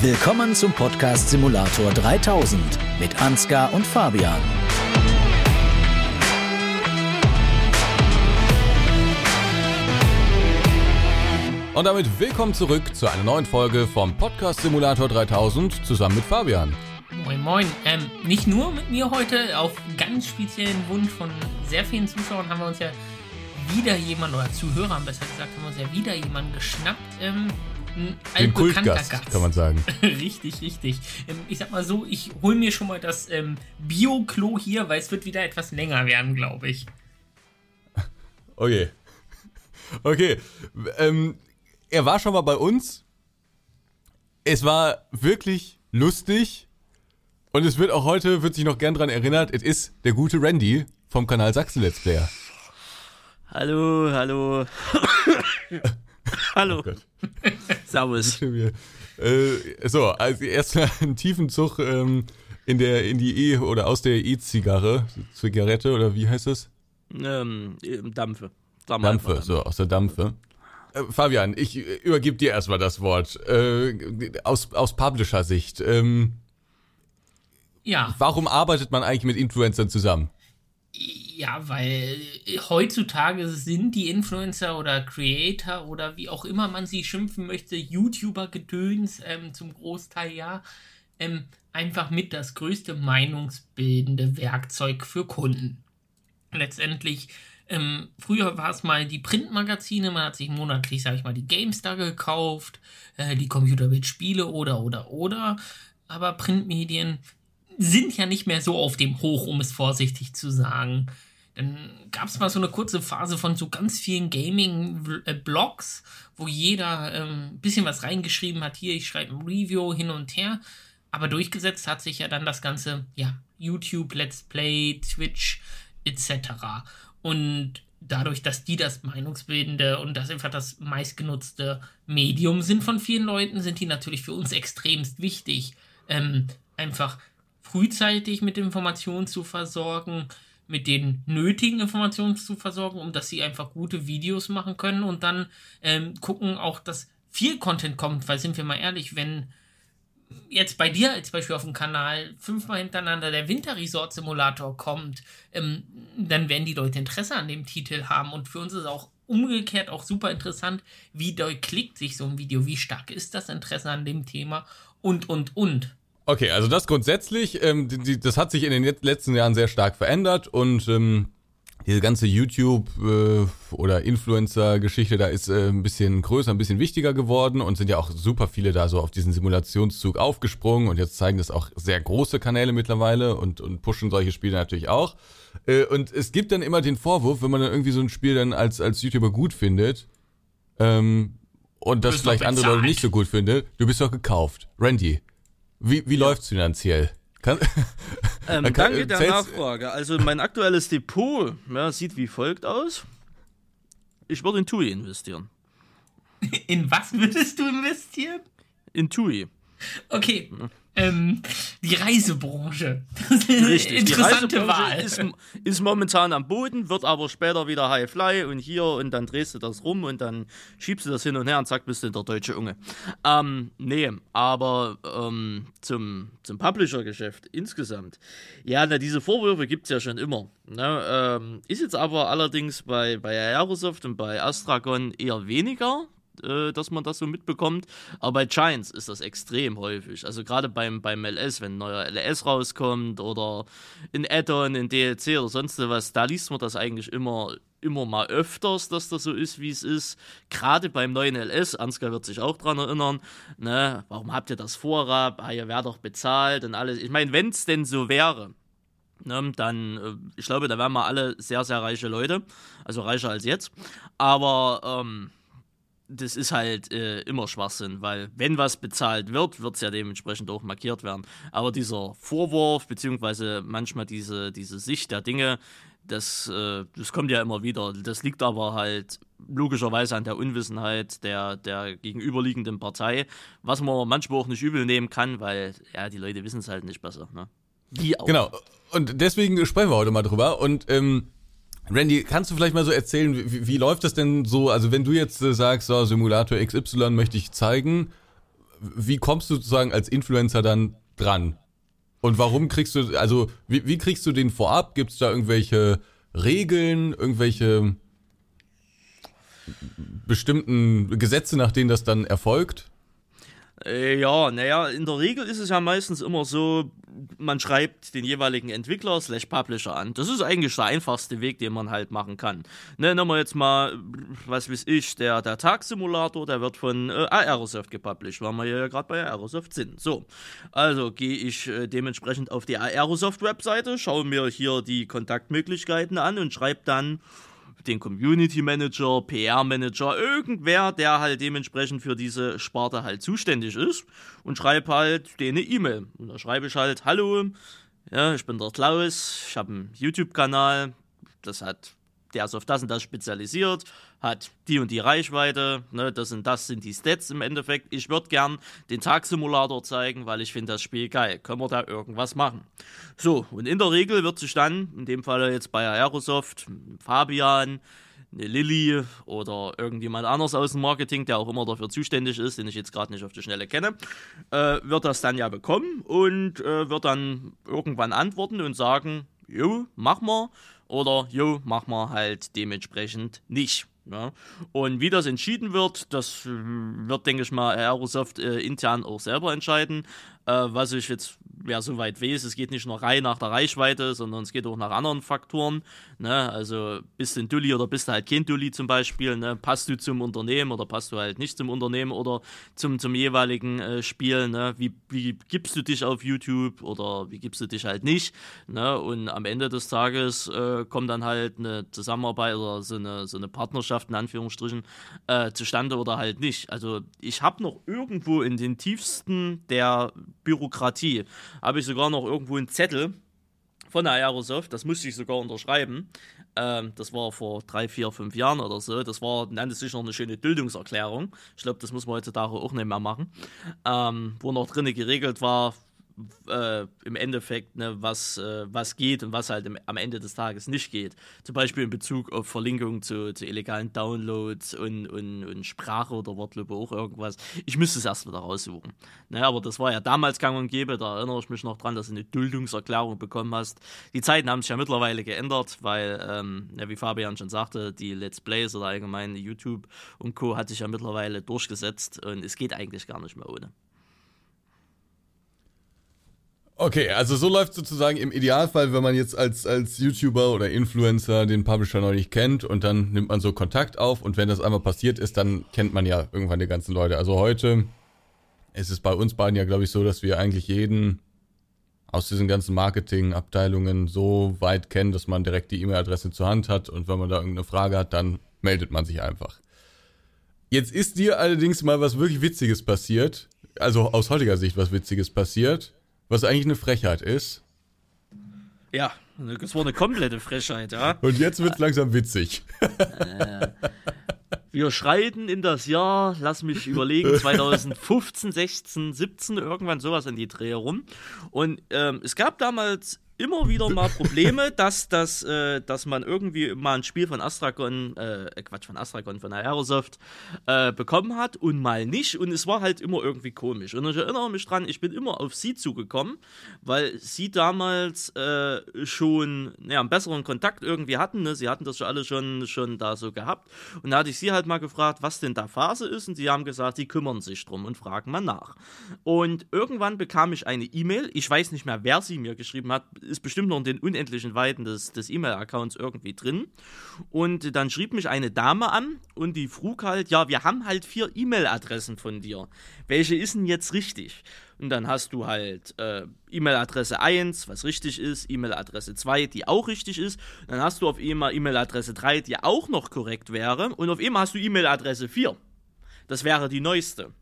Willkommen zum Podcast Simulator 3000 mit Ansgar und Fabian. Und damit willkommen zurück zu einer neuen Folge vom Podcast Simulator 3000 zusammen mit Fabian. Moin Moin. Ähm, nicht nur mit mir heute, auf ganz speziellen Wunsch von sehr vielen Zuschauern haben wir uns ja wieder jemanden, oder Zuhörern besser gesagt, haben wir uns ja wieder jemanden geschnappt. Ähm, ein Den Kultgast, Gast. kann man sagen. richtig, richtig. Ähm, ich sag mal so, ich hole mir schon mal das ähm, Bio-Klo hier, weil es wird wieder etwas länger werden, glaube ich. Okay. Okay. Ähm, er war schon mal bei uns. Es war wirklich lustig. Und es wird auch heute, wird sich noch gern dran erinnert, es ist der gute Randy vom Kanal Sachsen Let's Player. Hallo, hallo. hallo. Oh Gott. Servus. Äh, so, also erstmal einen tiefen Zug ähm, in der in die E oder aus der E-Zigarre, Zigarette oder wie heißt das? Ähm, Dampfe. Sagen wir einfach Dampfe, so aus der Dampfe. Äh, Fabian, ich äh, übergebe dir erstmal das Wort. Äh, aus aus Publisher-Sicht. Ähm, Ja. warum arbeitet man eigentlich mit Influencern zusammen? Ja, weil heutzutage sind die Influencer oder Creator oder wie auch immer man sie schimpfen möchte, YouTuber-Gedöns ähm, zum Großteil ja, ähm, einfach mit das größte meinungsbildende Werkzeug für Kunden. Letztendlich, ähm, früher war es mal die Printmagazine, man hat sich monatlich, sag ich mal, die GameStar gekauft, äh, die Computerbild-Spiele oder, oder, oder, aber Printmedien sind ja nicht mehr so auf dem Hoch, um es vorsichtig zu sagen. Dann gab es mal so eine kurze Phase von so ganz vielen Gaming-Blogs, wo jeder ein ähm, bisschen was reingeschrieben hat. Hier, ich schreibe ein Review hin und her. Aber durchgesetzt hat sich ja dann das ganze, ja, YouTube, Let's Play, Twitch etc. Und dadurch, dass die das meinungsbildende und das einfach das meistgenutzte Medium sind von vielen Leuten, sind die natürlich für uns extremst wichtig. Ähm, einfach frühzeitig mit Informationen zu versorgen, mit den nötigen Informationen zu versorgen, um dass sie einfach gute Videos machen können und dann ähm, gucken auch, dass viel Content kommt, weil sind wir mal ehrlich, wenn jetzt bei dir als Beispiel auf dem Kanal fünfmal hintereinander der Winterresort Simulator kommt, ähm, dann werden die Leute Interesse an dem Titel haben und für uns ist auch umgekehrt auch super interessant, wie doll klickt sich so ein Video, wie stark ist das Interesse an dem Thema und, und, und. Okay, also das grundsätzlich, ähm, die, die, das hat sich in den let- letzten Jahren sehr stark verändert und ähm, diese ganze YouTube äh, oder Influencer-Geschichte da ist äh, ein bisschen größer, ein bisschen wichtiger geworden und sind ja auch super viele da so auf diesen Simulationszug aufgesprungen und jetzt zeigen das auch sehr große Kanäle mittlerweile und, und pushen solche Spiele natürlich auch. Äh, und es gibt dann immer den Vorwurf, wenn man dann irgendwie so ein Spiel dann als, als YouTuber gut findet ähm, und das vielleicht andere. Leute nicht so gut findet, du bist doch gekauft. Randy, wie, wie läuft's finanziell? Kann, Ähm, Kann- danke der Nachfrage. Also mein aktuelles Depot ja, sieht wie folgt aus. Ich würde in TUI investieren. In was würdest du investieren? In TUI. Okay. Ähm, die Reisebranche. Richtig. interessante die Wahl. Reisebranche ist, ist momentan am Boden, wird aber später wieder High Fly und hier und dann drehst du das rum und dann schiebst du das hin und her und zack, bist du der deutsche Unge. Ähm, nee, aber ähm, zum, zum Publisher-Geschäft insgesamt. Ja, na, diese Vorwürfe gibt es ja schon immer. Ne? Ähm, ist jetzt aber allerdings bei, bei Aerosoft und bei Astragon eher weniger äh, dass man das so mitbekommt. Aber bei Giants ist das extrem häufig. Also gerade beim, beim LS, wenn ein neuer LS rauskommt oder in Add-on, in DLC oder sonst was, da liest man das eigentlich immer, immer mal öfters, dass das so ist, wie es ist. Gerade beim neuen LS, Ansgar wird sich auch dran erinnern, ne, warum habt ihr das Vorrat? Ah, ihr werdet doch bezahlt und alles. Ich meine, wenn es denn so wäre, Ne, dann, äh, ich glaube, da wären wir alle sehr, sehr reiche Leute. Also reicher als jetzt. Aber ähm, das ist halt äh, immer Schwachsinn, weil wenn was bezahlt wird, wird es ja dementsprechend auch markiert werden. Aber dieser Vorwurf, beziehungsweise manchmal diese, diese Sicht der Dinge, das, äh, das kommt ja immer wieder. Das liegt aber halt logischerweise an der Unwissenheit der, der gegenüberliegenden Partei, was man manchmal auch nicht übel nehmen kann, weil ja, die Leute wissen es halt nicht besser. Ne? Wie auch. Genau. Und deswegen sprechen wir heute mal drüber. Und ähm, Randy, kannst du vielleicht mal so erzählen, wie, wie läuft das denn so? Also wenn du jetzt äh, sagst, so, Simulator XY möchte ich zeigen, wie kommst du sozusagen als Influencer dann dran? Und warum kriegst du, also wie, wie kriegst du den vorab? Gibt es da irgendwelche Regeln, irgendwelche bestimmten Gesetze, nach denen das dann erfolgt? Äh, ja, naja, in der Regel ist es ja meistens immer so, man schreibt den jeweiligen Entwickler slash Publisher an. Das ist eigentlich der einfachste Weg, den man halt machen kann. Ne, nehmen wir jetzt mal, was weiß ich, der, der Tagsimulator, der wird von äh, Aerosoft gepublished, weil wir ja gerade bei Aerosoft sind. So, also gehe ich äh, dementsprechend auf die Aerosoft-Webseite, schaue mir hier die Kontaktmöglichkeiten an und schreibe dann den Community Manager, PR Manager, irgendwer, der halt dementsprechend für diese Sparte halt zuständig ist und schreibe halt denen eine E-Mail. Und da schreibe ich halt, hallo, ja, ich bin der Klaus, ich habe einen YouTube-Kanal, das hat der ist auf das und das spezialisiert, hat die und die Reichweite, ne, das und das sind die Stats im Endeffekt. Ich würde gern den Tagsimulator zeigen, weil ich finde das Spiel geil. Können wir da irgendwas machen? So, und in der Regel wird sich dann, in dem Fall jetzt bei Aerosoft, Fabian, eine Lilly oder irgendjemand anders aus dem Marketing, der auch immer dafür zuständig ist, den ich jetzt gerade nicht auf die Schnelle kenne, äh, wird das dann ja bekommen und äh, wird dann irgendwann antworten und sagen, jo, mach mal oder jo, mach mal halt dementsprechend nicht. Ja. Und wie das entschieden wird, das äh, wird, denke ich mal, Aerosoft äh, intern auch selber entscheiden. Äh, was ich jetzt wer so weit weiß, es geht nicht nur rein nach der Reichweite, sondern es geht auch nach anderen Faktoren. Ne? Also bist du ein Dulli oder bist du halt kein Dulli zum Beispiel, ne? passt du zum Unternehmen oder passt du halt nicht zum Unternehmen oder zum, zum jeweiligen äh, Spiel, ne? wie, wie gibst du dich auf YouTube oder wie gibst du dich halt nicht. Ne? Und am Ende des Tages äh, kommt dann halt eine Zusammenarbeit oder so eine, so eine Partnerschaft in Anführungsstrichen äh, zustande oder halt nicht. Also ich habe noch irgendwo in den tiefsten der Bürokratie habe ich sogar noch irgendwo einen Zettel von der Aerosoft, das musste ich sogar unterschreiben. Ähm, das war vor drei, vier, fünf Jahren oder so. Das war, nannte sich noch eine schöne Duldungserklärung. Ich glaube, das muss man heutzutage auch nicht mehr machen. Ähm, wo noch drin geregelt war, äh, im Endeffekt, ne, was, äh, was geht und was halt im, am Ende des Tages nicht geht. Zum Beispiel in Bezug auf Verlinkung zu, zu illegalen Downloads und, und, und Sprache oder Wortlobe auch irgendwas. Ich müsste es erst wieder raussuchen. Ne, aber das war ja damals gang und gäbe, da erinnere ich mich noch dran, dass du eine Duldungserklärung bekommen hast. Die Zeiten haben sich ja mittlerweile geändert, weil, ähm, ja, wie Fabian schon sagte, die Let's Plays oder allgemein YouTube und Co. hat sich ja mittlerweile durchgesetzt und es geht eigentlich gar nicht mehr ohne. Okay, also so läuft sozusagen im Idealfall, wenn man jetzt als, als YouTuber oder Influencer den Publisher noch nicht kennt und dann nimmt man so Kontakt auf und wenn das einmal passiert ist, dann kennt man ja irgendwann die ganzen Leute. Also heute ist es bei uns beiden ja, glaube ich, so, dass wir eigentlich jeden aus diesen ganzen Marketingabteilungen so weit kennen, dass man direkt die E-Mail-Adresse zur Hand hat und wenn man da irgendeine Frage hat, dann meldet man sich einfach. Jetzt ist dir allerdings mal was wirklich Witziges passiert, also aus heutiger Sicht was Witziges passiert was eigentlich eine Frechheit ist. Ja, das war eine komplette Frechheit, ja. Und jetzt wird es langsam witzig. Wir schreiten in das Jahr, lass mich überlegen, 2015, 16, 17, irgendwann sowas in die Dreh rum. Und ähm, es gab damals immer wieder mal Probleme, dass, dass, äh, dass man irgendwie mal ein Spiel von Astragon, äh, äh, Quatsch, von Astragon, von Aerosoft äh, bekommen hat und mal nicht. Und es war halt immer irgendwie komisch. Und ich erinnere mich dran, ich bin immer auf sie zugekommen, weil sie damals äh, schon ja, einen besseren Kontakt irgendwie hatten. Ne? Sie hatten das ja alle schon, schon da so gehabt. Und da hatte ich sie halt mal gefragt, was denn da Phase ist. Und sie haben gesagt, sie kümmern sich drum und fragen mal nach. Und irgendwann bekam ich eine E-Mail. Ich weiß nicht mehr, wer sie mir geschrieben hat ist bestimmt noch in den unendlichen Weiten des, des E-Mail-Accounts irgendwie drin. Und dann schrieb mich eine Dame an und die frug halt, ja, wir haben halt vier E-Mail-Adressen von dir. Welche ist denn jetzt richtig? Und dann hast du halt äh, E-Mail-Adresse 1, was richtig ist, E-Mail-Adresse 2, die auch richtig ist. Dann hast du auf einmal E-Mail-Adresse 3, die auch noch korrekt wäre. Und auf einmal hast du E-Mail-Adresse 4. Das wäre die neueste.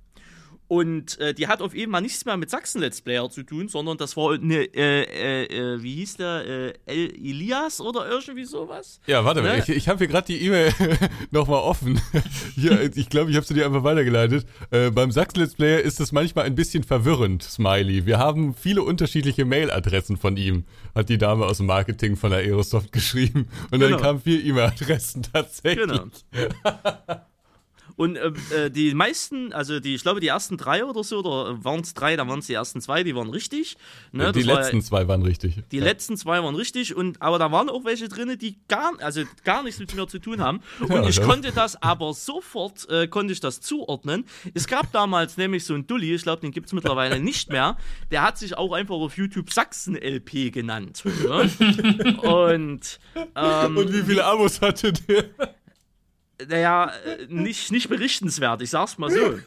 Und äh, die hat auf jeden Fall nichts mehr mit Sachsen-Let's Player zu tun, sondern das war eine, äh, äh, äh wie hieß der, äh, El Elias oder irgendwie sowas? Ja, warte mal, ne? ich, ich habe hier gerade die E-Mail nochmal offen. hier, ich glaube, ich habe sie dir einfach weitergeleitet. Äh, beim Sachsen-Let's Player ist das manchmal ein bisschen verwirrend, Smiley. Wir haben viele unterschiedliche Mail-Adressen von ihm, hat die Dame aus dem Marketing von der Aerosoft geschrieben. Und genau. dann kamen vier E-Mail-Adressen tatsächlich. Genau. Und äh, äh, die meisten, also die, ich glaube, die ersten drei oder so, oder waren es drei, dann waren es die ersten zwei, die waren richtig. Ne? die letzten war, zwei waren richtig. Die ja. letzten zwei waren richtig, und aber da waren auch welche drin, die gar, also gar nichts mit mir zu tun haben. Und ja, ich konnte das aber sofort, äh, konnte ich das zuordnen. Es gab damals nämlich so einen Dulli, ich glaube, den gibt es mittlerweile nicht mehr, der hat sich auch einfach auf YouTube Sachsen-LP genannt. und, ähm, und wie viele Abos hatte der? Naja, äh, nicht, nicht berichtenswert, ich sag's mal so.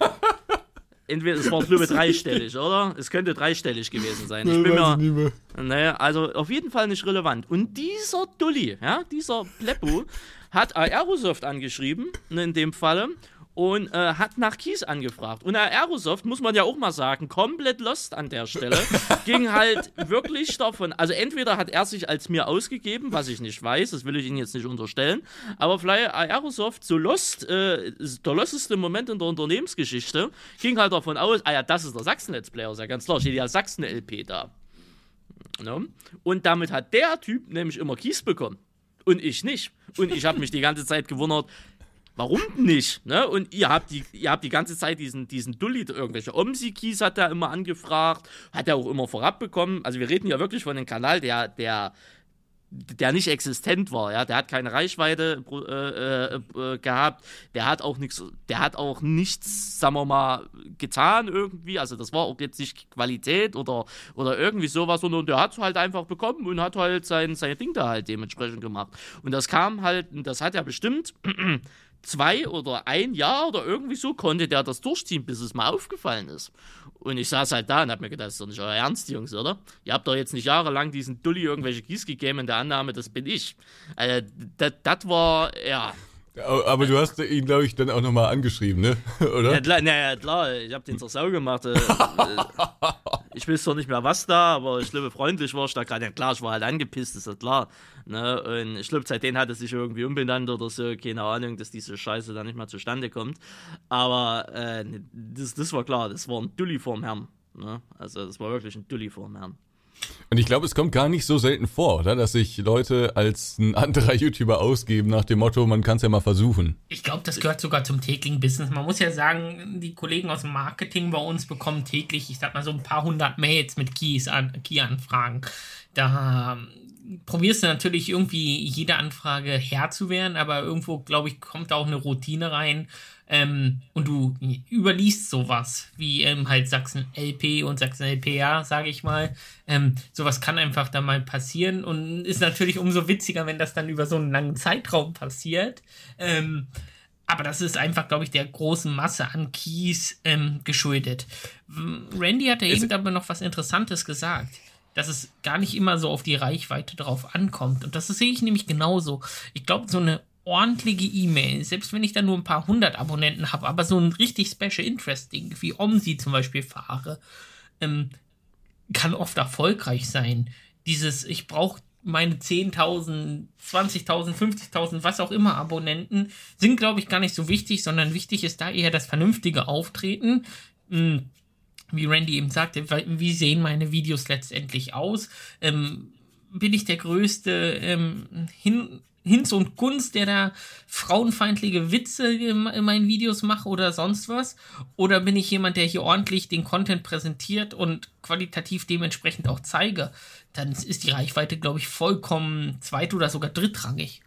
Entweder es war glaube dreistellig, oder? Es könnte dreistellig gewesen sein. Ich bin mir. Naja, also auf jeden Fall nicht relevant. Und dieser Dulli, ja, dieser Pleppo, hat Aerosoft angeschrieben, in dem Falle, und äh, hat nach Kies angefragt. Und Aerosoft, muss man ja auch mal sagen, komplett lost an der Stelle. ging halt wirklich davon. Also, entweder hat er sich als mir ausgegeben, was ich nicht weiß, das will ich Ihnen jetzt nicht unterstellen, aber vielleicht Aerosoft, so lost, äh, der losteste Moment in der Unternehmensgeschichte, ging halt davon aus, ah ja, das ist der Sachsen-Let's Player, ist ja ganz klar, steht ja Sachsen-LP da. Ne? Und damit hat der Typ nämlich immer Kies bekommen. Und ich nicht. Und ich habe mich die ganze Zeit gewundert, Warum nicht? Ne? Und ihr habt die, ihr habt die ganze Zeit diesen, diesen Dulli, irgendwelche Omsi-Keys hat er immer angefragt, hat er auch immer vorab bekommen. Also wir reden ja wirklich von einem Kanal, der, der, der nicht existent war, ja, der hat keine Reichweite äh, äh, äh, gehabt, der hat auch nichts, der hat auch nichts, sagen wir mal, getan irgendwie, also das war auch jetzt nicht Qualität oder, oder irgendwie sowas, sondern der hat es halt einfach bekommen und hat halt sein, sein Ding da halt dementsprechend gemacht. Und das kam halt, das hat er bestimmt zwei oder ein Jahr oder irgendwie so konnte der das durchziehen, bis es mal aufgefallen ist. Und ich saß halt da und hab mir gedacht, das ist doch nicht euer Ernst, Jungs, oder? Ihr habt doch jetzt nicht jahrelang diesen Dulli irgendwelche Kies gegeben in der Annahme, das bin ich. Also, das war, ja, aber du hast ihn, glaube ich, dann auch nochmal angeschrieben, ne? Oder? Ja, klar, na, klar, ich habe den zur Sau gemacht. Äh, ich weiß doch nicht mehr, was da, aber ich glaube, freundlich war ich da gerade. Ja, klar, ich war halt angepisst, ist ja klar. Ne? Und ich glaube, seitdem hat er sich irgendwie umbenannt oder so, keine Ahnung, dass diese Scheiße da nicht mal zustande kommt. Aber äh, das, das war klar, das war ein Dulli vorm Herrn. Ne? Also, das war wirklich ein Dulli vorm Herrn. Und ich glaube, es kommt gar nicht so selten vor, oder? Dass sich Leute als ein anderer YouTuber ausgeben nach dem Motto, man kann es ja mal versuchen. Ich glaube, das gehört sogar zum täglichen Business. Man muss ja sagen, die Kollegen aus dem Marketing bei uns bekommen täglich, ich sag mal so ein paar hundert Mails mit Keys an, Key-Anfragen. Da probierst du natürlich irgendwie jede Anfrage Herr zu werden, aber irgendwo, glaube ich, kommt da auch eine Routine rein ähm, und du überliest sowas wie ähm, halt Sachsen LP und Sachsen LPA, sage ich mal. Ähm, sowas kann einfach da mal passieren und ist natürlich umso witziger, wenn das dann über so einen langen Zeitraum passiert. Ähm, aber das ist einfach, glaube ich, der großen Masse an Keys ähm, geschuldet. Randy hat ja eben aber noch was Interessantes gesagt dass es gar nicht immer so auf die Reichweite drauf ankommt. Und das sehe ich nämlich genauso. Ich glaube, so eine ordentliche E-Mail, selbst wenn ich da nur ein paar hundert Abonnenten habe, aber so ein richtig Special Interest Ding, wie Omsi zum Beispiel fahre, ähm, kann oft erfolgreich sein. Dieses, ich brauche meine 10.000, 20.000, 50.000, was auch immer Abonnenten sind, glaube ich, gar nicht so wichtig, sondern wichtig ist da eher das vernünftige Auftreten. Hm, wie Randy eben sagte, wie sehen meine Videos letztendlich aus? Ähm, bin ich der größte ähm, Hin Hinz und Kunst, der da frauenfeindliche Witze in, in meinen Videos macht oder sonst was? Oder bin ich jemand, der hier ordentlich den Content präsentiert und qualitativ dementsprechend auch zeige? Dann ist die Reichweite, glaube ich, vollkommen zweit- oder sogar drittrangig.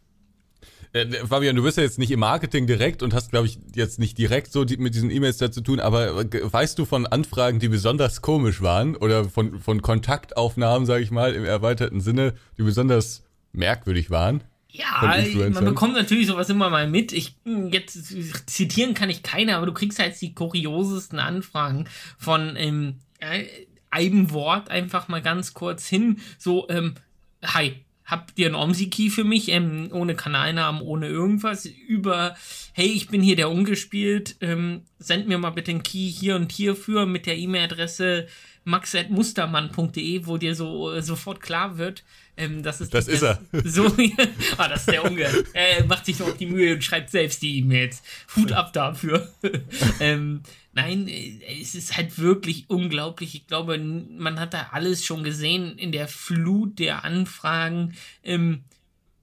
Äh, Fabian, du bist ja jetzt nicht im Marketing direkt und hast, glaube ich, jetzt nicht direkt so die, mit diesen E-Mails da zu tun, aber weißt du von Anfragen, die besonders komisch waren oder von, von Kontaktaufnahmen, sage ich mal, im erweiterten Sinne, die besonders merkwürdig waren? Ja, man bekommt natürlich sowas immer mal mit. Ich jetzt zitieren kann ich keine, aber du kriegst halt die kuriosesten Anfragen von ähm, einem Wort einfach mal ganz kurz hin. So, ähm, hi, habt ihr einen OMSI-Key für mich, ähm, ohne Kanalnamen, ohne irgendwas, über, hey, ich bin hier der ungespielt, ähm, send mir mal bitte einen Key hier und hierfür mit der E-Mail-Adresse max.mustermann.de, wo dir so äh, sofort klar wird, ähm, das ist, das ist er. So, ah, das ist der Unge. Er macht sich noch die Mühe und schreibt selbst die E-Mails. Hut ab dafür. ähm, nein, äh, es ist halt wirklich unglaublich. Ich glaube, man hat da alles schon gesehen in der Flut der Anfragen, ähm,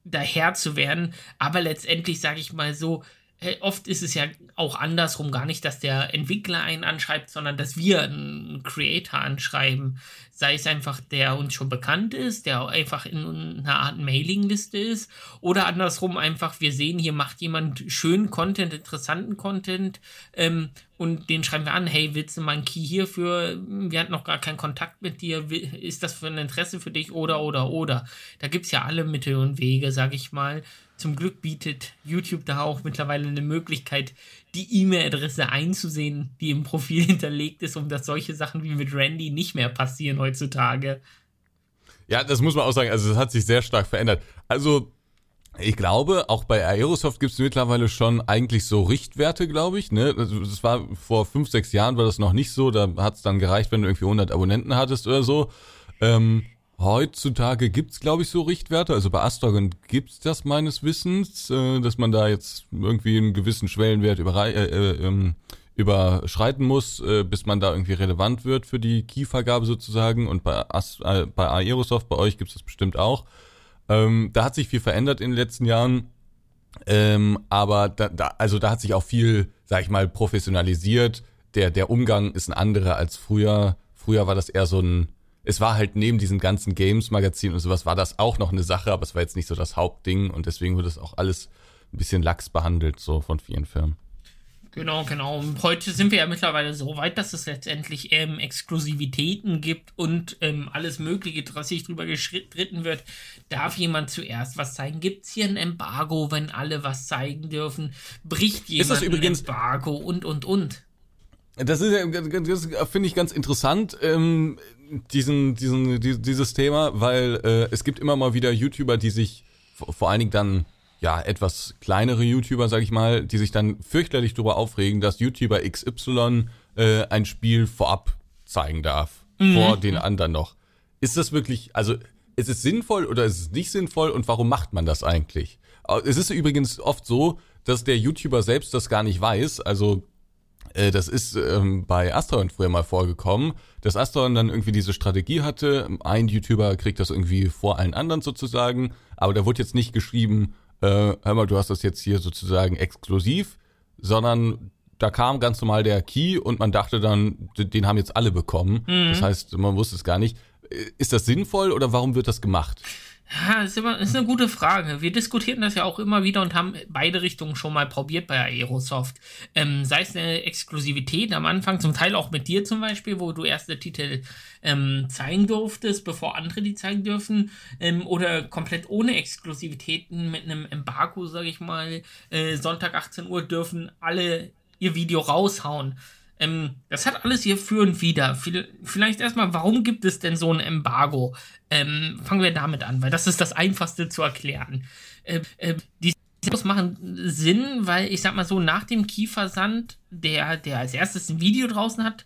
daher zu werden. Aber letztendlich sage ich mal so, oft ist es ja auch andersrum, gar nicht, dass der Entwickler einen anschreibt, sondern dass wir einen Creator anschreiben. Sei es einfach, der uns schon bekannt ist, der einfach in einer Art Mailingliste ist, oder andersrum einfach, wir sehen, hier macht jemand schönen Content, interessanten Content, ähm, und den schreiben wir an, hey, willst du mal einen Key hierfür? Wir hatten noch gar keinen Kontakt mit dir. Ist das für ein Interesse für dich? Oder, oder, oder. Da gibt es ja alle Mittel und Wege, sag ich mal. Zum Glück bietet YouTube da auch mittlerweile eine Möglichkeit, die E-Mail-Adresse einzusehen, die im Profil hinterlegt ist, um dass solche Sachen wie mit Randy nicht mehr passieren heutzutage. Ja, das muss man auch sagen. Also, das hat sich sehr stark verändert. Also, ich glaube, auch bei Aerosoft gibt es mittlerweile schon eigentlich so Richtwerte, glaube ich. Ne? Das also, war vor fünf, sechs Jahren war das noch nicht so. Da hat es dann gereicht, wenn du irgendwie 100 Abonnenten hattest oder so. Ähm, heutzutage gibt's, glaube ich, so Richtwerte. Also bei Astragon gibt's das meines Wissens, äh, dass man da jetzt irgendwie einen gewissen Schwellenwert überrei äh, äh, ähm, überschreiten muss, äh, bis man da irgendwie relevant wird für die Keyvergabe sozusagen. Und bei, As äh, bei Aerosoft, bei euch gibt's das bestimmt auch. Ähm, da hat sich viel verändert in den letzten Jahren. Ähm, aber da, da, also da hat sich auch viel, sag ich mal, professionalisiert. Der, der Umgang ist ein anderer als früher. Früher war das eher so ein, es war halt neben diesen ganzen Games-Magazinen und sowas war das auch noch eine Sache, aber es war jetzt nicht so das Hauptding und deswegen wurde es auch alles ein bisschen lax behandelt, so von vielen Firmen. Genau, genau. Und heute sind wir ja mittlerweile so weit, dass es letztendlich ähm, Exklusivitäten gibt und ähm, alles Mögliche, dass sich drüber geschritten wird. Darf jemand zuerst was zeigen? Gibt es hier ein Embargo, wenn alle was zeigen dürfen? Bricht jemand ist das übrigens, ein Embargo und, und, und? Das ist ja, das finde ich ganz interessant, ähm, diesen, diesen, dieses Thema, weil äh, es gibt immer mal wieder YouTuber, die sich vor allen Dingen dann ja, etwas kleinere YouTuber, sag ich mal, die sich dann fürchterlich darüber aufregen, dass YouTuber XY äh, ein Spiel vorab zeigen darf, mhm. vor den anderen noch. Ist das wirklich, also ist es sinnvoll oder ist es nicht sinnvoll und warum macht man das eigentlich? Es ist übrigens oft so, dass der YouTuber selbst das gar nicht weiß. Also äh, das ist ähm, bei Astroin früher mal vorgekommen, dass Astroin dann irgendwie diese Strategie hatte. Ein YouTuber kriegt das irgendwie vor allen anderen sozusagen, aber da wurde jetzt nicht geschrieben, äh, hör mal, du hast das jetzt hier sozusagen exklusiv, sondern da kam ganz normal der Key und man dachte dann, den haben jetzt alle bekommen. Mhm. Das heißt, man wusste es gar nicht. Äh, ist das sinnvoll oder warum wird das gemacht? Ja, ist, immer, ist eine gute Frage. Wir diskutieren das ja auch immer wieder und haben beide Richtungen schon mal probiert bei Aerosoft. Ähm, sei es eine Exklusivität am Anfang, zum Teil auch mit dir zum Beispiel, wo du erste Titel ähm, zeigen durftest, bevor andere die zeigen dürfen, ähm, oder komplett ohne Exklusivitäten mit einem Embargo, sage ich mal. Äh, Sonntag 18 Uhr dürfen alle ihr Video raushauen. Ähm, das hat alles hier für und wieder. Vielleicht erstmal, warum gibt es denn so ein Embargo? Ähm, fangen wir damit an, weil das ist das Einfachste zu erklären. Äh, äh, die Videos machen Sinn, weil ich sag mal so, nach dem Kiefersand, der, der als erstes ein Video draußen hat,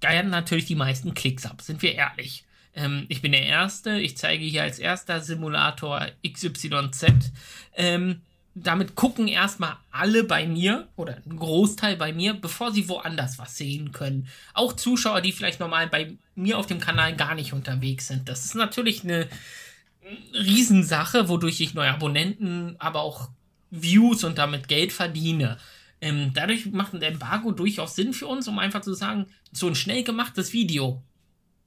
geiern natürlich die meisten Klicks ab, sind wir ehrlich. Ähm, ich bin der Erste, ich zeige hier als erster Simulator XYZ. Ähm, damit gucken erstmal alle bei mir oder ein Großteil bei mir, bevor sie woanders was sehen können. Auch Zuschauer, die vielleicht normal bei mir auf dem Kanal gar nicht unterwegs sind. Das ist natürlich eine Riesensache, wodurch ich neue Abonnenten, aber auch Views und damit Geld verdiene. Ähm, dadurch macht ein Embargo durchaus Sinn für uns, um einfach zu sagen, so ein schnell gemachtes Video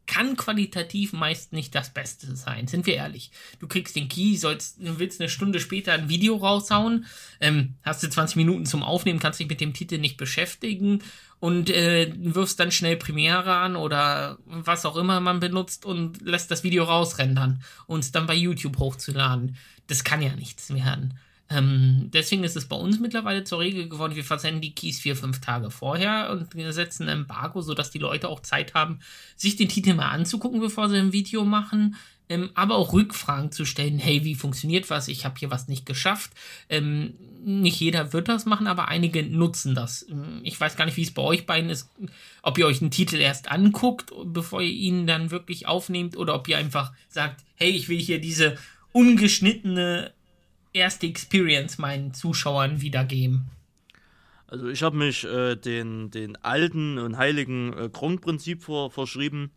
kann qualitativ meist nicht das Beste sein, sind wir ehrlich. Du kriegst den Key, sollst, willst eine Stunde später ein Video raushauen, ähm, hast du 20 Minuten zum Aufnehmen, kannst dich mit dem Titel nicht beschäftigen und äh, wirfst dann schnell Premiere an oder was auch immer man benutzt und lässt das Video rausrendern und es dann bei YouTube hochzuladen. Das kann ja nichts werden. Ähm, deswegen ist es bei uns mittlerweile zur Regel geworden, wir versenden die Keys vier, fünf Tage vorher und wir setzen ein Embargo, sodass die Leute auch Zeit haben, sich den Titel mal anzugucken, bevor sie ein Video machen. Ähm, aber auch Rückfragen zu stellen, hey, wie funktioniert was? Ich habe hier was nicht geschafft. Ähm, nicht jeder wird das machen, aber einige nutzen das. Ähm, ich weiß gar nicht, wie es bei euch beiden ist, ob ihr euch einen Titel erst anguckt, bevor ihr ihn dann wirklich aufnehmt, oder ob ihr einfach sagt, hey, ich will hier diese ungeschnittene erste Experience meinen Zuschauern wiedergeben? Also ich habe mich äh, den, den alten und heiligen äh, Grundprinzip vor, verschrieben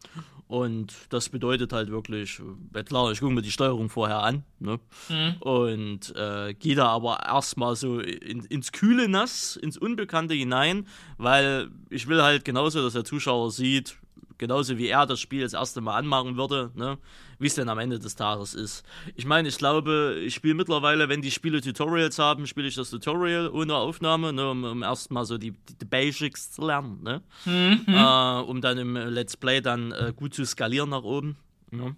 Und das bedeutet halt wirklich, äh, klar, ich gucke mir die Steuerung vorher an. Ne? Mhm. Und äh, gehe da aber erstmal so in, ins kühle Nass, ins Unbekannte hinein, weil ich will halt genauso, dass der Zuschauer sieht, genauso wie er das Spiel das erste Mal anmachen würde, ne? wie es denn am Ende des Tages ist. Ich meine, ich glaube, ich spiele mittlerweile, wenn die Spiele Tutorials haben, spiele ich das Tutorial ohne Aufnahme, ne? um, um erstmal so die, die, Basics zu lernen, ne? Mhm. Äh, um dann im Let's Play dann äh, gut zu skalieren nach oben. Ja.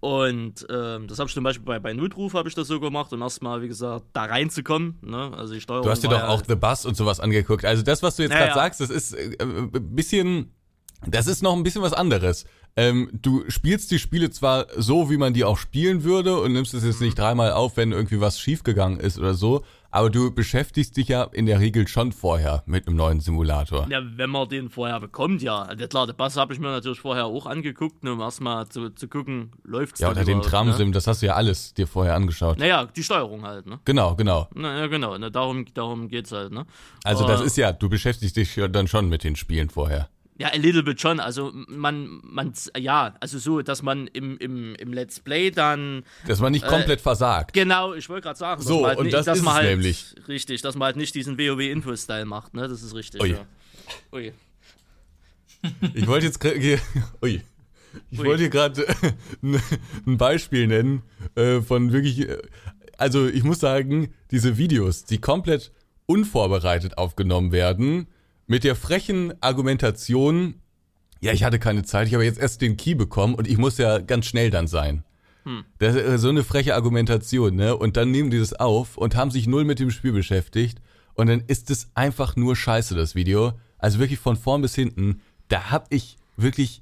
Und ähm, das habe ich zum Beispiel bei, bei Notruf habe ich das so gemacht, um erstmal, wie gesagt, da reinzukommen. Ne? Also die Steuerung. Du hast dir doch auch The Bus und sowas angeguckt. Also das, was du jetzt ja, gerade ja. sagst, das ist äh, ein äh, bisschen das ist noch ein bisschen was anderes. Ähm, du spielst die Spiele zwar so, wie man die auch spielen würde und nimmst es jetzt nicht dreimal auf, wenn irgendwie was schiefgegangen ist oder so, aber du beschäftigst dich ja in der Regel schon vorher mit einem neuen Simulator. Ja, wenn man den vorher bekommt, ja. Also klar, der Bass habe ich mir natürlich vorher auch angeguckt, ne, um erstmal zu, zu gucken, läuft's Ja, oder den Tramsim, ne? das hast du ja alles dir vorher angeschaut. Naja, die Steuerung halt, ne? Genau, genau. Naja, genau, ne, darum, darum geht's halt, ne? Also das ist ja, du beschäftigst dich ja dann schon mit den Spielen vorher. Ja, a little bit schon. Also man, man, ja, also so, dass man im, im, im Let's Play dann. Dass man nicht äh, komplett versagt. Genau, ich wollte gerade sagen. So, halt und nicht, das ist halt, nämlich. Richtig, dass man halt nicht diesen WoW-Info-Style macht, ne? Das ist richtig. Ui. Ja. Ui. Ich wollte jetzt. Ui. Ich Ui. wollte hier gerade ein Beispiel nennen äh, von wirklich. Äh, also ich muss sagen, diese Videos, die komplett unvorbereitet aufgenommen werden mit der frechen Argumentation, ja, ich hatte keine Zeit, ich habe jetzt erst den Key bekommen und ich muss ja ganz schnell dann sein. Hm. Das ist so eine freche Argumentation, ne? Und dann nehmen die das auf und haben sich null mit dem Spiel beschäftigt und dann ist es einfach nur scheiße, das Video. Also wirklich von vorn bis hinten, da hab ich wirklich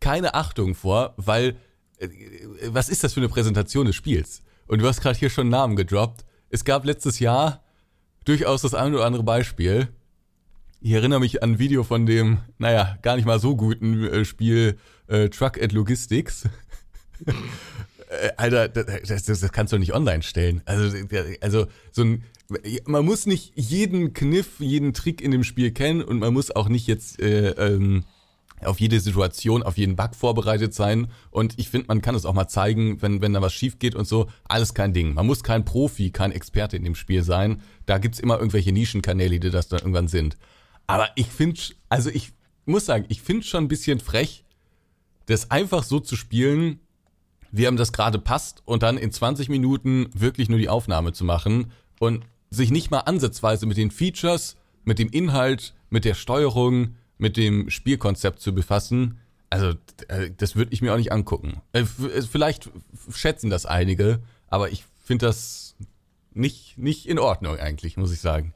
keine Achtung vor, weil äh, was ist das für eine Präsentation des Spiels? Und du hast gerade hier schon Namen gedroppt. Es gab letztes Jahr durchaus das ein oder andere Beispiel, ich erinnere mich an ein Video von dem, naja, gar nicht mal so guten äh, Spiel äh, Truck and Logistics. äh, Alter, das, das, das kannst du nicht online stellen. Also, also so ein, man muss nicht jeden Kniff, jeden Trick in dem Spiel kennen und man muss auch nicht jetzt äh, ähm, auf jede Situation, auf jeden Bug vorbereitet sein. Und ich finde, man kann es auch mal zeigen, wenn, wenn da was schief geht und so. Alles kein Ding. Man muss kein Profi, kein Experte in dem Spiel sein. Da gibt's immer irgendwelche Nischenkanäle, die das dann irgendwann sind. Aber ich finde, also ich muss sagen, ich finde schon ein bisschen frech, das einfach so zu spielen, wie einem das gerade passt und dann in 20 Minuten wirklich nur die Aufnahme zu machen und sich nicht mal ansatzweise mit den Features, mit dem Inhalt, mit der Steuerung, mit dem Spielkonzept zu befassen. Also, äh, das würde ich mir auch nicht angucken. Äh, äh, vielleicht schätzen das einige, aber ich finde das nicht, nicht in Ordnung eigentlich, muss ich sagen.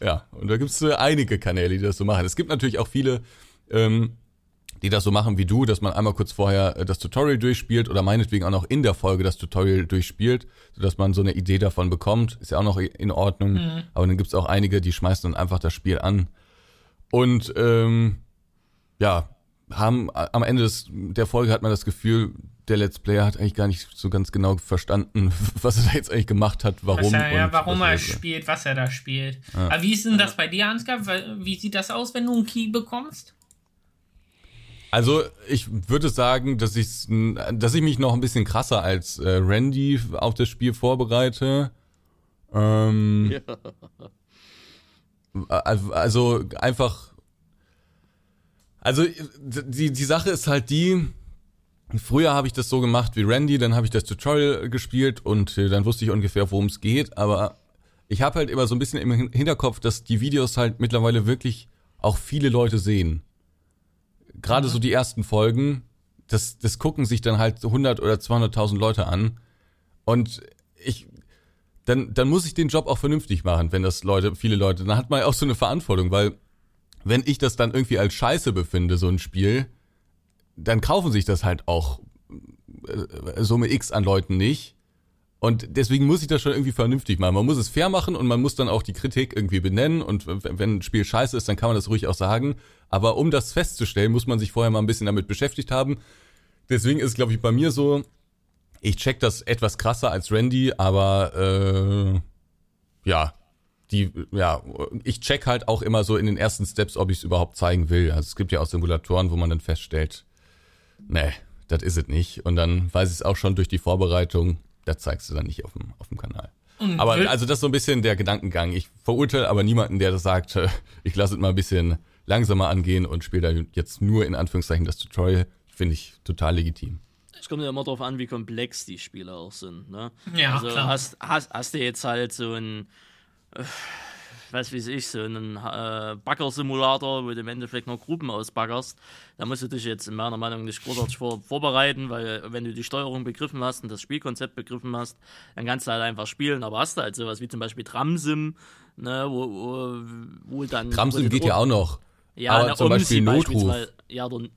Ja, und da gibt es äh, einige Kanäle, die das so machen. Es gibt natürlich auch viele, ähm, die das so machen wie du, dass man einmal kurz vorher äh, das Tutorial durchspielt oder meinetwegen auch noch in der Folge das Tutorial durchspielt, sodass man so eine Idee davon bekommt. Ist ja auch noch in Ordnung. Mhm. Aber dann gibt es auch einige, die schmeißen dann einfach das Spiel an. Und ähm, ja, haben am Ende des, der Folge hat man das Gefühl, der Let's Player hat eigentlich gar nicht so ganz genau verstanden, was er da jetzt eigentlich gemacht hat, warum. Er, ja, warum er spielt, was er da spielt. Ja. Aber wie ist denn das bei dir, Ansgar? Wie sieht das aus, wenn du einen Key bekommst? Also ich würde sagen, dass ich, dass ich mich noch ein bisschen krasser als äh, Randy auf das Spiel vorbereite. Ähm, ja. Also einfach. Also die, die Sache ist halt die, Früher habe ich das so gemacht wie Randy, dann habe ich das Tutorial gespielt und äh, dann wusste ich ungefähr, worum es geht. Aber ich habe halt immer so ein bisschen im Hinterkopf, dass die Videos halt mittlerweile wirklich auch viele Leute sehen. Gerade so die ersten Folgen, das, das gucken sich dann halt 100 oder 200.000 Leute an. Und ich, dann, dann muss ich den Job auch vernünftig machen, wenn das Leute, viele Leute, dann hat man auch so eine Verantwortung, weil wenn ich das dann irgendwie als Scheiße befinde, so ein Spiel, dann kaufen sich das halt auch äh, Summe X an Leuten nicht. Und deswegen muss ich das schon irgendwie vernünftig machen. Man muss es fair machen und man muss dann auch die Kritik irgendwie benennen. Und wenn ein Spiel scheiße ist, dann kann man das ruhig auch sagen. Aber um das festzustellen, muss man sich vorher mal ein bisschen damit beschäftigt haben. Deswegen ist, glaube ich, bei mir so, ich check das etwas krasser als Randy, aber äh, ja, die, ja, ich check halt auch immer so in den ersten Steps, ob ich es überhaupt zeigen will. Also es gibt ja auch Simulatoren, wo man dann feststellt, nee, das ist es nicht. Und dann weiß ich es auch schon durch die Vorbereitung, das zeigst du dann nicht auf dem, auf dem Kanal. Und Aber also das ist so ein bisschen der Gedankengang. Ich verurteile aber niemanden, der das sagt, äh, ich lasse es mal ein bisschen langsamer angehen und spiele da jetzt nur in Anführungszeichen das Tutorial. Finde ich total legitim. Es kommt ja immer darauf an, wie komplex die Spiele auch sind. Ne? Ja, also klar. Hast, hast, hast du jetzt halt so ein, äh, weiß wie ich, so einen äh, Bagger-Simulator, wo du im Endeffekt noch Gruppen ausbaggerst, da musst du dich jetzt in meiner Meinung nicht großartig vor, vorbereiten, weil wenn du die Steuerung begriffen hast und das Spielkonzept begriffen hast, dann kannst du halt einfach spielen. Aber hast du halt sowas wie zum Beispiel Tramsim, ne, wo, wo, wo dann... Tramsim geht ja auch noch. Ja, aber na, zum Beispiel Omsi Notruf. beispielsweise- Ja, oder,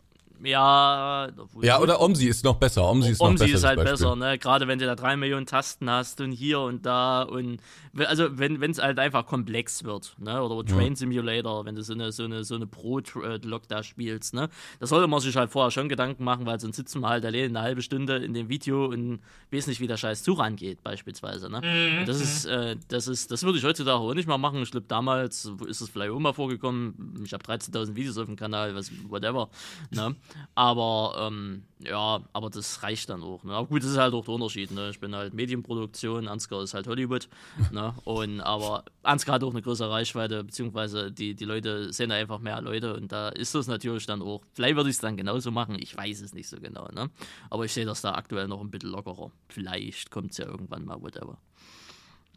ja, Ja, oder Omsi ist noch besser. Omsi ist noch Omsi besser. ist halt besser, ne? Gerade wenn du da drei Millionen Tasten hast und hier und da und also wenn es halt einfach komplex wird, ne? Oder Train Simulator, wenn du so eine so eine so eine Pro-Log da spielst, ne? Da sollte man sich halt vorher schon Gedanken machen, weil sonst sitzen wir halt allein eine halbe Stunde in dem Video und weiß nicht, wie der Scheiß Zug angeht, beispielsweise, ne? Mhm. Das ist, äh, das ist, das würde ich heutzutage auch nicht mal machen. Ich glaube, damals ist es vielleicht auch mal vorgekommen. Ich habe 13.000 Videos auf dem Kanal, was, whatever. Ne? Aber, ähm, ja, aber das reicht dann auch. Ne? Aber gut, das ist halt auch der Unterschied. Ne? Ich bin halt Medienproduktion, Ansgar ist halt Hollywood. ne? Und, aber Ansgar hat auch eine größere Reichweite, beziehungsweise die, die Leute sehen einfach mehr Leute und da ist das natürlich dann auch. Vielleicht würde ich es dann genauso machen, ich weiß es nicht so genau. Ne? Aber ich sehe das da aktuell noch ein bisschen lockerer. Vielleicht kommt es ja irgendwann mal, whatever.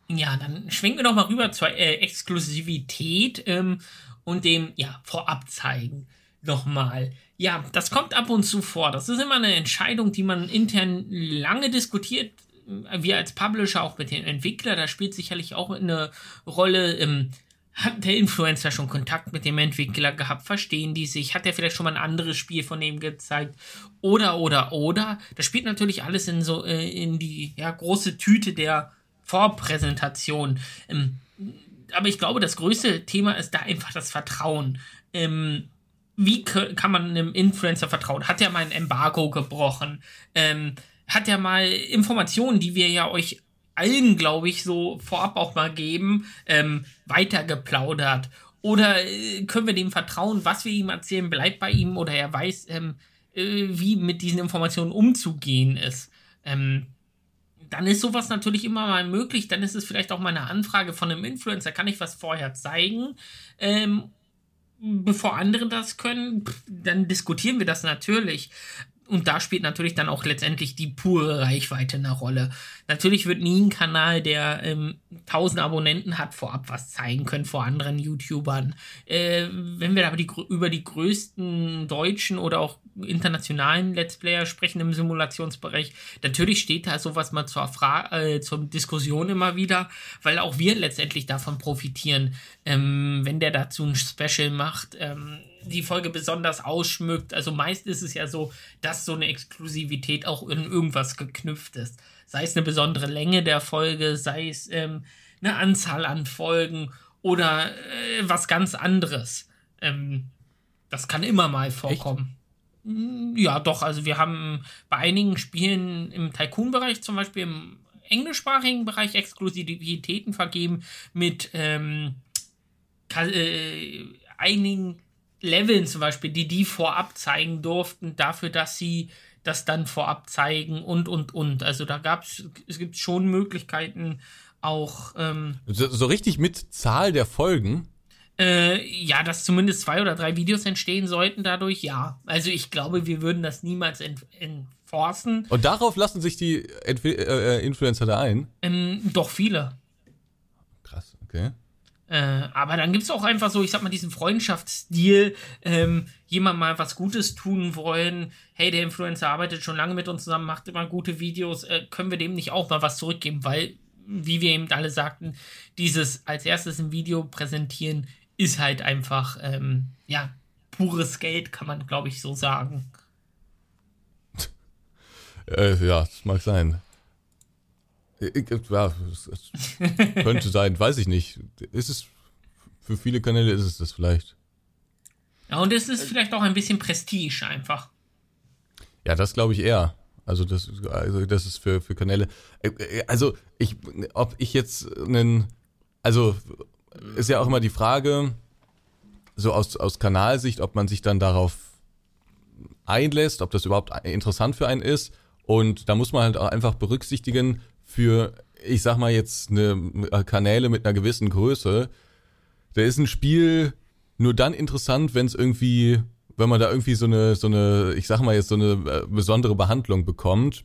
Ja, dann schwenken wir doch mal rüber zur äh, Exklusivität ähm, und dem ja, Vorabzeigen nochmal. Ja, das kommt ab und zu vor. Das ist immer eine Entscheidung, die man intern lange diskutiert. Wir als Publisher, auch mit dem Entwickler, da spielt sicherlich auch eine Rolle. Ähm, hat der Influencer schon Kontakt mit dem Entwickler gehabt? Verstehen die sich? Hat er vielleicht schon mal ein anderes Spiel von dem gezeigt? Oder, oder, oder? Das spielt natürlich alles in so äh, in die ja, große Tüte der Vorpräsentation. Ähm, aber ich glaube, das größte Thema ist da einfach das Vertrauen. Ähm, wie kann man einem Influencer vertrauen? Hat er mal ein Embargo gebrochen? Ähm, hat er mal Informationen, die wir ja euch allen, glaube ich, so vorab auch mal geben, ähm, weitergeplaudert? Oder äh, können wir dem vertrauen, was wir ihm erzählen, bleibt bei ihm oder er weiß, ähm, äh, wie mit diesen Informationen umzugehen ist? Ähm, dann ist sowas natürlich immer mal möglich. Dann ist es vielleicht auch mal eine Anfrage von einem Influencer. Kann ich was vorher zeigen? Ähm, bevor andere das können, dann diskutieren wir das natürlich. Und da spielt natürlich dann auch letztendlich die pure Reichweite eine Rolle. Natürlich wird nie ein Kanal, der ähm, 1000 Abonnenten hat, vorab was zeigen können vor anderen YouTubern. Äh, wenn wir aber die, über die größten deutschen oder auch internationalen Let's Player sprechen im Simulationsbereich, natürlich steht da sowas mal zur, Fra äh, zur Diskussion immer wieder, weil auch wir letztendlich davon profitieren, ähm, wenn der dazu ein Special macht. Ähm, die Folge besonders ausschmückt. Also meist ist es ja so, dass so eine Exklusivität auch in irgendwas geknüpft ist. Sei es eine besondere Länge der Folge, sei es ähm, eine Anzahl an Folgen oder äh, was ganz anderes. Ähm, das kann immer mal vorkommen. Mm, Ja, doch. Also wir haben bei einigen Spielen im Tycoon-Bereich zum Beispiel im englischsprachigen Bereich Exklusivitäten vergeben mit ähm, äh, einigen Leveln zum Beispiel, die die vorab zeigen durften, dafür, dass sie das dann vorab zeigen und, und, und. Also da gab es, es gibt schon Möglichkeiten auch, ähm, So, so richtig mit Zahl der Folgen. äh, ja, dass zumindest zwei oder drei Videos entstehen sollten dadurch, ja. Also ich glaube, wir würden das niemals ent enforcen. Und darauf lassen sich die Entwi äh, Influencer da ein. Ähm, doch viele. Krass, okay. Äh, aber dann gibt es auch einfach so, ich sag mal, diesen Freundschaftsstil, ähm, jemand mal was Gutes tun wollen. Hey, der Influencer arbeitet schon lange mit uns zusammen, macht immer gute Videos. Äh, können wir dem nicht auch mal was zurückgeben? Weil, wie wir eben alle sagten, dieses als erstes ein Video präsentieren ist halt einfach, ähm, ja, pures Geld, kann man, glaube ich, so sagen. Äh, ja, das mag sein. Ich, ich- ja, könnte sein, weiß ich nicht. Ist es für viele Kanäle ist es das vielleicht. Ja, und es ist vielleicht auch ein bisschen Prestige einfach. Ja, das glaube ich eher. Also das, also das ist für, für Kanäle. Äh, äh, Also ich, ob ich jetzt einen, also ist ja auch immer die Frage, so aus, aus Kanalsicht, ob man sich dann darauf einlässt, ob das überhaupt interessant für einen ist. Und da muss man halt auch einfach berücksichtigen, für, ich sag mal jetzt, eine Kanäle mit einer gewissen Größe, da ist ein Spiel nur dann interessant, wenn es irgendwie, wenn man da irgendwie so eine, so eine, ich sag mal jetzt so eine äh, besondere Behandlung bekommt.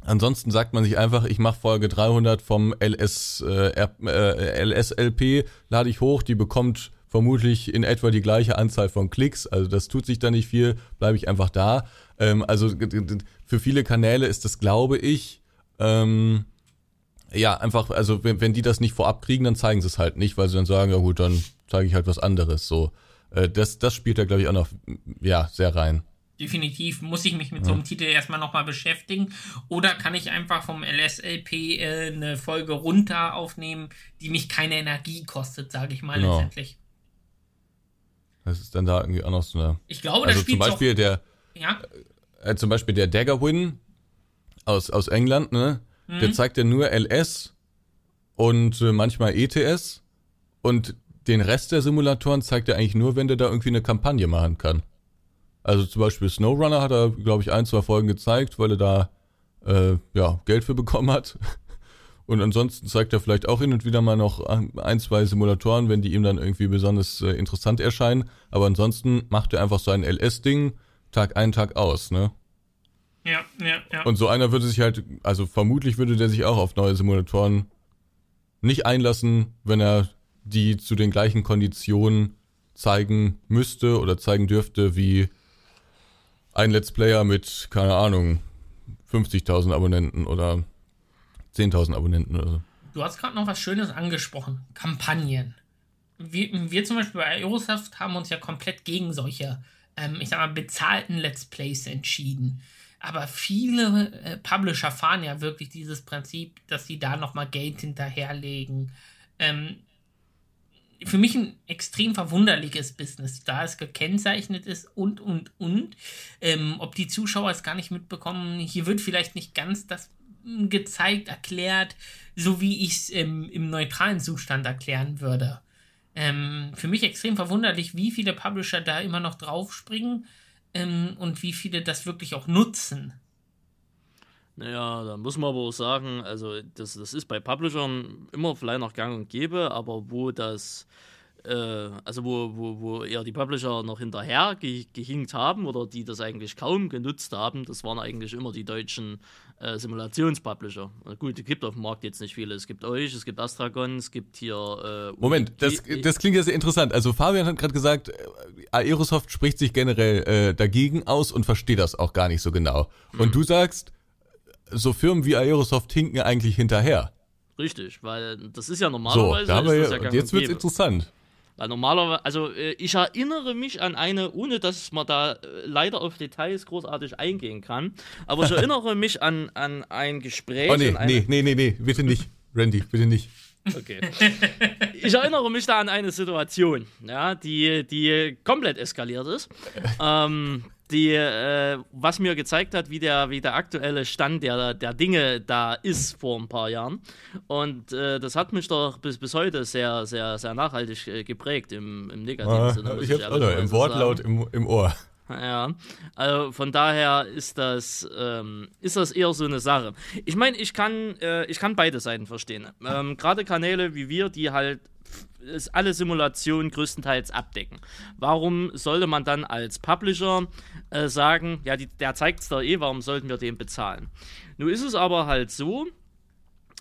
Ansonsten sagt man sich einfach, ich mache Folge 300 vom LS, äh, äh, LSLP, lade ich hoch, die bekommt vermutlich in etwa die gleiche Anzahl von Klicks, also das tut sich da nicht viel, bleibe ich einfach da. Ähm, also für viele Kanäle ist das, glaube ich, ähm, ja, einfach, also wenn, wenn die das nicht vorab kriegen, dann zeigen sie es halt nicht, weil sie dann sagen, ja gut, dann zeige ich halt was anderes. So, äh, das, das spielt da, glaube ich, auch noch ja, sehr rein definitiv muss ich mich mit so einem Titel erstmal nochmal beschäftigen. Oder kann ich einfach vom LSLP äh, eine Folge runter aufnehmen, die mich keine Energie kostet, sage ich mal genau. letztendlich. Das ist dann da irgendwie auch noch so eine. Ich glaube, also das spielt zum Beispiel auch, der. Ja. Äh, zum Beispiel der Dagger Win aus, aus England, ne? Mhm. Der zeigt ja nur LS und äh, manchmal ETS. Und den Rest der Simulatoren zeigt er eigentlich nur, wenn der da irgendwie eine Kampagne machen kann. Also zum Beispiel SnowRunner hat er, glaube ich, ein, zwei Folgen gezeigt, weil er da äh, ja, Geld für bekommen hat. Und ansonsten zeigt er vielleicht auch hin und wieder mal noch ein, zwei Simulatoren, wenn die ihm dann irgendwie besonders äh, interessant erscheinen. Aber ansonsten macht er einfach sein LS-Ding Tag ein, Tag aus, ne? Ja, ja, ja. Und so einer würde sich halt, also vermutlich würde der sich auch auf neue Simulatoren nicht einlassen, wenn er die zu den gleichen Konditionen zeigen müsste oder zeigen dürfte wie ein Let's Player mit, keine Ahnung, 50.000 Abonnenten oder 10.000 Abonnenten oder so. Du hast gerade noch was Schönes angesprochen. Kampagnen. Wir, wir zum Beispiel bei Aerosoft haben uns ja komplett gegen solche, ähm, ich sag mal, bezahlten Let's Plays entschieden. Aber viele äh, Publisher fahren ja wirklich dieses Prinzip, dass sie da nochmal Geld hinterherlegen. Ähm, für mich ein extrem verwunderliches Business, da es gekennzeichnet ist und, und, und. Ähm, ob die Zuschauer es gar nicht mitbekommen, hier wird vielleicht nicht ganz das hm, gezeigt, erklärt, so wie ich es ähm, im neutralen Zustand erklären würde. Ähm, für mich extrem verwunderlich, wie viele Publisher da immer noch draufspringen ähm, und wie viele das wirklich auch nutzen. Naja, da muss man aber auch sagen, also das, das ist bei Publishern immer vielleicht noch gang und gäbe, aber wo das, also wo, wo, wo eher die Publisher noch hinterher ge gehinkt haben oder die das eigentlich kaum genutzt haben, das waren eigentlich immer die deutschen äh, Simulationspublisher. Gut, es gibt auf dem Markt jetzt nicht viele. Es gibt euch, es gibt Astragon, es gibt hier. Äh, Moment, das, das klingt ja sehr interessant. Also Fabian hat gerade gesagt, äh, Aerosoft spricht sich generell äh, dagegen aus und versteht das auch gar nicht so genau. Und hm. du sagst, so Firmen wie Aerosoft hinken eigentlich hinterher. Richtig, weil das ist ja normalerweise. So, da haben wir ja, ja jetzt wird's interessant. Weil normalerweise, also äh, ich erinnere mich an eine, ohne dass man da äh, leider auf Details großartig eingehen kann, aber ich erinnere mich an, an ein Gespräch. Oh nee, nee, nee, nee, nee, bitte nicht, Randy, bitte nicht. Okay. Ich erinnere mich da an eine Situation, ja, die, die komplett eskaliert ist. ähm, die, äh, was mir gezeigt hat, wie der, wie der aktuelle Stand der, der Dinge da ist vor ein paar Jahren. Und äh, das hat mich doch bis, bis heute sehr, sehr, sehr nachhaltig äh, geprägt im, im negativen ah, Sinne. Ich hab's auch noch im Wortlaut im, im Ohr. Ja, also von daher ist das, ähm, ist das eher so eine Sache. Ich meine, ich kann, äh, ich kann beide Seiten verstehen. Ähm, Gerade Kanäle wie wir, die halt alle Simulationen größtenteils abdecken. Warum sollte man dann als Publisher äh, sagen, ja, die, der zeigt es da eh, warum sollten wir den bezahlen? Nun ist es aber halt so,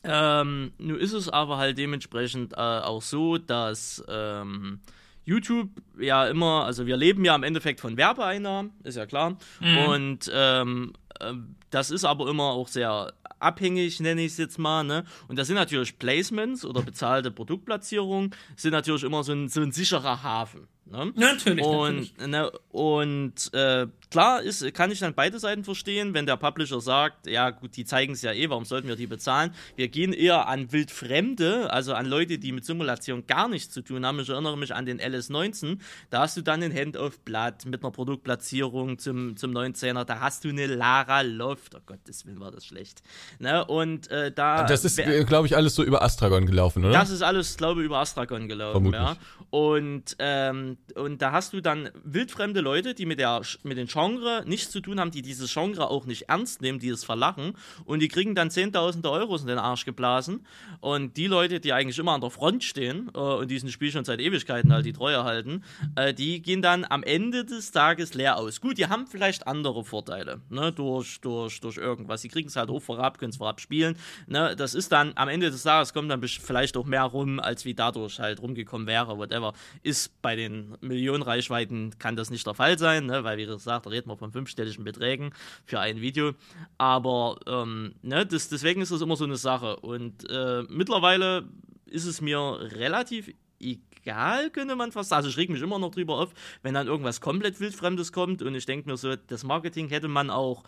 ähm, nun ist es aber halt dementsprechend äh, auch so, dass ähm, YouTube ja immer, also wir leben ja im Endeffekt von Werbeeinnahmen, ist ja klar. Mhm. Und ähm, äh, das ist aber immer auch sehr abhängig, nenne ich es jetzt mal. Ne? Und das sind natürlich Placements oder bezahlte Produktplatzierungen, sind natürlich immer so ein, so ein sicherer Hafen. Ne? Natürlich. Und, natürlich. Ne, und äh, klar ist, kann ich dann beide Seiten verstehen, wenn der Publisher sagt, ja gut, die zeigen es ja eh, warum sollten wir die bezahlen? Wir gehen eher an Wildfremde, also an Leute, die mit Simulation gar nichts zu tun haben. Ich erinnere mich an den LS19, da hast du dann ein Hand-of-Blatt mit einer Produktplatzierung zum, zum 19er, da hast du eine Lara Loft, oh Gottes Willen war das schlecht. Ne? Und äh, da... Das ist, glaube ich, alles so über Astragon gelaufen, oder? Das ist alles, glaube ich, über Astragon gelaufen, Vermutlich. ja. Und ähm, und da hast du dann wildfremde Leute, die mit, der, mit dem Genre nichts zu tun haben, die dieses Genre auch nicht ernst nehmen, die es verlachen. Und die kriegen dann Zehntausende Euros in den Arsch geblasen. Und die Leute, die eigentlich immer an der Front stehen äh, und diesen Spiel schon seit Ewigkeiten halt die Treue halten, äh, die gehen dann am Ende des Tages leer aus. Gut, die haben vielleicht andere Vorteile, ne, durch, durch, durch irgendwas. Die kriegen es halt hoch vorab, können es vorab spielen. Ne, das ist dann am Ende des Tages kommt dann vielleicht auch mehr rum, als wie dadurch halt rumgekommen wäre, whatever. Ist bei den Millionen Reichweiten kann das nicht der Fall sein, ne, weil wie gesagt, da reden wir von fünfstelligen Beträgen für ein Video. Aber ähm, ne, das, deswegen ist das immer so eine Sache. Und äh, mittlerweile ist es mir relativ egal, könnte man fast sagen. Also ich reg mich immer noch drüber auf, wenn dann irgendwas komplett wildfremdes kommt und ich denke mir so, das Marketing hätte man auch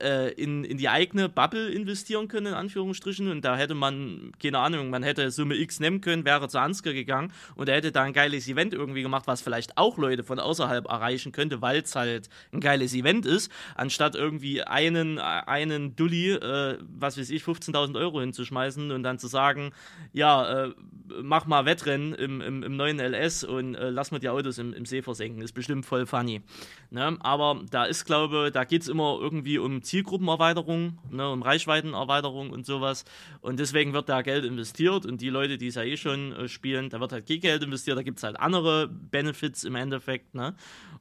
äh, in, in die eigene Bubble investieren können, in Anführungsstrichen. Und da hätte man, keine Ahnung, man hätte Summe X nehmen können, wäre zu Ansgar gegangen und er hätte da ein geiles Event irgendwie gemacht, was vielleicht auch Leute von außerhalb erreichen könnte, weil es halt ein geiles Event ist, anstatt irgendwie einen, einen Dulli, äh, was weiß ich, 15.000 Euro hinzuschmeißen und dann zu sagen, ja, äh, mach mal Wettrennen im, im, im neuen LS und äh, lass mal die Autos im, im See versenken. Ist bestimmt voll funny. Ne? Aber da ist, glaube da geht es immer irgendwie um Zielgruppenerweiterung, ne, um Reichweitenerweiterung und sowas. Und deswegen wird da Geld investiert und die Leute, die es ja eh schon äh, spielen, da wird halt kein Geld investiert, da gibt es halt andere Benefits im Endeffekt. Ne?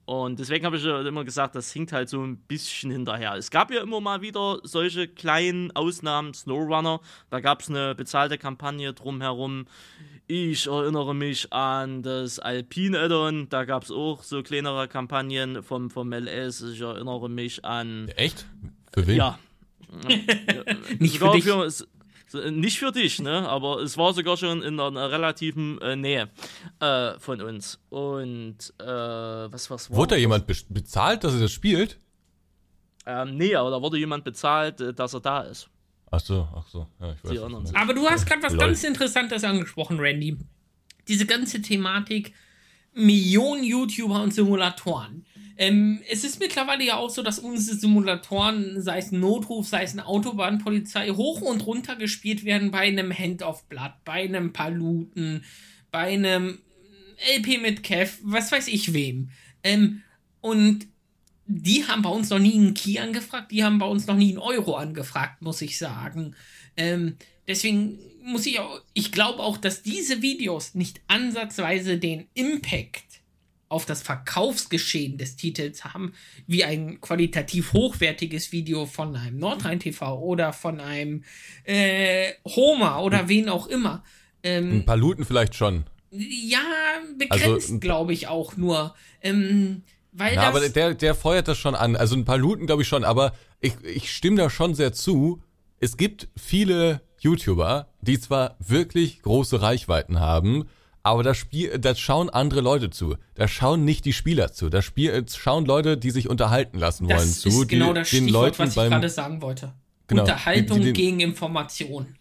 Und deswegen habe ich ja immer gesagt, das hinkt halt so ein bisschen hinterher. Es gab ja immer mal wieder solche kleinen Ausnahmen, Snowrunner, da gab es eine bezahlte Kampagne drumherum. Ich erinnere mich an das Alpine Addon, da gab es auch so kleinere Kampagnen vom, vom LS. Ich erinnere mich an. Echt? Für wen? Ja. nicht für dich. Für, nicht für dich, ne? Aber es war sogar schon in einer relativen äh, Nähe äh, von uns. Und äh, was, was war Wurde da jemand be bezahlt, dass er das spielt? Ähm, nee, aber da wurde jemand bezahlt, äh, dass er da ist. Ach so, ach so. Ja, ich weiß aber du hast gerade was Leute. ganz Interessantes angesprochen, Randy. Diese ganze Thematik Millionen YouTuber und Simulatoren. Ähm, es ist mittlerweile ja auch so, dass unsere Simulatoren, sei es ein Notruf, sei es eine Autobahnpolizei, hoch und runter gespielt werden bei einem Hand-of-Blood, bei einem Paluten, bei einem LP mit Kev, was weiß ich wem. Ähm, und die haben bei uns noch nie einen Key angefragt, die haben bei uns noch nie einen Euro angefragt, muss ich sagen. Ähm, deswegen muss ich auch, ich glaube auch, dass diese Videos nicht ansatzweise den Impact auf das Verkaufsgeschehen des Titels haben, wie ein qualitativ hochwertiges Video von einem Nordrhein TV oder von einem äh, Homer oder wen auch immer. Ähm, ein paar Luten vielleicht schon. Ja, begrenzt, also, glaube ich auch nur. Ähm, weil ja, aber der, der feuert das schon an. Also ein paar Luten glaube ich schon, aber ich, ich stimme da schon sehr zu. Es gibt viele YouTuber, die zwar wirklich große Reichweiten haben, aber das Spiel, das schauen andere Leute zu. Da schauen nicht die Spieler zu. Da Spiel, schauen Leute, die sich unterhalten lassen wollen das zu. Das ist genau die, das Stichwort, Leuten was ich gerade sagen wollte. Genau, Unterhaltung die, die gegen Information.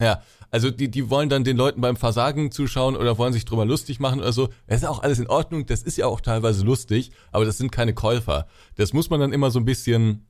Ja, also die, die wollen dann den Leuten beim Versagen zuschauen oder wollen sich drüber lustig machen oder so. Das ist auch alles in Ordnung, das ist ja auch teilweise lustig, aber das sind keine Käufer. Das muss man dann immer so ein bisschen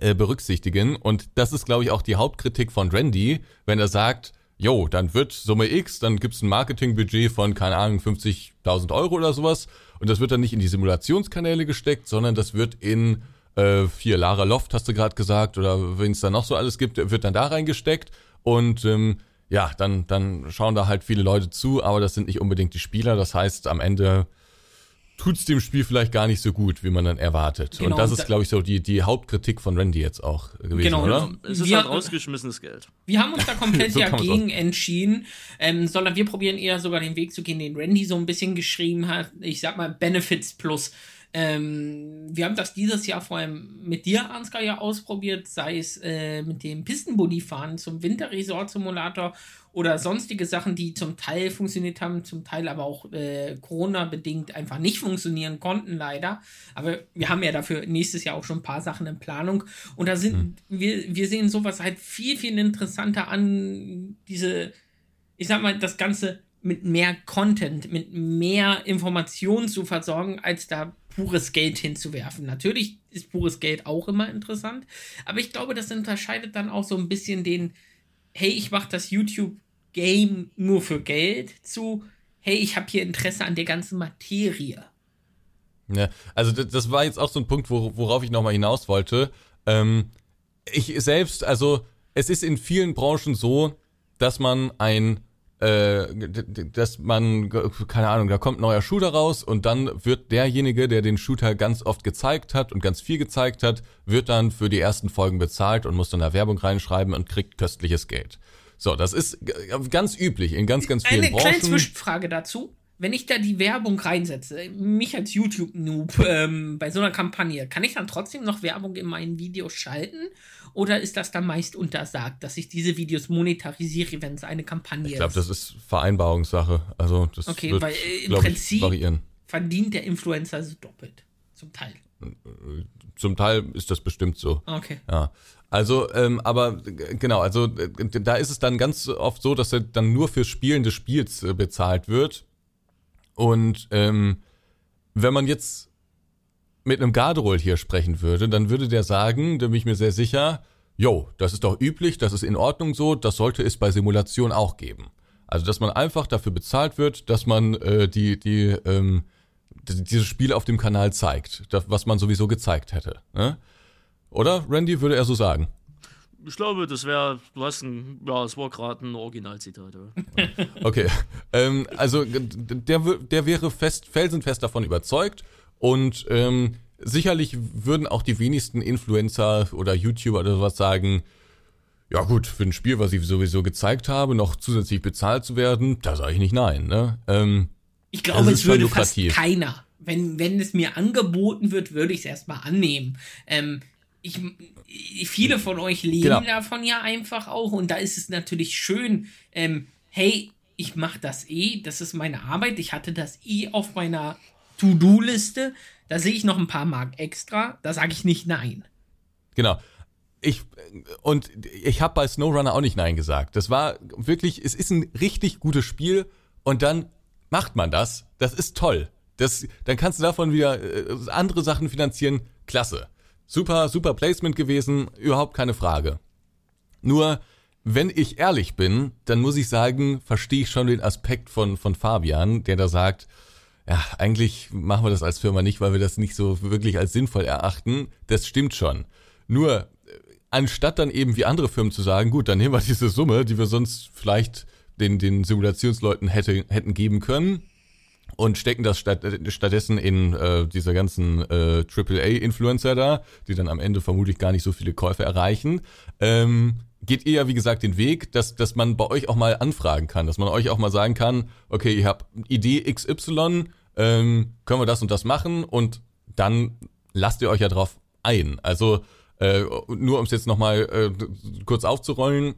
äh, berücksichtigen. Und das ist, glaube ich, auch die Hauptkritik von Randy, wenn er sagt, jo, dann wird Summe X, dann gibt's ein Marketingbudget von, keine Ahnung, 50.000 Euro oder sowas. Und das wird dann nicht in die Simulationskanäle gesteckt, sondern das wird in äh, hier Lara Loft, hast du gerade gesagt, oder wenn es da noch so alles gibt, wird dann da reingesteckt. Und ähm, ja, dann, dann schauen da halt viele Leute zu, aber das sind nicht unbedingt die Spieler. Das heißt, am Ende tut's dem Spiel vielleicht gar nicht so gut, wie man dann erwartet. Genau, und das ist, glaube ich, so die, die Hauptkritik von Randy jetzt auch gewesen, genau, oder? Es ist wir, halt rausgeschmissenes Geld. Wir haben uns da komplett so ja gegen entschieden, ähm, sondern wir probieren eher sogar den Weg zu gehen, den Randy so ein bisschen geschrieben hat. Ich sag mal Benefits plus. Ähm, wir haben das dieses Jahr vor allem mit dir, Ansgar, ja ausprobiert, sei es äh, mit dem Pistenbuddy-Fahren zum Winterresort-Simulator oder sonstige Sachen, die zum Teil funktioniert haben, zum Teil aber auch äh, Corona-bedingt einfach nicht funktionieren konnten, leider. Aber wir haben ja dafür nächstes Jahr auch schon ein paar Sachen in Planung. Und da sind, mhm. wir, wir sehen sowas halt viel, viel interessanter an, diese, ich sag mal, das Ganze mit mehr Content, mit mehr Informationen zu versorgen, als da pures Geld hinzuwerfen. Natürlich ist pures Geld auch immer interessant, aber ich glaube, das unterscheidet dann auch so ein bisschen den, hey, ich mache das YouTube Game nur für Geld zu, hey, ich habe hier Interesse an der ganzen Materie. Ja, also das, war jetzt auch so ein Punkt, wo, worauf ich nochmal hinaus wollte. Ähm, ich selbst, also es ist in vielen Branchen so, dass man ein äh, dass man, keine Ahnung, da kommt ein neuer Shooter raus und dann wird derjenige, der den Shooter ganz oft gezeigt hat und ganz viel gezeigt hat, wird dann für die ersten Folgen bezahlt und muss dann da Werbung reinschreiben und kriegt köstliches Geld. So, das ist ganz üblich in ganz, ganz vielen Eine Branchen. kleine Zwischenfrage dazu. Wenn ich da die Werbung reinsetze, mich als YouTube-Noob ähm, bei so einer Kampagne, kann ich dann trotzdem noch Werbung in meinen Videos schalten? Oder ist das dann meist untersagt, dass ich diese Videos monetarisiere, wenn es eine Kampagne Ich glaube, ist? das ist Vereinbarungssache. Also das Okay, wird, weil äh, im glaub ich, Prinzip variieren. verdient der Influencer so doppelt. Zum Teil. Zum Teil ist das bestimmt so. Okay. Ja. Also, ähm, aber g- genau, also äh, da ist es dann ganz oft so, dass er dann nur fürs Spielen des Spiels äh, bezahlt wird. Und ähm, wenn man jetzt mit einem Garderol hier sprechen würde, dann würde der sagen, da bin ich mir sehr sicher, jo, das ist doch üblich, das ist in Ordnung so, das sollte es bei Simulation auch geben. Also, dass man einfach dafür bezahlt wird, dass man äh, die, die, ähm, dieses Spiel auf dem Kanal zeigt, das, was man sowieso gezeigt hätte. Ne? Oder, Randy, würde er so sagen? Ich glaube, das wäre, du hast ein, ja, es war gerade ein Originalzitat. Ja. Okay. ähm, also der, der wäre fest, felsenfest davon überzeugt und ähm, sicherlich würden auch die wenigsten Influencer oder YouTuber oder sowas sagen, ja gut, für ein Spiel, was ich sowieso gezeigt habe, noch zusätzlich bezahlt zu werden, da sage ich nicht nein. Ne? Ähm, Ich glaube, es würde lukrativ. fast keiner. Wenn, wenn es mir angeboten wird, würde ich es erstmal annehmen. Ähm, ich, viele von euch leben Genau. davon ja einfach auch und da ist es natürlich schön, ähm, hey, ich mache das eh, das ist meine Arbeit, ich hatte das eh auf meiner To-Do-Liste, da sehe ich noch ein paar Mark extra, da sage ich nicht nein. Genau. Ich und ich habe bei SnowRunner auch nicht nein gesagt. Das war wirklich, es ist ein richtig gutes Spiel und dann macht man das. Das ist toll. Das, dann kannst du davon wieder äh, andere Sachen finanzieren. Klasse. Super, super Placement gewesen, überhaupt keine Frage. Nur, wenn ich ehrlich bin, dann muss ich sagen, verstehe ich schon den Aspekt von, von Fabian, der da sagt, ja, eigentlich machen wir das als Firma nicht, weil wir das nicht so wirklich als sinnvoll erachten. Das stimmt schon. Nur, äh, anstatt dann eben wie andere Firmen zu sagen, gut, dann nehmen wir diese Summe, die wir sonst vielleicht den, den Simulationsleuten hätte, hätten geben können und stecken das statt, stattdessen in äh, diese ganzen äh, AAA-Influencer da, die dann am Ende vermutlich gar nicht so viele Käufe erreichen. Ähm, geht ihr ja, wie gesagt, den Weg, dass, dass man bei euch auch mal anfragen kann, dass man euch auch mal sagen kann, okay, ihr habt Idee XY, ähm, können wir das und das machen und dann lasst ihr euch ja drauf ein. Also äh, nur um es jetzt nochmal äh, kurz aufzurollen,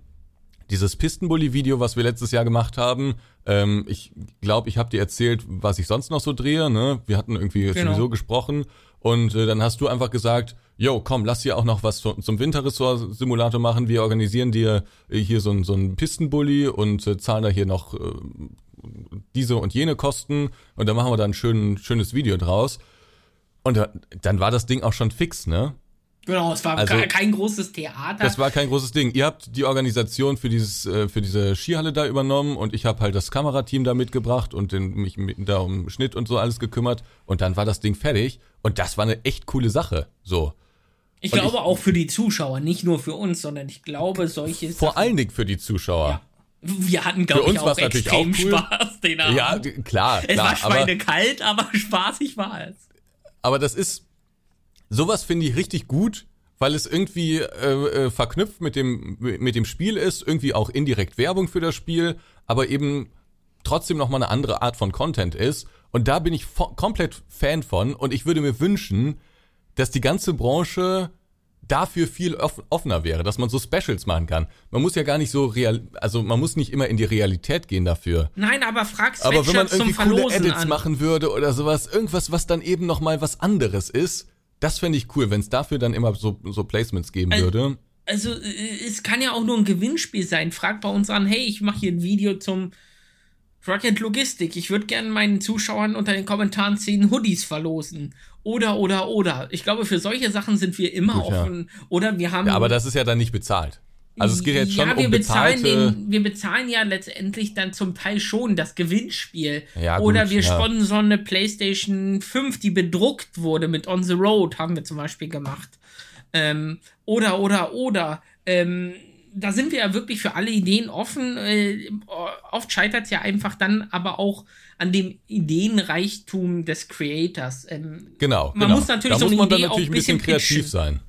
dieses Pistenbully-Video, was wir letztes Jahr gemacht haben, ähm, ich glaube, ich habe dir erzählt, was ich sonst noch so drehe. Ne? Wir hatten irgendwie Genau. sowieso gesprochen und äh, dann hast du einfach gesagt, yo, komm, lass hier auch noch was zum, zum Winterressort-Simulator machen. Wir organisieren dir äh, hier so ein so ein Pistenbully und äh, zahlen da hier noch äh, diese und jene Kosten und dann machen wir da ein schön, schönes Video draus. Und da, dann war das Ding auch schon fix, ne? Genau, es war Also- kein großes Theater. Das war kein großes Ding. Ihr habt die Organisation für dieses äh, für diese Skihalle da übernommen und ich habe halt das Kamerateam da mitgebracht und den, mich da um Schnitt und so alles gekümmert und dann war das Ding fertig und das war eine echt coole Sache. So. ich und glaube ich- auch für die Zuschauer, nicht nur für uns, sondern ich glaube, solche Vor Sachen- allen Dingen für die Zuschauer. Ja. Wir hatten, glaube ich, uns auch extrem auch cool. Spaß den Abend. Ja, klar, es klar. war aber, schweinekalt, aber spaßig war es. aber das ist sowas finde ich richtig gut, weil es irgendwie äh, äh, verknüpft mit dem mit dem Spiel ist, irgendwie auch indirekt Werbung für das Spiel, aber eben trotzdem noch mal eine andere Art von Content ist und da bin ich komplett Fan von und ich würde mir wünschen, dass die ganze Branche dafür viel off offener wäre, dass man so Specials machen kann. Man muss ja gar nicht so real, also man muss nicht immer in die Realität gehen dafür. Nein, aber frag Aber wenn man irgendwie coole Edits an. machen würde oder sowas, irgendwas, was dann eben noch mal was anderes ist, das fände ich cool, wenn es dafür dann immer so, so Placements geben Also- würde. Also, äh, es kann ja auch nur ein Gewinnspiel sein. Frag bei uns an, hey, ich mache hier ein Video zum Rocket Logistik. Ich würde gerne meinen Zuschauern unter den Kommentaren 10 Hoodies verlosen. Oder, oder, oder. Ich glaube, für solche Sachen sind wir immer Gut, ja. offen. Oder wir haben. Ja, aber das ist ja dann nicht bezahlt. Also es geht jetzt schon ja, wir um bezahlen den, wir bezahlen ja letztendlich dann zum Teil schon das Gewinnspiel. Ja, gut, Oder wir ja. sponsern eine PlayStation 5, die bedruckt wurde mit On the Road, haben wir zum Beispiel gemacht. Ähm, oder, oder, oder. Ähm, da sind wir ja wirklich für alle Ideen offen. Äh, oft scheitert es ja einfach dann aber auch an dem Ideenreichtum des Creators. Ähm, Genau. Man genau. muss natürlich da so muss man dann Idee auch natürlich ein bisschen kreativ pitchen. sein.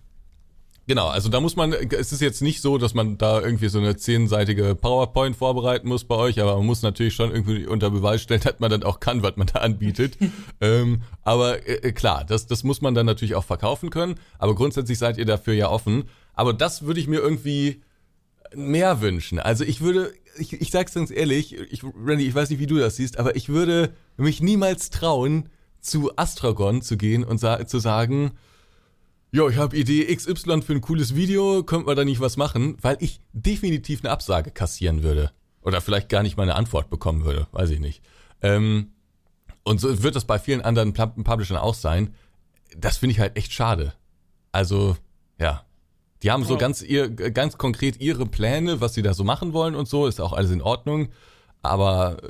Genau, also da muss man, es ist jetzt nicht so, dass man da irgendwie so eine zehnseitige PowerPoint vorbereiten muss bei euch, aber man muss natürlich schon irgendwie unter Beweis stellen, dass man dann auch kann, was man da anbietet. ähm, aber äh, klar, das, das muss man dann natürlich auch verkaufen können, aber grundsätzlich seid ihr dafür ja offen. Aber das würde ich mir irgendwie mehr wünschen. Also ich würde, ich, ich sag's ganz ehrlich, ich, Randy, ich weiß nicht, wie du das siehst, aber ich würde mich niemals trauen, zu Astragon zu gehen und sa zu sagen, Jo, ich habe Idee XY für ein cooles Video, könnte man da nicht was machen, weil ich definitiv eine Absage kassieren würde. Oder vielleicht gar nicht mal eine Antwort bekommen würde, weiß ich nicht. Ähm, und so wird das bei vielen anderen Pub- Publishern auch sein. Das finde ich halt echt schade. Also, ja. Die haben so ganz, ihr, ganz konkret ihre Pläne, was sie da so machen wollen und so, ist auch alles in Ordnung. Aber äh,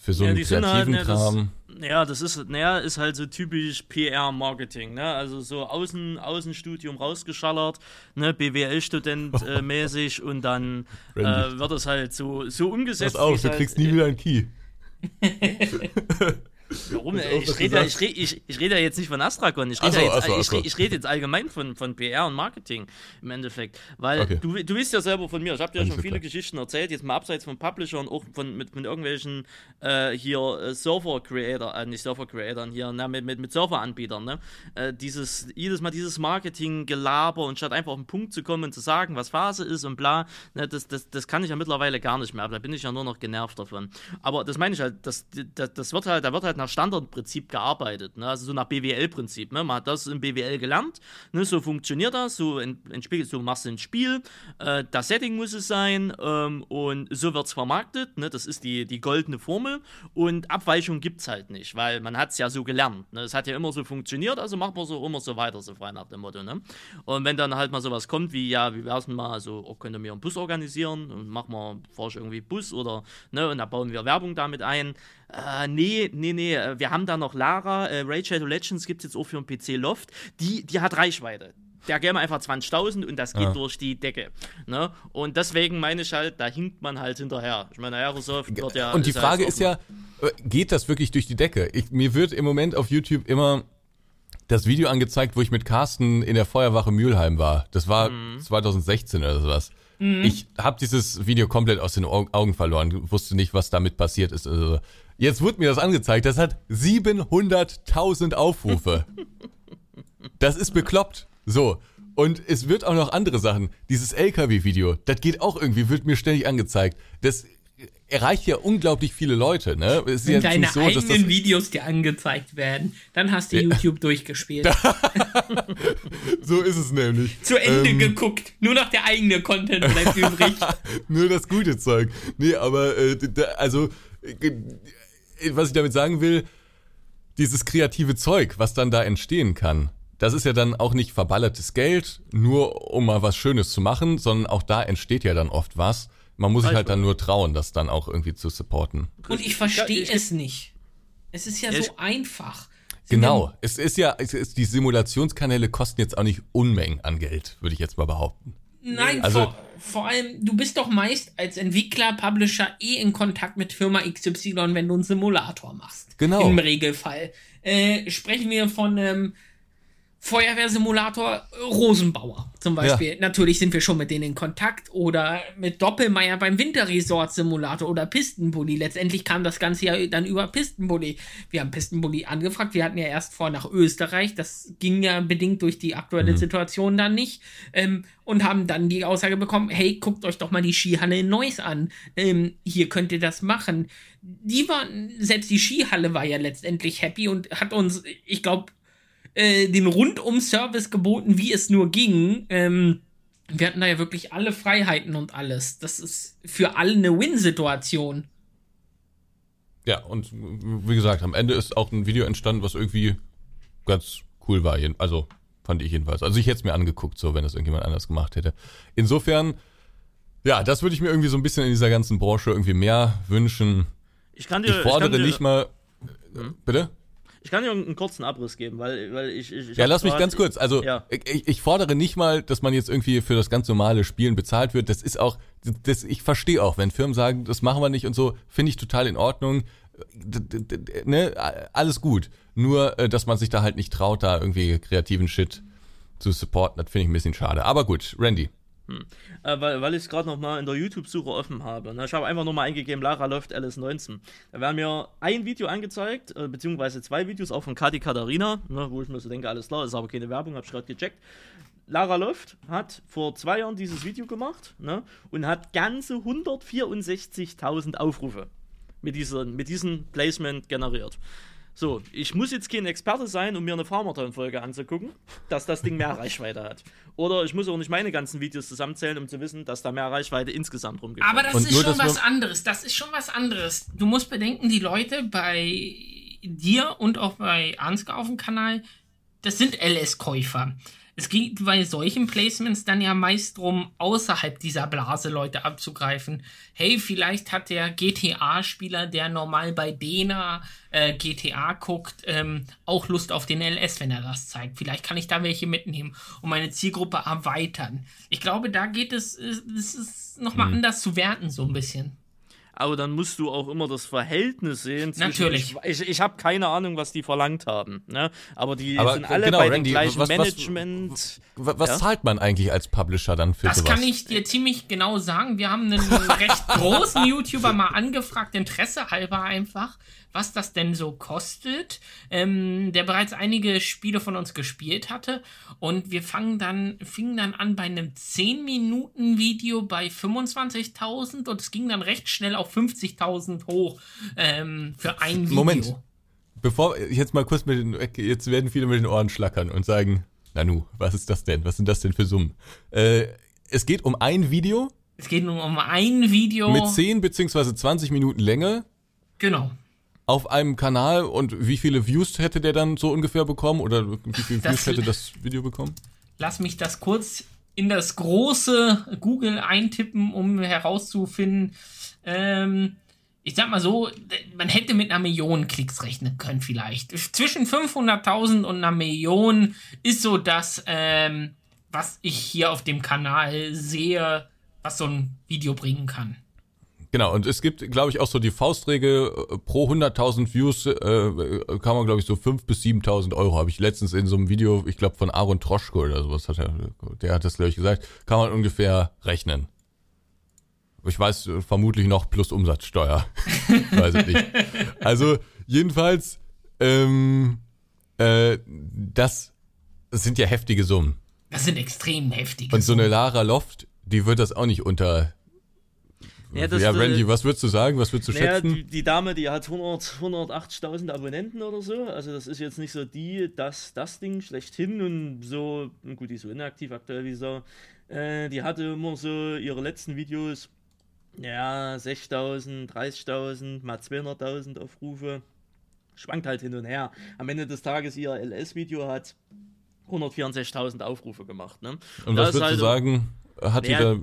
für so Ja, einen sind kreativen halt, Kram. Ja, das ist, naja, ist halt so typisch PR-Marketing, ne? Also so Außen, Außenstudium rausgeschallert, ne, BWL-Student äh, mäßig und dann äh, wird es halt so, so umgesetzt. Pass auf, du halt, kriegst nie wieder einen Key. Warum? Ich rede, ja, ich, rede, ich, ich rede ja jetzt nicht von Astragon, ich rede, so, ja jetzt, so, ich, so. ich rede jetzt allgemein von, von PR und Marketing im Endeffekt. Weil Okay. du, du weißt ja selber von mir, ich habe dir ja schon viele klar. Geschichten erzählt, jetzt mal abseits von Publishern, auch von, mit, mit irgendwelchen äh, hier äh, Server-Creator, äh, nicht Server-Creatoren hier, na, mit, mit, mit Server-Anbietern, ne? Äh, dieses, jedes Mal dieses Marketing-Gelaber und statt einfach auf den Punkt zu kommen und zu sagen, was Phase ist und bla, ne, das, das, das kann ich ja mittlerweile gar nicht mehr, aber da bin ich ja nur noch genervt davon. Aber das meine ich halt, das, das, das wird halt, da wird halt nach Standardprinzip gearbeitet, ne? also so nach BWL-Prinzip. Ne? Man hat das im BWL gelernt, ne? so funktioniert das, so, ent, entspiegelt, so machst du ein Spiel, äh, das Setting muss es sein ähm, und so wird es vermarktet, ne? das ist die, die goldene Formel und Abweichung gibt es halt nicht, weil man hat es ja so gelernt. Ne? Es hat ja immer so funktioniert, also machen wir so immer so weiter, so frei nach dem Motto. Ne? Und wenn dann halt mal sowas kommt wie, ja, wie wär's denn mal, so, oh, könnt ihr mir einen Bus organisieren und machen wir, fahr ich irgendwie Bus oder, ne, und da bauen wir Werbung damit ein. Äh, nee, nee, nee, äh, wir haben da noch Lara, äh, Raid Shadow Legends gibt es jetzt auch für den PC Loft, die, die hat Reichweite. Der geben wir einfach 20.000 und das geht Ja. durch die Decke. Ne? Und deswegen meine ich halt, da hinkt man halt hinterher. Ich meine, Aerosoft wird ja. Und die ja Frage ist ja, äh, geht das wirklich durch die Decke? Ich, mir wird im Moment auf YouTube immer das Video angezeigt, wo ich mit Carsten in der Feuerwache Mülheim war. Das war Mhm. 2016 oder sowas. Ich habe dieses Video komplett aus den Au- Augen verloren, wusste nicht, was damit passiert ist. Also, jetzt wurde mir das angezeigt, das hat 700.000 Aufrufe. Das ist bekloppt. So. Und es wird auch noch andere Sachen. Dieses LKW-Video, das geht auch irgendwie, wird mir ständig angezeigt. Das erreicht ja unglaublich viele Leute, ne? Es ist Wenn jetzt deine so, eigenen das, Videos dir angezeigt werden, dann hast du YouTube durchgespielt. so ist es nämlich. Zu Ende Ähm, geguckt. Nur noch der eigene Content bleibt übrig. Nur das gute Zeug. Nee, aber äh, da, also äh, was ich damit sagen will, dieses kreative Zeug, was dann da entstehen kann, das ist ja dann auch nicht verballertes Geld, nur um mal was Schönes zu machen, sondern auch da entsteht ja dann oft was. Man muss sich halt dann nur trauen, das dann auch irgendwie zu supporten. Und ich verstehe es nicht. Es ist ja Ja, so einfach. Sind Genau. Es ist ja, es ist, die Simulationskanäle kosten jetzt auch nicht Unmengen an Geld, würde ich jetzt mal behaupten. Nein, Also- vor, vor allem, du bist doch meist als Entwickler, Publisher eh in Kontakt mit Firma XY, wenn du einen Simulator machst. Genau. Im Regelfall. Äh, sprechen wir von einem Feuerwehrsimulator Rosenbauer zum Beispiel. Natürlich sind wir schon mit denen in Kontakt oder mit Doppelmeier beim Winterresort-Simulator oder Pistenbully. Letztendlich kam das Ganze ja dann über Pistenbully. Wir haben Pistenbully angefragt. Wir hatten ja erst vor nach Österreich. Das ging ja bedingt durch die aktuelle Situation dann nicht. Ähm, und haben dann die Aussage bekommen, hey, guckt euch doch mal die Skihalle in Neuss an. Ähm, hier könnt ihr das machen. Die waren, selbst die Skihalle war ja letztendlich happy und hat uns, ich glaube, äh, den Rundum-Service geboten, wie es nur ging. Ähm, wir hatten da ja wirklich alle Freiheiten und alles. Das ist für alle eine Win-Situation. Ja, und wie gesagt, am Ende ist auch ein Video entstanden, was irgendwie ganz cool war. Also fand ich jedenfalls. Also ich hätte es mir angeguckt, so wenn es irgendjemand anders gemacht hätte. Insofern, Ja, das würde ich mir irgendwie so ein bisschen in dieser ganzen Branche irgendwie mehr wünschen. Ich kann dir, Ich fordere ich kann dir, nicht mal. Hm? Bitte? Ich kann dir einen kurzen Abriss geben, weil, weil ich. ich, ich Ja, lass mich ganz kurz. Also Ja. ich, ich fordere nicht mal, dass man jetzt irgendwie für das ganz normale Spielen bezahlt wird. Das ist auch, das, ich verstehe auch, wenn Firmen sagen, das machen wir nicht und so, finde ich total in Ordnung. Ne, alles gut. Nur, äh, dass man sich da halt nicht traut, da irgendwie kreativen Shit zu supporten, das finde ich ein bisschen schade. Aber gut, Randy. Äh, weil, weil ich es gerade noch mal in der YouTube-Suche offen habe. Ne? Ich habe einfach nur mal eingegeben, Lara läuft LS19. Da werden mir ein Video angezeigt, äh, beziehungsweise zwei Videos, auch von Kati Katharina, ne, wo ich mir so denke, alles klar, ist aber keine Werbung, habe ich gerade gecheckt. Lara Loft hat vor zwei Jahren dieses Video gemacht ne, und hat ganze 164.000 Aufrufe mit, dieser, mit diesem Placement generiert. So, ich muss jetzt kein Experte sein, um mir eine Farmerton-Folge anzugucken, dass das Ding mehr Reichweite hat. Oder ich muss auch nicht meine ganzen Videos zusammenzählen, um zu wissen, dass da mehr Reichweite insgesamt rumgeht. Aber das Und ist schon was anderes. Das ist schon was anderes. Du musst bedenken, die Leute bei dir und auch bei Ansgar auf dem Kanal, das sind LS-Käufer. Es geht bei solchen Placements dann ja meist drum, außerhalb dieser Blase Leute abzugreifen. Hey, vielleicht hat der GTA-Spieler, der normal bei Dena äh, GTA guckt, ähm, auch Lust auf den LS, wenn er das zeigt. Vielleicht kann ich da welche mitnehmen und meine Zielgruppe erweitern. Ich glaube, da geht es, es es ist nochmal Mhm. anders zu werten, so ein bisschen. Aber dann musst du auch immer das Verhältnis sehen. Zwischen, Natürlich. Ich, ich, ich habe keine Ahnung, was die verlangt haben. Ne? Aber die Aber sind alle genau, bei Randy, dem gleichen was- was- Management. W- Was Ja? zahlt man eigentlich als Publisher dann für Das sowas? kann ich dir ziemlich genau sagen. Wir haben einen recht großen YouTuber mal angefragt, Interesse halber einfach, was das denn so kostet, ähm, der bereits einige Spiele von uns gespielt hatte. Und wir fangen dann, fingen dann an bei einem 10-Minuten-Video bei 25.000 und es ging dann recht schnell auf 50.000 hoch ähm, für ein Video. Moment. Bevor jetzt mal kurz mit den, jetzt werden viele mit den Ohren schlackern und sagen, Nanu, was ist das denn? Was sind das denn für Summen? Äh, es geht um ein Video Es geht nur um ein Video. mit 10 beziehungsweise 20 Minuten Länge genau. Auf einem Kanal und wie viele Views hätte der dann so ungefähr bekommen oder wie viele Das- Views hätte das Video bekommen? Lass mich das kurz in das große Google eintippen, um herauszufinden. Ähm, ich sag mal so, man hätte mit einer Million Klicks rechnen können vielleicht. Zwischen 500.000 und einer Million ist so das, ähm, was ich hier auf dem Kanal sehe, was so ein Video bringen kann. Genau, und es gibt, glaube ich, auch so die Faustregel, äh, pro 100.000 Views äh, kann man, glaube ich, so 5.000 bis 7.000 Euro, habe ich letztens in so einem Video, ich glaube, von Aaron Troschko oder sowas, hat er, der hat das, glaube ich, gesagt, kann man ungefähr rechnen. Ich weiß äh, vermutlich noch plus Umsatzsteuer. weiß ich nicht. Also, jedenfalls, ähm, äh, das, das sind ja heftige Summen. Das sind extrem heftige. Und so eine Lara Loft, die wird das auch nicht unter. Ja, das- ja, Randy, äh, was würdest du sagen? Was würdest du Naja, schätzen? die, die Dame, die hat 100 180.000 Abonnenten oder so. Also das ist jetzt nicht so die, das, das Ding schlechthin und so, gut, die ist so inaktiv aktuell wie so. Äh, die hatte immer so ihre letzten Videos, ja, 6.000, 30.000, mal 200.000 Aufrufe. Schwankt halt hin und her. Am Ende des Tages ihr LS-Video hat 164.000 Aufrufe gemacht. Ne? Und Da was würdest halt- du sagen? Hat die da.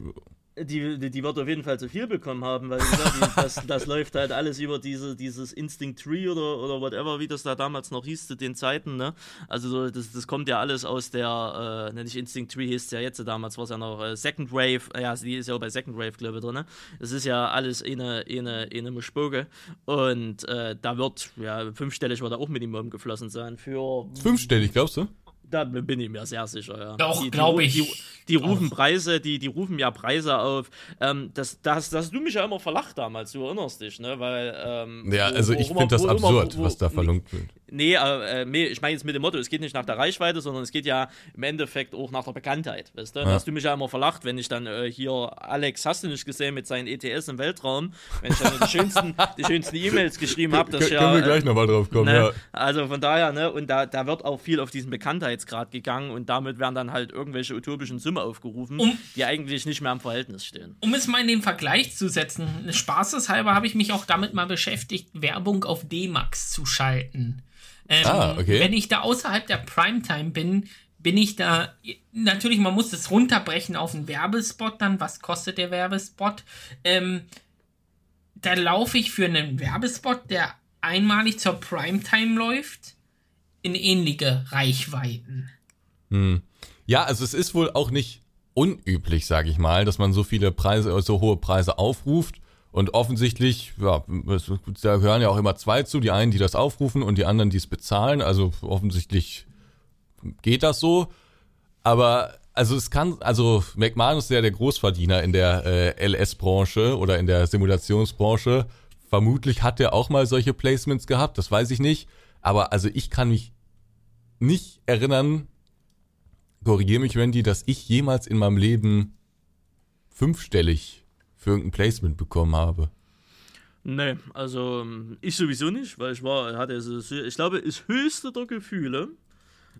Die, die, die wird auf jeden Fall zu viel bekommen haben, weil wie gesagt, die, das, das läuft halt alles über diese, dieses Instinct Tree oder, oder whatever, wie das da damals noch hieß zu den Zeiten, ne? Also so, das, das kommt ja alles aus der, äh, ne, nicht Instinct Tree hieß es ja jetzt, damals war es ja noch äh, Second Wave, ja, die ist ja auch bei Second Wave, glaube ich, drin, ne? Das ist ja alles eine, eine, eine Mischboge und äh, da wird, ja, fünfstellig wird da auch Minimum geflossen sein für Fünfstellig, glaubst du? Da bin ich mir sehr sicher, ja. Doch, Die- die glaub ru- ich. Die, die rufen Auch. Preise, die, die rufen ja Preise auf. Ähm, das, das, das hast du mich ja immer verlacht damals, du erinnerst dich, ne? Weil, ähm, Ja, wo- also wo ich finde das wo absurd, wo- was da verlangt wird. Nee, äh, nee, ich meine jetzt mit dem Motto, es geht nicht nach der Reichweite, sondern es geht ja im Endeffekt auch nach der Bekanntheit, weißt du? Da hast du mich ja immer verlacht, wenn ich dann äh, hier, Alex, hast du nicht gesehen mit seinen ETS im Weltraum, wenn ich dann die schönsten die schönsten E-Mails geschrieben habe, dass Kön- ja... Können wir äh, gleich nochmal drauf kommen, Ne? ja. Also von daher, ne, und da, da wird auch viel auf diesen Bekanntheitsgrad gegangen und damit werden dann halt irgendwelche utopischen Summen aufgerufen, Um- die eigentlich nicht mehr im Verhältnis stehen. Um es mal in den Vergleich zu setzen, spaßeshalber habe ich mich auch damit mal beschäftigt, Werbung auf D-Max zu schalten. Ähm, Ah, okay. Wenn ich da außerhalb der Primetime bin, bin ich da, natürlich, man muss das runterbrechen auf einen Werbespot dann, was kostet der Werbespot? Ähm, da laufe ich für einen Werbespot, der einmalig zur Primetime läuft, in ähnliche Reichweiten. Hm. Ja, also es ist wohl auch nicht unüblich, sage ich mal, dass man so viele Preise, so hohe Preise aufruft. Und offensichtlich, ja, da hören ja auch immer zwei zu, die einen, die das aufrufen und die anderen, die es bezahlen. Also offensichtlich geht das so. Aber also es kann, also McMahon ist ja der Großverdiener in der äh, LS-Branche oder in der Simulationsbranche. Vermutlich hat er auch mal solche Placements gehabt, das weiß ich nicht. Aber also ich kann mich nicht erinnern, korrigiere mich, Randy, dass ich jemals in meinem Leben fünfstellig für irgendein Placement bekommen habe. Nee, also ich sowieso nicht, weil ich war, hatte, ich glaube, das höchste der Gefühle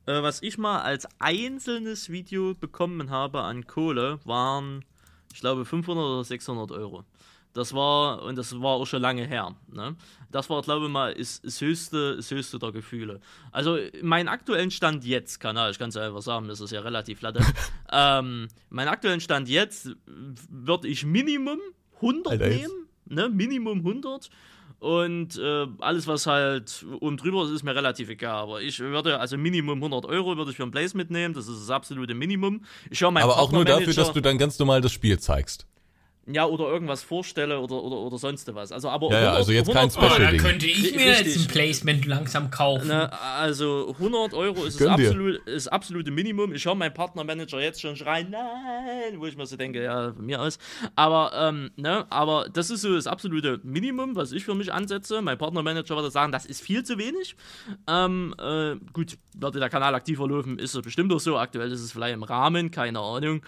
äh, was ich mal als einzelnes Video bekommen habe an Kohle, waren, ich glaube, 500 oder 600 Euro. Das war, und das war auch schon lange her. Ne? Das war, glaube ich mal, ist, ist höchste, das höchste der Gefühle. Also, mein aktuellen Stand jetzt, Kanal, ich kann es ja einfach sagen, das ist ja relativ latte. ähm, mein aktuellen Stand jetzt würde ich Minimum 100 Alter, nehmen. Ne? Minimum 100. Und äh, alles, was halt oben drüber ist, ist mir relativ egal. Aber ich würde, also Minimum 100 Euro würde ich für ein Place mitnehmen. Das ist das absolute Minimum. Ich Aber auch nur dafür, dass du dann ganz normal das Spiel zeigst ja, oder irgendwas vorstelle oder, oder, oder sonst was. Also, aber ja, 100, ja, also jetzt kein Special. Oh, da könnte ich mir Richtig. jetzt ein Placement langsam kaufen. Na, also 100 Euro ist das absolut, ist absolute Minimum. Ich höre meinen Partnermanager jetzt schon schreien, nein, wo ich mir so denke, ja, von mir aus. Aber, ähm, ne, aber das ist so das absolute Minimum, was ich für mich ansetze. Mein Partnermanager würde sagen, das ist viel zu wenig. Ähm, äh, gut, werde der Kanal aktiver laufen, ist es bestimmt auch so. Aktuell ist es vielleicht im Rahmen, keine Ahnung.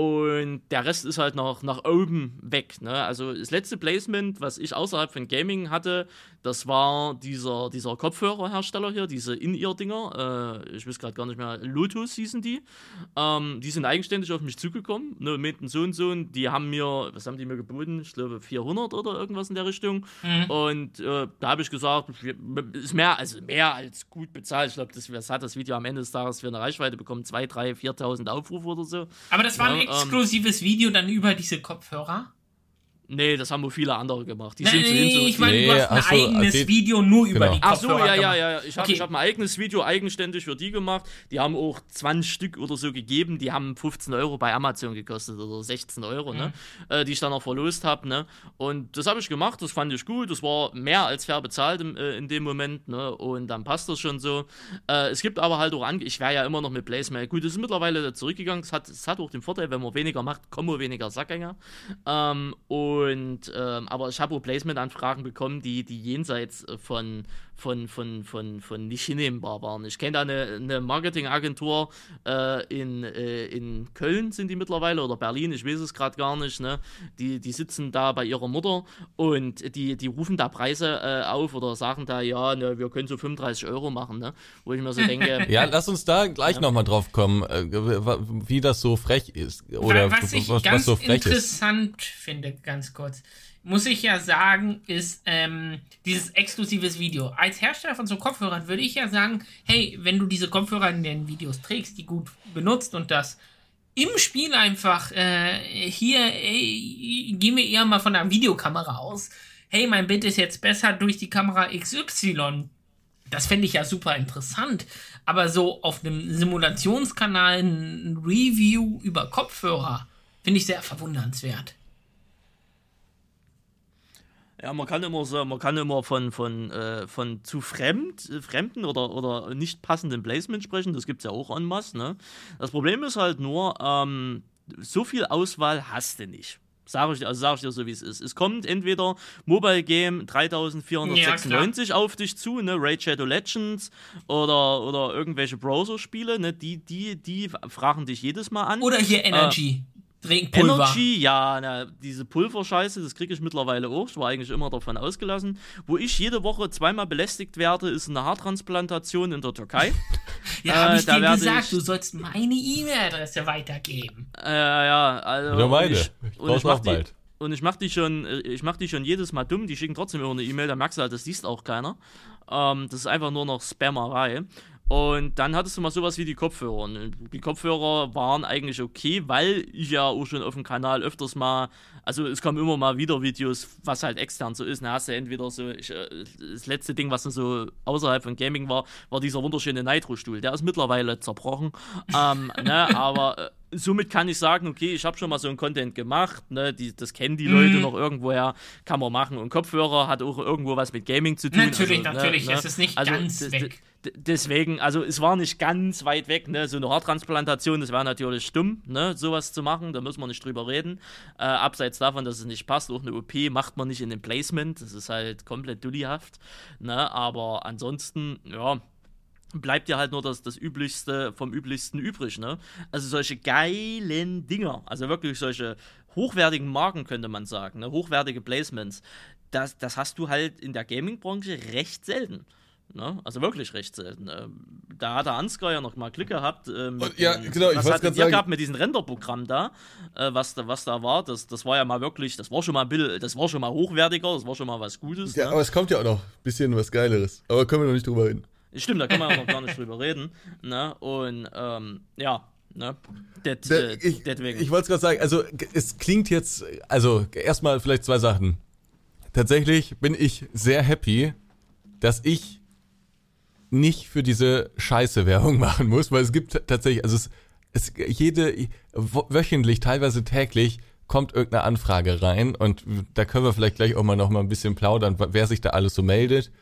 Und der Rest ist halt noch nach oben weg. Ne? Also das letzte Placement, was ich außerhalb von Gaming hatte, das war dieser, dieser Kopfhörerhersteller hier, diese In-Ear-Dinger. Äh, ich weiß gerade gar nicht mehr, Lotus hießen die. Ähm, die sind eigenständig auf mich zugekommen. Ne, mit so und so. Die haben mir, was haben die mir geboten? Ich glaube 400 oder irgendwas in der Richtung. Mhm. Und äh, da habe ich gesagt, ist mehr, also mehr als gut bezahlt. Ich glaube, das, das, hat das Video am Ende des Tages für eine Reichweite bekommen. 2, 3, 4.000 Aufrufe oder so. Aber das war ein ja, ähm, exklusives ähm, Video dann über diese Kopfhörer? Nee, das haben wohl viele andere gemacht. Die nee, sind nee, so ich meine, nee, du hast ein so, eigenes okay. Video nur über genau. die Kopfhörer Ach so, ja, ja, ja. Ich habe okay. hab ein eigenes Video eigenständig für die gemacht. Die haben auch 20 Stück oder so gegeben. Die haben 15 Euro bei Amazon gekostet oder 16 Euro, ne? mhm. ne? Äh, die ich dann auch verlost habe, ne? Und das habe ich gemacht, das fand ich gut. Das war mehr als fair bezahlt im, äh, in dem Moment, ne? Und dann passt das schon so. Äh, es gibt aber halt auch Ange ich wäre ja immer noch mit Placement. Gut, es ist mittlerweile zurückgegangen. Es hat, es hat auch den Vorteil, wenn man weniger macht, kommen weniger Sackgänger. Ähm, und ähm, aber ich habe Placement-Anfragen bekommen, die, die jenseits von von, von, von, von nicht hinnehmbar waren. Ich kenne da eine, eine Marketingagentur äh, in, äh, in Köln sind die mittlerweile oder Berlin, ich weiß es gerade gar nicht. Ne? Die, die sitzen da bei ihrer Mutter und die, die rufen da Preise äh, auf oder sagen da, ja, ne, wir können so 35 Euro machen, ne? wo ich mir so denke. ja, lass uns da gleich ja. nochmal drauf kommen, äh, wie das so frech ist. Oder was, ich was, ganz was so frech interessant ist. finde, ganz kurz muss ich ja sagen, ist ähm, dieses exklusives Video. Als Hersteller von so Kopfhörern würde ich ja sagen, hey, wenn du diese Kopfhörer in den Videos trägst, die gut benutzt und das im Spiel einfach äh, hier, ey, gehen wir eher mal von der Videokamera aus. Hey, mein Bild ist jetzt besser durch die Kamera XY. Das fände ich ja super interessant. Aber so auf einem Simulationskanal ein Review über Kopfhörer finde ich sehr verwundernswert. Ja, man kann immer so, man kann immer von, von, äh, von zu fremd, äh, fremden oder, oder nicht passenden Placement sprechen. Das gibt es ja auch en masse. Ne? Das Problem ist halt nur, ähm, so viel Auswahl hast du nicht. Sag ich, also sag ich dir so, wie es ist. Es kommt entweder Mobile Game 3496 ja, auf dich zu, ne, Raid Shadow Legends oder, oder irgendwelche Browser-Spiele, ne, die, die, die fragen dich jedes Mal an. Oder hier Energy. Äh, Trinkpulver. Energy, ja, na, diese Pulverscheiße, das kriege ich mittlerweile auch. Ich war eigentlich immer davon ausgelassen. Wo ich jede Woche zweimal belästigt werde, ist eine Haartransplantation in der Türkei. ja, äh, habe ich dir gesagt, ich, du sollst meine E-Mail-Adresse weitergeben. Äh, ja, also. Oder meine. Ich, ich brauch's auch bald. Und ich mach die schon, äh, ich mach die schon jedes Mal dumm, die schicken trotzdem immer eine E-Mail, da merkst du halt, das liest auch keiner. Ähm, das ist einfach nur noch Spammerei. Und dann hattest du mal sowas wie die Kopfhörer. Und die Kopfhörer waren eigentlich okay, weil ich ja auch schon auf dem Kanal öfters mal, also es kommen immer mal wieder Videos, was halt extern so ist. Da hast du entweder so, ich, äh, das letzte Ding, was so außerhalb von Gaming war, war dieser wunderschöne Nitro-Stuhl. Der ist mittlerweile zerbrochen. ähm, ne, aber äh, somit kann ich sagen, okay, ich habe schon mal so ein Content gemacht, ne, die, das kennen die Leute mhm. noch irgendwoher, kann man machen. Und Kopfhörer hat auch irgendwo was mit Gaming zu tun. Natürlich, also, natürlich, ne, es ist nicht also, ganz weg. Deswegen, also es war nicht ganz weit weg, ne, so eine Haartransplantation, das wäre natürlich stumm, ne, sowas zu machen, da müssen wir nicht drüber reden. Äh, abseits davon, dass es nicht passt, auch eine OP macht man nicht in dem Placement, das ist halt komplett dullihaft, ne, aber ansonsten, ja, bleibt ja halt nur das, das Üblichste vom Üblichsten übrig, ne? Also solche geilen Dinger, also wirklich solche hochwertigen Marken, könnte man sagen, ne? hochwertige Placements, das, das hast du halt in der Gaming-Branche recht selten. Ne? Also wirklich recht selten. Ähm, da hat der Ansgar ja noch mal Glück gehabt. Äh, mit, ja, genau, ich was hattet ihr gehabt mit diesem Renderprogramm da, äh, was, da, was da war. Das, das war ja mal wirklich, das war schon mal bisschen, das war schon mal hochwertiger, das war schon mal was Gutes. Ja, ne? aber es kommt ja auch noch ein bisschen was Geileres. Aber können wir noch nicht drüber reden. Stimmt, da kann man ja noch gar nicht drüber reden. Ne? Und ähm, ja, ne? Det, äh, ich ich wollte es gerade sagen, also es klingt jetzt, also erstmal vielleicht zwei Sachen. Tatsächlich bin ich sehr happy, dass ich nicht für diese Scheiße Werbung machen muss, weil es gibt tatsächlich, also es, es jede, wöchentlich, teilweise täglich kommt irgendeine Anfrage rein und da können wir vielleicht gleich auch mal noch mal ein bisschen plaudern, wer sich da alles so meldet.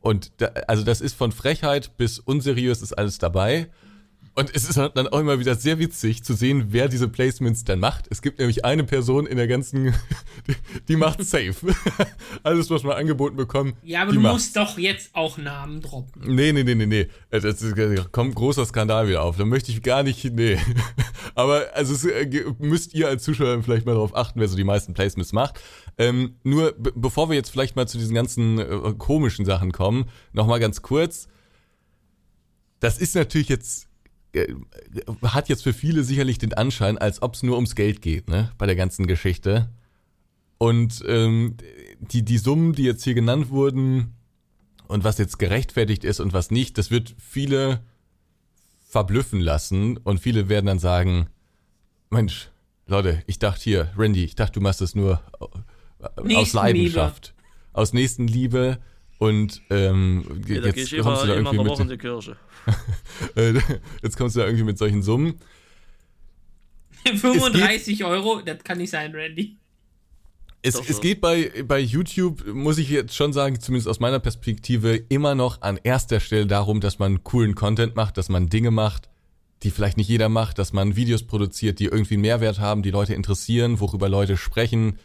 Und da, also das ist von Frechheit bis unseriös ist alles dabei. Und es ist dann auch immer wieder sehr witzig zu sehen, wer diese Placements dann macht. Es gibt nämlich eine Person in der ganzen, die, die macht safe. Alles, was wir angeboten bekommen. Ja, aber du macht. musst doch jetzt auch Namen droppen. Nee, nee, nee, nee, nee. Äh, das ist, kommt großer Skandal wieder auf. Da möchte ich gar nicht, nee. Aber also es, äh, müsst ihr als Zuschauer vielleicht mal darauf achten, wer so die meisten Placements macht. Ähm, nur bevor wir jetzt vielleicht mal zu diesen ganzen äh, komischen Sachen kommen, nochmal ganz kurz. Das ist natürlich jetzt äh, hat jetzt für viele sicherlich den Anschein, als ob es nur ums Geld geht, ne, bei der ganzen Geschichte. Und ähm, die, die Summen, die jetzt hier genannt wurden und was jetzt gerechtfertigt ist und was nicht, das wird viele verblüffen lassen und viele werden dann sagen, Mensch, Leute, ich dachte hier, Randy, ich dachte, du machst das nur aus Leidenschaft, aus Nächstenliebe und ähm, ja, jetzt kommst du da irgendwie mit, in die Kirche. Äh, jetzt kommst du da irgendwie mit solchen Summen. 35 Euro, das kann nicht sein, Randy. Es, es geht bei, bei YouTube, muss ich jetzt schon sagen, zumindest aus meiner Perspektive, immer noch an erster Stelle darum, dass man coolen Content macht, dass man Dinge macht, die vielleicht nicht jeder macht, dass man Videos produziert, die irgendwie einen Mehrwert haben, die Leute interessieren, worüber Leute sprechen,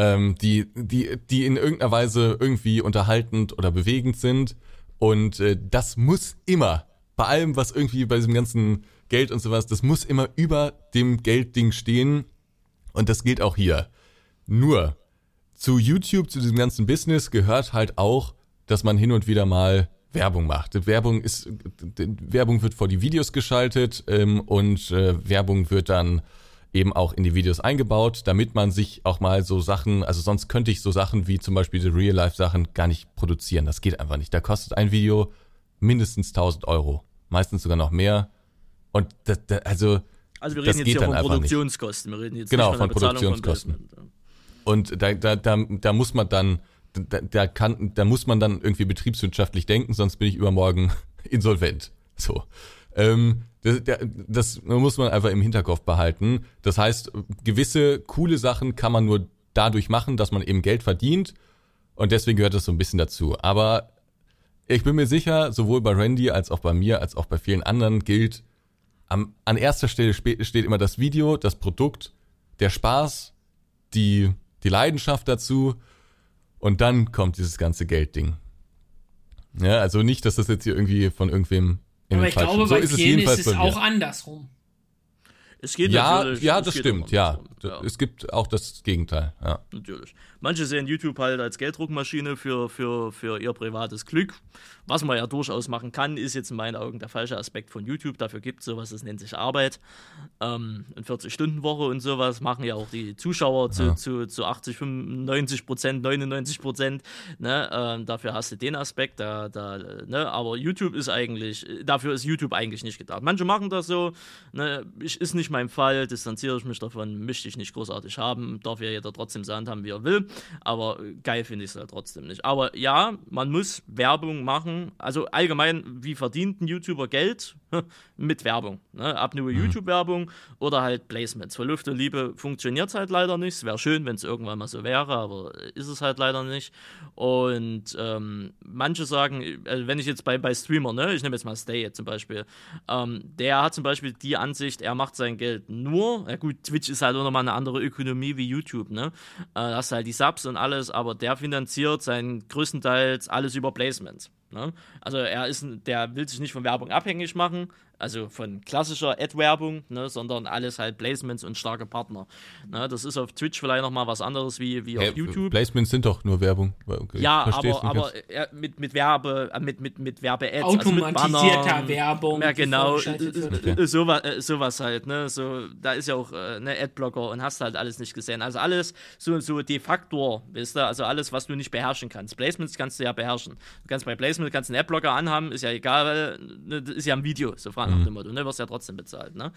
ähm, die, die, die in irgendeiner Weise irgendwie unterhaltend oder bewegend sind. Und äh, das muss immer bei allem, was irgendwie bei diesem ganzen Geld und sowas, das muss immer über dem Geldding stehen. Und das gilt auch hier. Nur zu YouTube, zu diesem ganzen Business gehört halt auch, dass man hin und wieder mal Werbung macht. Werbung ist, Werbung wird vor die Videos geschaltet ähm, und äh, Werbung wird dann eben auch in die Videos eingebaut, damit man sich auch mal so Sachen, also sonst könnte ich so Sachen wie zum Beispiel die Real-Life-Sachen gar nicht produzieren. Das geht einfach nicht. Da kostet ein Video mindestens 1000 Euro meistens sogar noch mehr. Und das, das, also. Also wir reden jetzt hier von Produktionskosten. Wir reden jetzt genau, von, von Produktionskosten. Von und da, da, da, da muss man dann, da, da kann, da muss man dann irgendwie betriebswirtschaftlich denken, sonst bin ich übermorgen insolvent. So. Ähm, das, das muss man einfach im Hinterkopf behalten. Das heißt, gewisse coole Sachen kann man nur dadurch machen, dass man eben Geld verdient. Und deswegen gehört das so ein bisschen dazu. Aber ich bin mir sicher, sowohl bei Randy als auch bei mir, als auch bei vielen anderen gilt, am, an erster Stelle steht immer das Video, das Produkt, der Spaß, die, die Leidenschaft dazu und dann kommt dieses ganze Geldding. Ja, also nicht, dass das jetzt hier irgendwie von irgendwem Aber ich glaube, so bei ist vielen es ist es auch andersrum. Es geht ja, ja, das stimmt, ja. Ja. es gibt auch das Gegenteil, ja. Natürlich. Manche sehen YouTube halt als Gelddruckmaschine für, für, für ihr privates Glück. Was man ja durchaus machen kann, ist jetzt in meinen Augen der falsche Aspekt von YouTube. Dafür gibt es sowas, das nennt sich Arbeit. Ähm, eine 40-Stunden-Woche und sowas machen ja auch die Zuschauer zu, Ja. zu, zu 80, 95 Prozent, 99 Prozent. Ne? Ähm, dafür hast du den Aspekt. Da, da, ne? Aber YouTube ist eigentlich, dafür ist YouTube eigentlich nicht gedacht. Manche machen das so. Ne? Ich, ist nicht mein Fall, distanziere ich mich davon, möchte ich nicht großartig haben. Darf ja jeder trotzdem sein haben, wie er will. Aber geil finde ich es halt trotzdem nicht. Aber ja, man muss Werbung machen. Also allgemein, wie verdient ein YouTuber Geld? Mit Werbung. Ne? Ab nur YouTube-Werbung oder halt Placements. Für Luft und Liebe funktioniert es halt leider nicht. Es wäre schön, wenn es irgendwann mal so wäre, aber ist es halt leider nicht. Und ähm, manche sagen, also wenn ich jetzt bei, bei Streamer, ne, ich nehme jetzt mal Stay jetzt zum Beispiel, ähm, der hat zum Beispiel die Ansicht, er macht sein Geld nur, ja gut, Twitch ist halt auch nochmal eine andere Ökonomie wie YouTube, ne? Äh, da hast du halt die Subs und alles, aber der finanziert sein größtenteils alles über Placements. Ne? Also er ist, der will sich nicht von Werbung abhängig machen, also von klassischer Ad-Werbung, ne, sondern alles halt Placements und starke Partner. Ne? Das ist auf Twitch vielleicht nochmal was anderes wie, wie Hey, auf YouTube. Placements sind doch nur Werbung. Okay, Ja, aber, aber äh, mit, mit Werbe, äh, mit, mit, mit Werbe-Ads. also mit Automatisierter Bannern. Werbung, Ja, genau. vorgeschaltet wird. Okay. Äh, Sowas, äh, sowas halt, ne? So, da ist ja auch äh, ne Adblocker und hast halt alles nicht gesehen. Also alles so, so de facto, weißt du, also alles, was du nicht beherrschen kannst. Placements kannst du ja beherrschen. Du kannst bei Placement kannst einen Adblocker anhaben, ist ja egal, weil ne, das ist ja ein Video, so nach dem Motto, ne? Wirst ja trotzdem bezahlt, ne?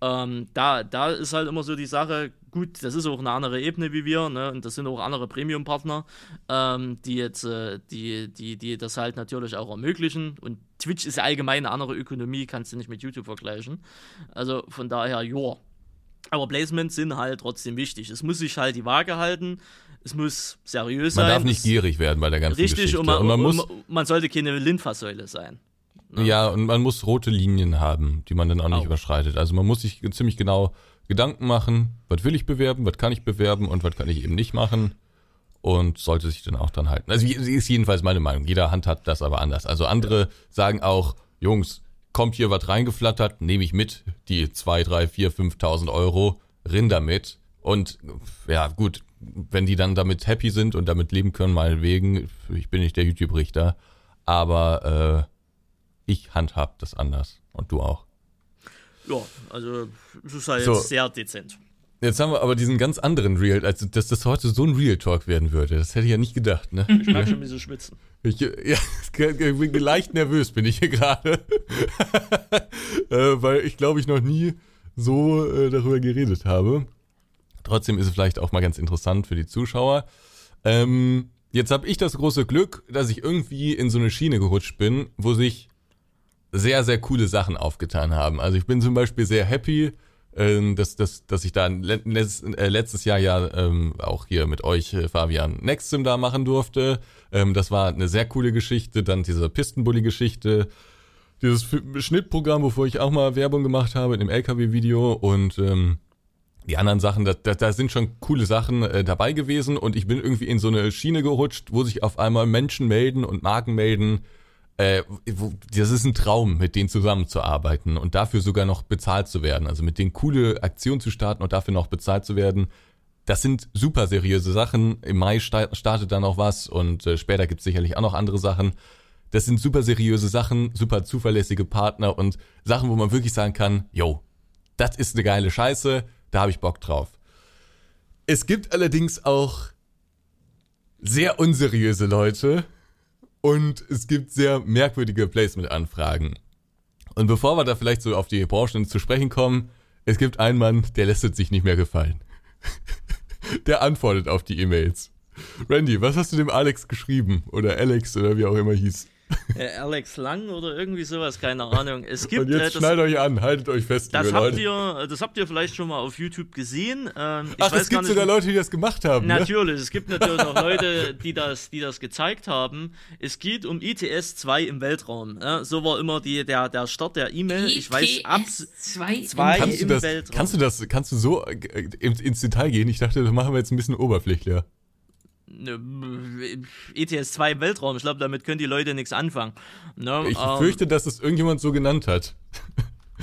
Ähm, da, da ist halt immer so die Sache, gut, das ist auch eine andere Ebene wie wir, ne? Und das sind auch andere Premium-Partner, ähm, die jetzt, äh, die, die, die das halt natürlich auch ermöglichen. Und Twitch ist ja allgemein eine andere Ökonomie, kannst du nicht mit YouTube vergleichen. Also von daher, ja. Aber Placements sind halt trotzdem wichtig. Es muss sich halt die Waage halten. Es muss seriös Man sein. darf nicht gierig werden bei der ganzen Richtig, Geschichte. und man, und man muss, und man sollte keine Lindfahrsäule sein. Ja, und man muss rote Linien haben, die man dann auch nicht Auch. überschreitet. Also man muss sich ziemlich genau Gedanken machen, was will ich bewerben, was kann ich bewerben und was kann ich eben nicht machen. Und sollte sich dann auch dann halten. Also ist jedenfalls meine Meinung. Jeder Hand hat das aber anders. Also andere sagen auch, Jungs, kommt hier was reingeflattert, nehme ich mit, die zwei, drei, vier, 5.000 Euro, rin damit. Und ja, gut, wenn die dann damit happy sind und damit leben können, meinetwegen, ich bin nicht der YouTube-Richter, aber äh, ich handhab das anders. Und du auch. Ja, also es ist halt So. sehr dezent. Jetzt haben wir aber diesen ganz anderen Real, also dass das heute so ein Real Talk werden würde. Das hätte ich ja nicht gedacht, ne? Ich merke schon, wie sie schwitzen. Ich, ja, ich bin leicht nervös bin ich hier gerade. äh, weil ich glaube ich noch nie so äh, darüber geredet habe. Trotzdem ist es vielleicht auch mal ganz interessant für die Zuschauer. Ähm, jetzt habe ich das große Glück, dass ich irgendwie in so eine Schiene gerutscht bin, wo sich sehr, sehr coole Sachen aufgetan haben. Also ich bin zum Beispiel sehr happy, ähm, dass, dass, dass ich da äh, letztes Jahr ja ähm, auch hier mit euch, äh, Fabian, Nextsim da machen durfte. Ähm, das war eine sehr coole Geschichte. Dann diese Pistenbully-Geschichte. Dieses Schnittprogramm, wovor ich auch mal Werbung gemacht habe in dem LKW-Video und ähm, die anderen Sachen, da, da, da sind schon coole Sachen äh, dabei gewesen und ich bin irgendwie in so eine Schiene gerutscht, wo sich auf einmal Menschen melden und Marken melden. Äh, das ist ein Traum, mit denen zusammenzuarbeiten und dafür sogar noch bezahlt zu werden. Also mit denen coole Aktionen zu starten und dafür noch bezahlt zu werden. Das sind super seriöse Sachen. Im Mai sta- startet da noch was und äh, später gibt's sicherlich auch noch andere Sachen. Das sind super seriöse Sachen, super zuverlässige Partner und Sachen, wo man wirklich sagen kann, yo, das ist eine geile Scheiße, da habe ich Bock drauf. Es gibt allerdings auch sehr unseriöse Leute und es gibt sehr merkwürdige Placement-Anfragen. Und bevor wir da vielleicht so auf die Branchen zu sprechen kommen, es gibt einen Mann, der lässt es sich nicht mehr gefallen. der antwortet auf die E-Mails. Randy, was hast du dem Alex geschrieben? Oder Alex oder wie auch immer hieß. Äh, Alex Lang oder irgendwie sowas, keine Ahnung. Es gibt Und jetzt äh, das, schnallt euch an, haltet euch fest, das liebe habt Leute. ihr, das habt ihr vielleicht schon mal auf YouTube gesehen. Ähm, ich Ach, weiß es gar gibt nicht, sogar Leute, die das gemacht haben. Ne? Natürlich, es gibt natürlich auch Leute, die das, die das gezeigt haben. Es geht um ITS 2 im Weltraum. Ja, so war immer die, der, der Start der E-Mail. Ich weiß ab zwei, zwei Kannst du, im das, Weltraum. kannst du das, kannst du so äh, ins, ins Detail gehen? Ich dachte, das machen wir jetzt ein bisschen oberflächlicher. Ne, ETS 2 im Weltraum. Ich glaube, damit können die Leute nichts anfangen. Ne, Ich ähm, fürchte, dass es irgendjemand so genannt hat.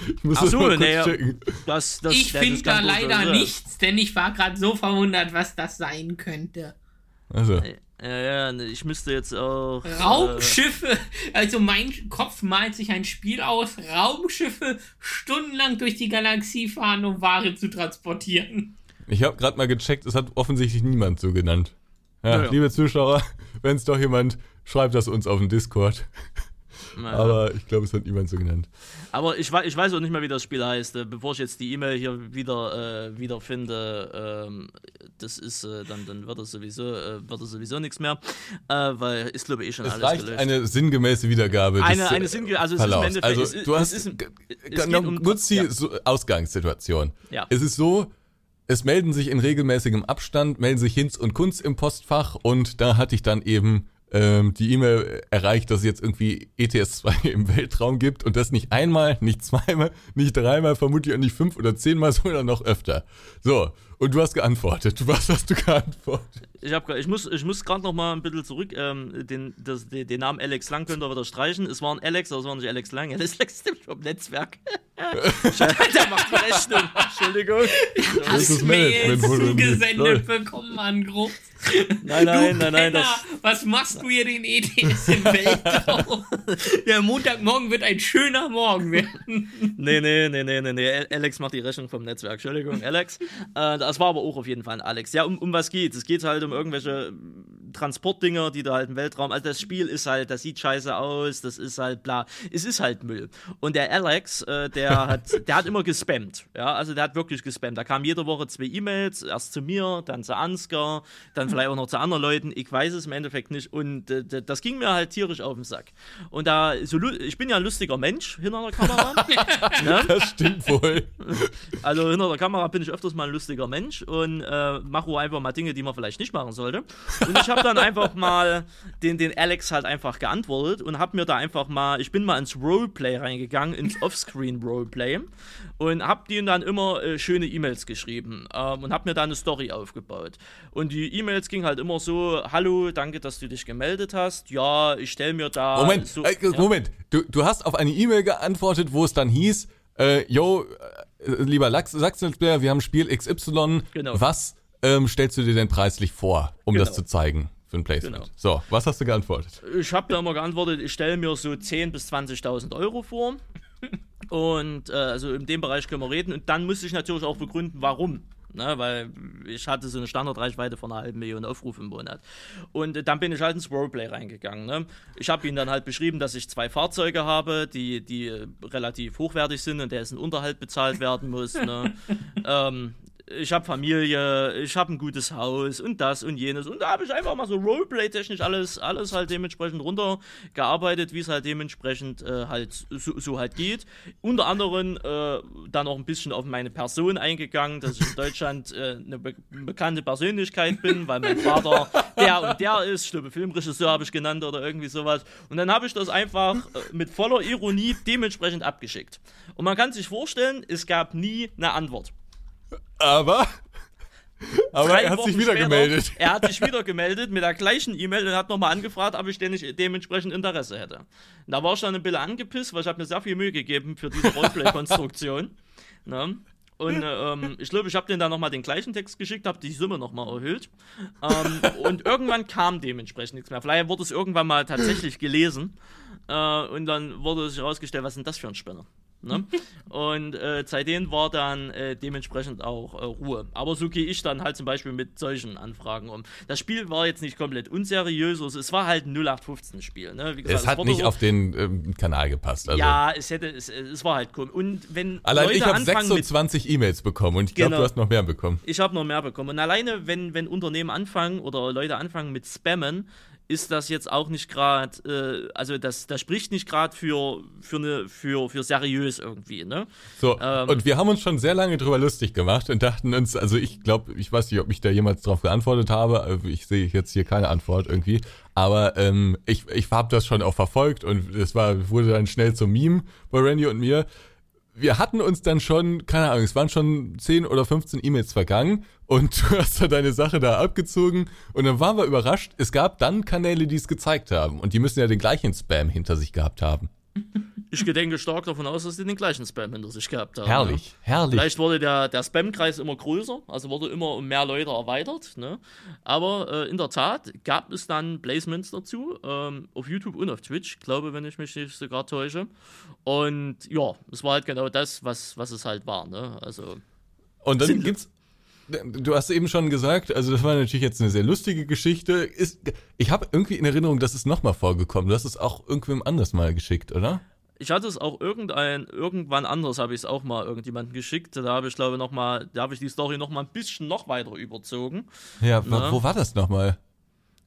Ich muss Ach das so, mal kurz nee, ja. checken. Das, das, ich das finde da leider ja. nichts, denn ich war gerade so verwundert, was das sein könnte. Also, Ja, ja, ne, ich müsste jetzt auch. Äh, Raumschiffe, also mein Kopf malt sich ein Spiel aus, Raumschiffe stundenlang durch die Galaxie fahren, um Ware zu transportieren. ich habe gerade mal gecheckt, es hat offensichtlich niemand so genannt. Ja, Ja, liebe Zuschauer, wenn es doch jemand, schreibt das uns auf den Discord. ja. Aber ich glaube, es hat niemand so genannt. Aber ich, ich weiß auch nicht mehr, wie das Spiel heißt. Äh, Bevor ich jetzt die E-Mail hier wieder äh, wiederfinde, ähm, das ist, äh, dann, dann wird das sowieso, äh, wird das sowieso nichts mehr. Äh, weil ist, glaube ich, eh schon Es alles reicht gelöscht. eine sinngemäße Wiedergabe. Eine- eine sinnge- also es ist im Verlaufs. Endeffekt- Also es du es hast, ist es noch- um- nutzt die ja. so Ausgangssituation. Ja. Es ist so, es melden sich in regelmäßigem Abstand, melden sich Hinz und Kunz im Postfach und da hatte ich dann eben ähm, die E-Mail erreicht, dass es jetzt irgendwie ETS2 im Weltraum gibt und das nicht einmal, nicht zweimal, nicht dreimal, vermutlich auch nicht fünf oder zehnmal, sondern noch öfter. So, und du hast geantwortet. Was hast du geantwortet? Ich, hab, ich muss, ich muss gerade noch mal ein bisschen zurück. Ähm, den, das, den, den Namen Alex Lang könnt ihr wieder streichen. Es war ein Alex, aber es war nicht Alex Lang. Alex Lang ist nämlich vom Netzwerk. Der macht die Rechnung. Entschuldigung. Das Hast ist mir jetzt zugesendet bekommen, Mann, groß. Nein, nein, du nein, nein. Penner, Das, was machst du hier den ETS im Weltraum? Der Montagmorgen wird ein schöner Morgen werden. nee, nee, nee, nee, nee, nee. Alex macht die Rechnung vom Netzwerk. Entschuldigung, Alex. Äh, das war aber auch auf jeden Fall ein Alex. Ja, um, um was geht? Es geht halt um irgendwelche Transportdinger, die da halt im Weltraum. Also das Spiel ist halt, das sieht scheiße aus, das ist halt bla. Es ist halt Müll. Und der Alex, äh, der hat, der hat immer gespammt. Ja, also der hat wirklich gespammt. Da kamen jede Woche zwei E-Mails, erst zu mir, dann zu Ansgar, dann vielleicht auch noch zu anderen Leuten. Ich weiß es im Endeffekt nicht. Und äh, das ging mir halt tierisch auf den Sack. Und da, so, ich bin ja ein lustiger Mensch hinter der Kamera. ne? Das stimmt wohl. Also hinter der Kamera bin ich öfters mal ein lustiger Mensch und äh, mache einfach mal Dinge, die man vielleicht nicht machen sollte. Und ich habe dann einfach mal den, den Alex halt einfach geantwortet und habe mir da einfach mal, ich bin mal ins Roleplay reingegangen, ins Offscreen-Roleplay und habe denen dann immer äh, schöne E-Mails geschrieben ähm, und habe mir da eine Story aufgebaut. Und die E-Mails ging halt immer so, hallo, danke, dass du dich gemeldet hast. Ja, ich stelle mir da... Moment, so, äh, ja. Moment. Du, du hast auf eine E-Mail geantwortet, wo es dann hieß, äh, yo, äh, lieber Sachsen-Player, wir haben Spiel XY. Genau. Was ähm, stellst du dir denn preislich vor, um das Genau. zu zeigen für ein Placement? Genau. So, was hast du geantwortet? Ich habe da immer geantwortet, ich stelle mir so 10.000 bis 20.000 Euro vor. Und äh, also in dem Bereich können wir reden. Und dann muss ich natürlich auch begründen, warum. Ne, weil ich hatte so eine Standardreichweite von einer halben Million Aufrufe im Monat. Und äh, dann bin ich halt ins Roleplay reingegangen. Ne? Ich habe ihnen dann halt beschrieben, dass ich zwei Fahrzeuge habe, die, die äh, relativ hochwertig sind und dessen Unterhalt bezahlt werden muss. Ne? ähm, ich habe Familie, ich habe ein gutes Haus und das und jenes. Und da habe ich einfach mal so Roleplay-technisch alles, alles halt dementsprechend runtergearbeitet, wie es halt dementsprechend äh, halt so, so halt geht. Unter anderem äh, dann auch ein bisschen auf meine Person eingegangen, dass ich in Deutschland äh, eine be bekannte Persönlichkeit bin, weil mein Vater der und der ist, ich glaube Filmregisseur habe ich genannt oder irgendwie sowas. Und dann habe ich das einfach äh, mit voller Ironie dementsprechend abgeschickt. Und man kann sich vorstellen, es gab nie eine Antwort. Aber, aber Drei er hat Wochen sich wieder später, gemeldet. Er hat sich wieder gemeldet mit der gleichen E-Mail und hat nochmal angefragt, ob ich denn nicht dementsprechend Interesse hätte. Und da war ich dann ein bisschen angepisst, weil ich habe mir sehr viel Mühe gegeben für diese Roleplay-Konstruktion. ne? Und äh, ähm, ich glaube, ich habe denen dann nochmal den gleichen Text geschickt, habe die Summe nochmal erhöht. Ähm, und irgendwann kam dementsprechend nichts mehr. Vielleicht wurde es irgendwann mal tatsächlich gelesen. Äh, und dann wurde sich herausgestellt, was ist denn das für ein Spinner? Ne? Und äh, seitdem war dann äh, dementsprechend auch äh, Ruhe. Aber so gehe ich dann halt zum Beispiel mit solchen Anfragen um. Das Spiel war jetzt nicht komplett unseriös, also es war halt ein 0815-Spiel. Ne? Es hat nicht so- auf den ähm, Kanal gepasst. Also. Ja, es hätte, es, es war halt cool. Und wenn Allein Leute ich habe anfangen mit 26 E-Mails bekommen und ich glaube, Genau. du hast noch mehr bekommen. Ich habe noch mehr bekommen. Und alleine, wenn, wenn Unternehmen anfangen oder Leute anfangen mit Spammen, ist das jetzt auch nicht gerade, äh, also das, das spricht nicht gerade für, für, eine, für, für seriös irgendwie, ne? So, Ähm. und wir haben uns schon sehr lange drüber lustig gemacht und dachten uns, also ich glaube, ich weiß nicht, ob ich da jemals drauf geantwortet habe, also ich sehe jetzt hier keine Antwort irgendwie, aber ähm, ich, ich habe das schon auch verfolgt und es war, wurde dann schnell zum Meme bei Randy und mir. Wir hatten uns dann schon, keine Ahnung, es waren schon 10 oder 15 E-Mails vergangen und du hast da deine Sache da abgezogen und dann waren wir überrascht, es gab dann Kanäle, die es gezeigt haben und die müssen ja den gleichen Spam hinter sich gehabt haben. Ich gedenke stark davon aus, dass die den gleichen Spam hinter sich gehabt haben. Herrlich, ne? herrlich. Vielleicht wurde der, der Spam-Kreis immer größer, also wurde immer um mehr Leute erweitert. Ne? Aber äh, in der Tat gab es dann Placements dazu, ähm, auf YouTube und auf Twitch, glaube wenn ich mich nicht sogar täusche. Und ja, es war halt genau das, was, was es halt war. Ne? Also, Und dann Sind- gibt's. Du hast eben schon gesagt, also das war natürlich jetzt eine sehr lustige Geschichte. Ist, ich habe irgendwie in Erinnerung, dass es nochmal vorgekommen. Du hast es auch irgendwem anders mal geschickt, oder? Ich hatte es auch irgendein, irgendwann anders habe ich es auch mal irgendjemandem geschickt. Da habe ich glaube noch mal, da habe ich die Story noch mal ein bisschen noch weiter überzogen. Ja, Na? wo war das nochmal?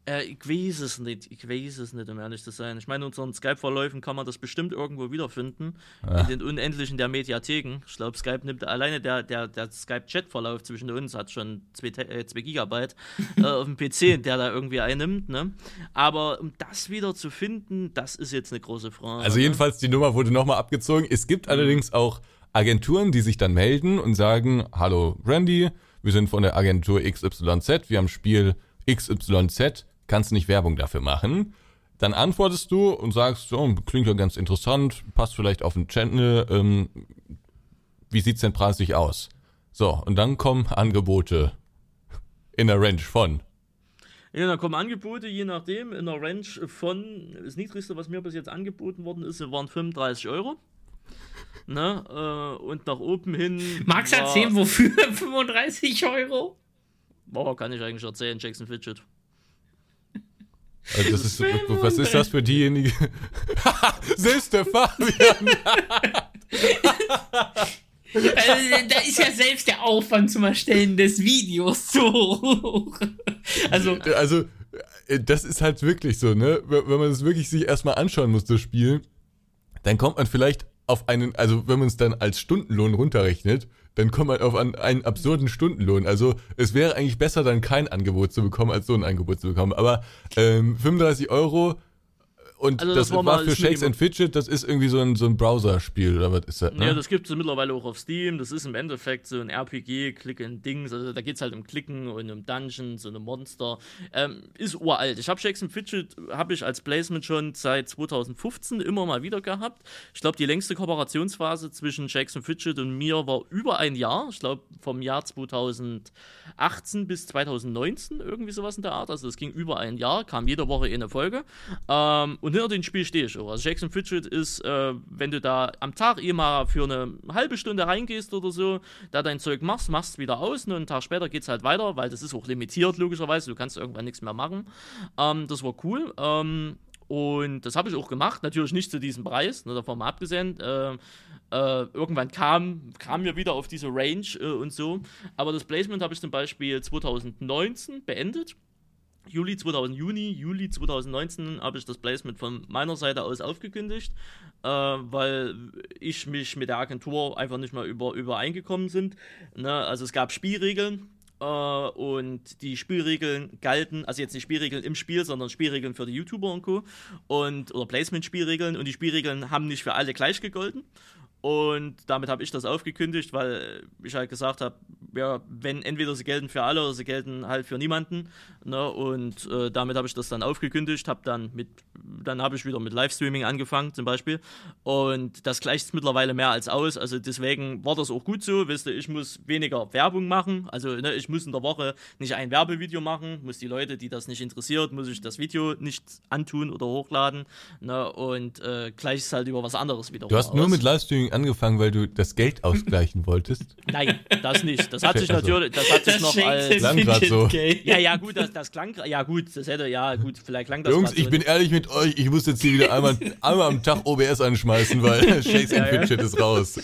Äh, ich weiß es nicht, ich weiß es nicht, um ehrlich zu sein. Ich meine, in unseren Skype-Verläufen kann man das bestimmt irgendwo wiederfinden. In den Unendlichen der Mediatheken. Ich glaube, Skype nimmt alleine der, der, der Skype-Chat-Verlauf zwischen uns hat schon 2 äh, zwei Gigabyte äh, auf dem PC, der da irgendwie einnimmt. Ne? Aber um das wieder zu finden, das ist jetzt eine große Frage. Also ne? jedenfalls, die Nummer wurde nochmal abgezogen. Es gibt allerdings auch Agenturen, die sich dann melden und sagen, hallo Randy, wir sind von der Agentur XYZ, wir haben Spiel XYZ, kannst du nicht Werbung dafür machen? Dann antwortest du und sagst, so, klingt ja ganz interessant, passt vielleicht auf den Channel, ähm, wie sieht's denn preislich aus? So, und dann kommen Angebote in der Range von. Ja, da kommen Angebote, je nachdem, in der Range von, das niedrigste, was mir bis jetzt angeboten worden ist, waren 35 Euro. Ne? Äh, und nach oben hin. Magst du erzählen, wofür 35 Euro? Boah, kann ich eigentlich erzählen, Jackson Fidget. Also das ist, was ist das für diejenigen? Selbst der Fabian. Also, da ist ja selbst der Aufwand zum Erstellen des Videos zu hoch. Also, Also, äh, das ist halt wirklich so, ne? Wenn wenn man es wirklich sich erstmal anschauen muss, das Spiel, dann kommt man vielleicht auf einen, also wenn man es dann als Stundenlohn runterrechnet, dann kommt man auf einen, einen absurden Stundenlohn. Also es wäre eigentlich besser, dann kein Angebot zu bekommen, als so ein Angebot zu bekommen. Aber ähm, 35 Euro und Also das, das war mal für Shakes and Fidget, das ist irgendwie so ein, so ein Browser-Spiel oder was ist das? Ne? Ja, das gibt es mittlerweile auch auf Steam. Das ist im Endeffekt so ein RPG, Click and Dings. Also da geht es halt um Klicken und um Dungeons und um Monster. Ähm, ist uralt. Ich habe Jackson Fidget habe ich als Placement schon seit 2015 immer mal wieder gehabt. Ich glaube, die längste Kooperationsphase zwischen Jackson Fidget und mir war über ein Jahr. Ich glaube, vom Jahr 2018 bis 2019, irgendwie sowas in der Art. Also das ging über ein Jahr, kam jede Woche eine Folge. Ähm, und hinter dem Spiel stehe ich auch. Also Jackson Fidget ist, äh, wenn du da am Tag eh mal für eine halbe Stunde reingehst oder so, da dein Zeug machst, machst wieder aus und einen Tag später geht's halt weiter, weil das ist auch limitiert, logischerweise. Du kannst irgendwann nichts mehr machen. Ähm, das war cool. Ähm, und das habe ich auch gemacht, natürlich nicht zu diesem Preis, ne, davon mal abgesehen. Äh, äh, irgendwann kam, kam mir wieder auf diese Range äh, und so. Aber das Placement habe ich zum Beispiel 2019 beendet. Juli 2000, Juni, Juli 2019 habe ich das Placement von meiner Seite aus aufgekündigt, äh, weil ich mich mit der Agentur einfach nicht mehr über, übereingekommen sind. Ne? Also es gab Spielregeln, äh, und die Spielregeln galten, also jetzt nicht Spielregeln im Spiel, sondern Spielregeln für die YouTuber und Co. Und, oder Placement-Spielregeln und die Spielregeln haben nicht für alle gleich gegolten. Und damit habe ich das aufgekündigt, weil ich halt gesagt habe, ja, wenn entweder sie gelten für alle oder sie gelten halt für niemanden. Ne? Und äh, damit habe ich das dann aufgekündigt, habe dann mit, dann habe ich wieder mit Livestreaming angefangen zum Beispiel. Und das gleicht mittlerweile mehr als aus. Also deswegen war das auch gut so. Wisst ihr, ich muss weniger Werbung machen. Also ne, ich muss in der Woche nicht ein Werbevideo machen, muss die Leute, die das nicht interessiert, muss ich das Video nicht antun oder hochladen. Ne? Und äh, gleich ist halt über was anderes wieder. Du hast nur mit Livestreaming angefangen, weil du das Geld ausgleichen wolltest. Nein, das nicht. Das hat sich Also. natürlich, das hat sich das noch als. and Klang grad Fidget so. Ja, ja, gut, das, das klang, ja gut, das hätte, ja gut, vielleicht klang das Jungs, grad so. ich bin ehrlich mit euch, ich muss jetzt hier wieder einmal, einmal am Tag OBS anschmeißen, weil Shakes and Ja, ja. Fidget ist raus.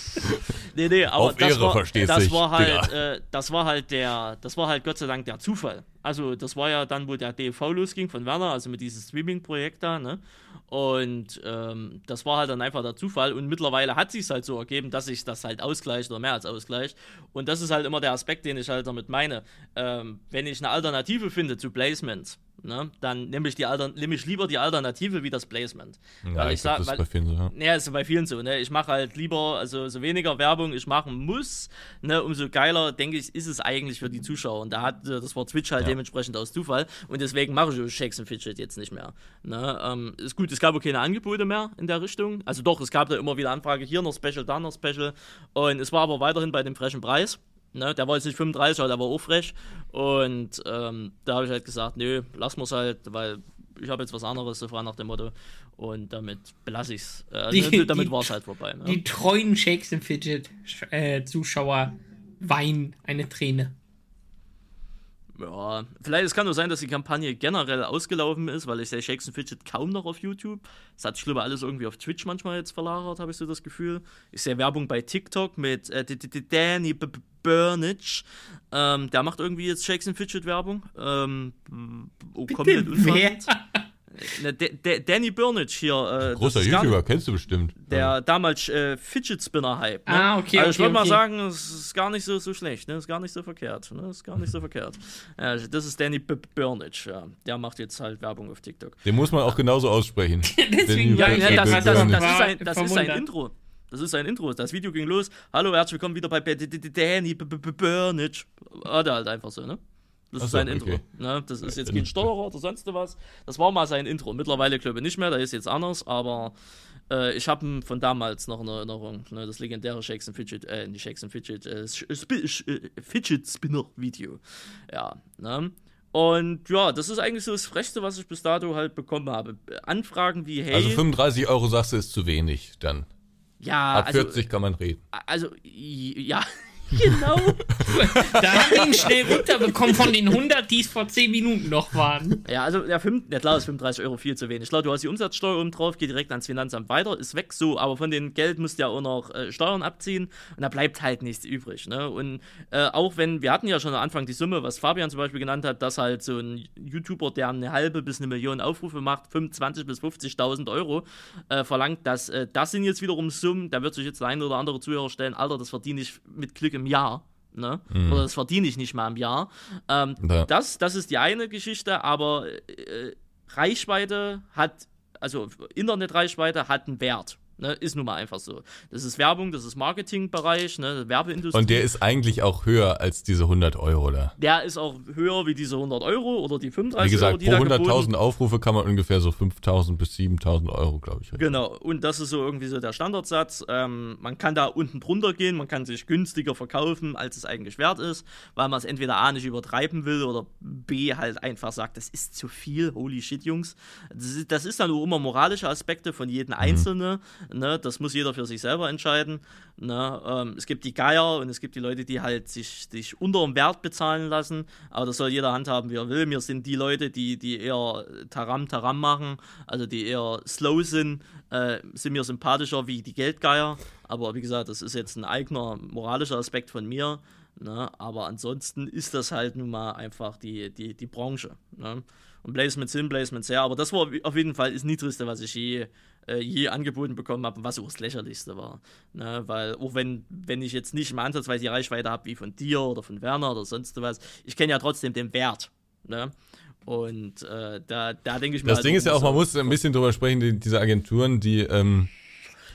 Nee, nee, aber Auf das, Ehre, war, das war halt, äh, das war halt der, das war halt Gott sei Dank der Zufall. Also das war ja dann, wo der DV losging von Werner, also mit diesem Streaming-Projekt da, ne? Und ähm, das war halt dann einfach der Zufall. Und mittlerweile hat sich halt so ergeben, dass sich das halt ausgleicht oder mehr als ausgleicht. Und das ist halt immer der Aspekt, den ich halt damit meine. Ähm, wenn ich eine Alternative finde zu Placements, ne, dann nehme ich, die Alter nehme ich lieber die Alternative wie das Placement. Weil ich glaub, das ist weil- bei vielen so, ja. ja, ist bei vielen so, ne? Ich mache halt lieber, also so weniger Werbung ich machen muss, ne? Umso geiler, denke ich, ist es eigentlich für die Zuschauer. Und da hat, äh, das war Twitch halt Ja. dementsprechend aus Zufall. Und deswegen mache ich Shakes and Fidget jetzt nicht mehr. Ne? Ähm, ist gut, es gab auch keine Angebote mehr in der Richtung. Also doch, es gab da immer wieder Anfrage, hier noch Special, da noch Special. Und es war aber weiterhin bei dem frechen Preis. Ne, der war jetzt nicht 35, aber der war auch frech. Und ähm, da habe ich halt gesagt, nö, lassen wir es halt, weil ich habe jetzt was anderes, so frei nach dem Motto. Und damit belasse ich es. Äh, Die- damit die- war es halt vorbei. Ne? Die treuen Shakes and Fidget äh, weinen eine Träne. Ja, vielleicht es kann nur sein, dass die Kampagne generell ausgelaufen ist, weil ich sehe Shakes and Fidget kaum noch auf YouTube. Es hat sich glaube alles irgendwie auf Twitch manchmal jetzt verlagert, habe ich so das Gefühl. Ich sehe Werbung bei TikTok mit äh, Danny Burnage. Ähm, der macht irgendwie jetzt Shakes and Fidget Werbung. Ähm, oh, komplett Wer? unverwandt. Ne, D- D- Danny Burnage hier. Äh, Großer YouTuber, kennst du bestimmt. der damals äh, Fidget Spinner Hype. Ne? Ah, okay, Also ich okay, wollte mal okay. sagen, es ist gar nicht so, so schlecht, ne? Ist gar nicht so verkehrt, ne? Ist gar nicht so verkehrt. Ja, das ist Danny B Burnage, ja. Der macht jetzt halt Werbung auf TikTok. Den muss man auch genauso aussprechen. Deswegen Ja, ja das, ist das verwundert. Intro. Das ist sein Intro. Das Video ging los. Hallo, herzlich willkommen wieder bei Danny Burnage. Hat er halt einfach so, ne? Das Ach ist so, sein okay. Intro. Ne? Das ist jetzt Dann- kein Steuerer oder sonst was. Das war mal sein Intro. Mittlerweile glaube ich nicht mehr, da ist jetzt anders, aber äh, ich habe ihn von damals noch in Erinnerung. Ne? Das legendäre Shakes and Fidget, äh, nicht Shakes and Fidget, äh, äh, Fidget Spinner Video. Ja, ne? Und ja, das ist eigentlich so das Frechste, was ich bis dato halt bekommen habe. Anfragen wie, hey, Also 35 Euro sagst du ist zu wenig dann. ja, Ab also, 40 kann man reden. also, ja, genau. Da haben wir ihn schnell runterbekommen von den 100, die es vor 10 Minuten noch waren. Ja, also der, 5, der klar ist 35 Euro viel zu wenig. Klar, du hast die Umsatzsteuer oben drauf, geht direkt ans Finanzamt weiter, ist weg so, aber von dem Geld musst du ja auch noch äh, Steuern abziehen und da bleibt halt nichts übrig. Ne? Und äh, auch wenn, wir hatten ja schon am Anfang die Summe, was Fabian zum Beispiel genannt hat, dass halt so ein YouTuber, der eine halbe bis eine Million Aufrufe macht, 25 bis 50.000 Euro äh, verlangt, dass, äh, das sind jetzt wiederum Summen, da wird sich jetzt der eine oder andere Zuhörer stellen, Alter, das verdiene ich mit Glück im Jahr. Ne? Oder das verdiene ich nicht mal im Jahr. Ähm, Ja. das, das ist die eine Geschichte, aber äh, Reichweite hat, also Internetreichweite hat einen Wert. Ne? Ist nun mal einfach so. Das ist Werbung, das ist Marketingbereich, ne? Werbeindustrie. Und der ist eigentlich auch höher als diese 100 Euro da. der ist auch höher wie diese 100 Euro oder die 35 Wie Euro, gesagt, die pro da geboten 100.000 Aufrufe kann man ungefähr so 5.000 bis 7.000 Euro, glaube ich. rechnen. Genau, und das ist so irgendwie so der Standardsatz. Ähm, man kann da unten drunter gehen, man kann sich günstiger verkaufen, als es eigentlich wert ist, weil man es entweder A nicht übertreiben will oder B halt einfach sagt, das ist zu viel, holy shit, Jungs. Das ist, das ist dann auch immer moralische Aspekte von jedem Einzelnen. Ne? Das muss jeder für sich selber entscheiden. Ne? Ähm, es gibt die Geier und es gibt die Leute, die halt sich, sich unter dem Wert bezahlen lassen, aber das soll jeder handhaben, wie er will. Mir sind die Leute, die, die eher Taram Taram machen, also die eher slow sind, äh, sind mir sympathischer wie die Geldgeier. Aber wie gesagt, das ist jetzt ein eigener moralischer Aspekt von mir. Ne? Aber ansonsten ist das halt nun mal einfach die, die, die Branche. Ne? Und Placements hin, Placements her. Aber das war auf jeden Fall das Niedrigste, was ich je, äh, je angeboten bekommen habe, was auch das Lächerlichste war. Ne? Weil auch wenn, wenn ich jetzt nicht im Ansatzweise die Reichweite habe wie von dir oder von Werner oder sonst was, ich kenne ja trotzdem den Wert. Ne? Und äh, da, da denke ich mir Das halt Ding ist ja auch, man muss ein bisschen drüber sprechen, die, diese Agenturen, die, ähm,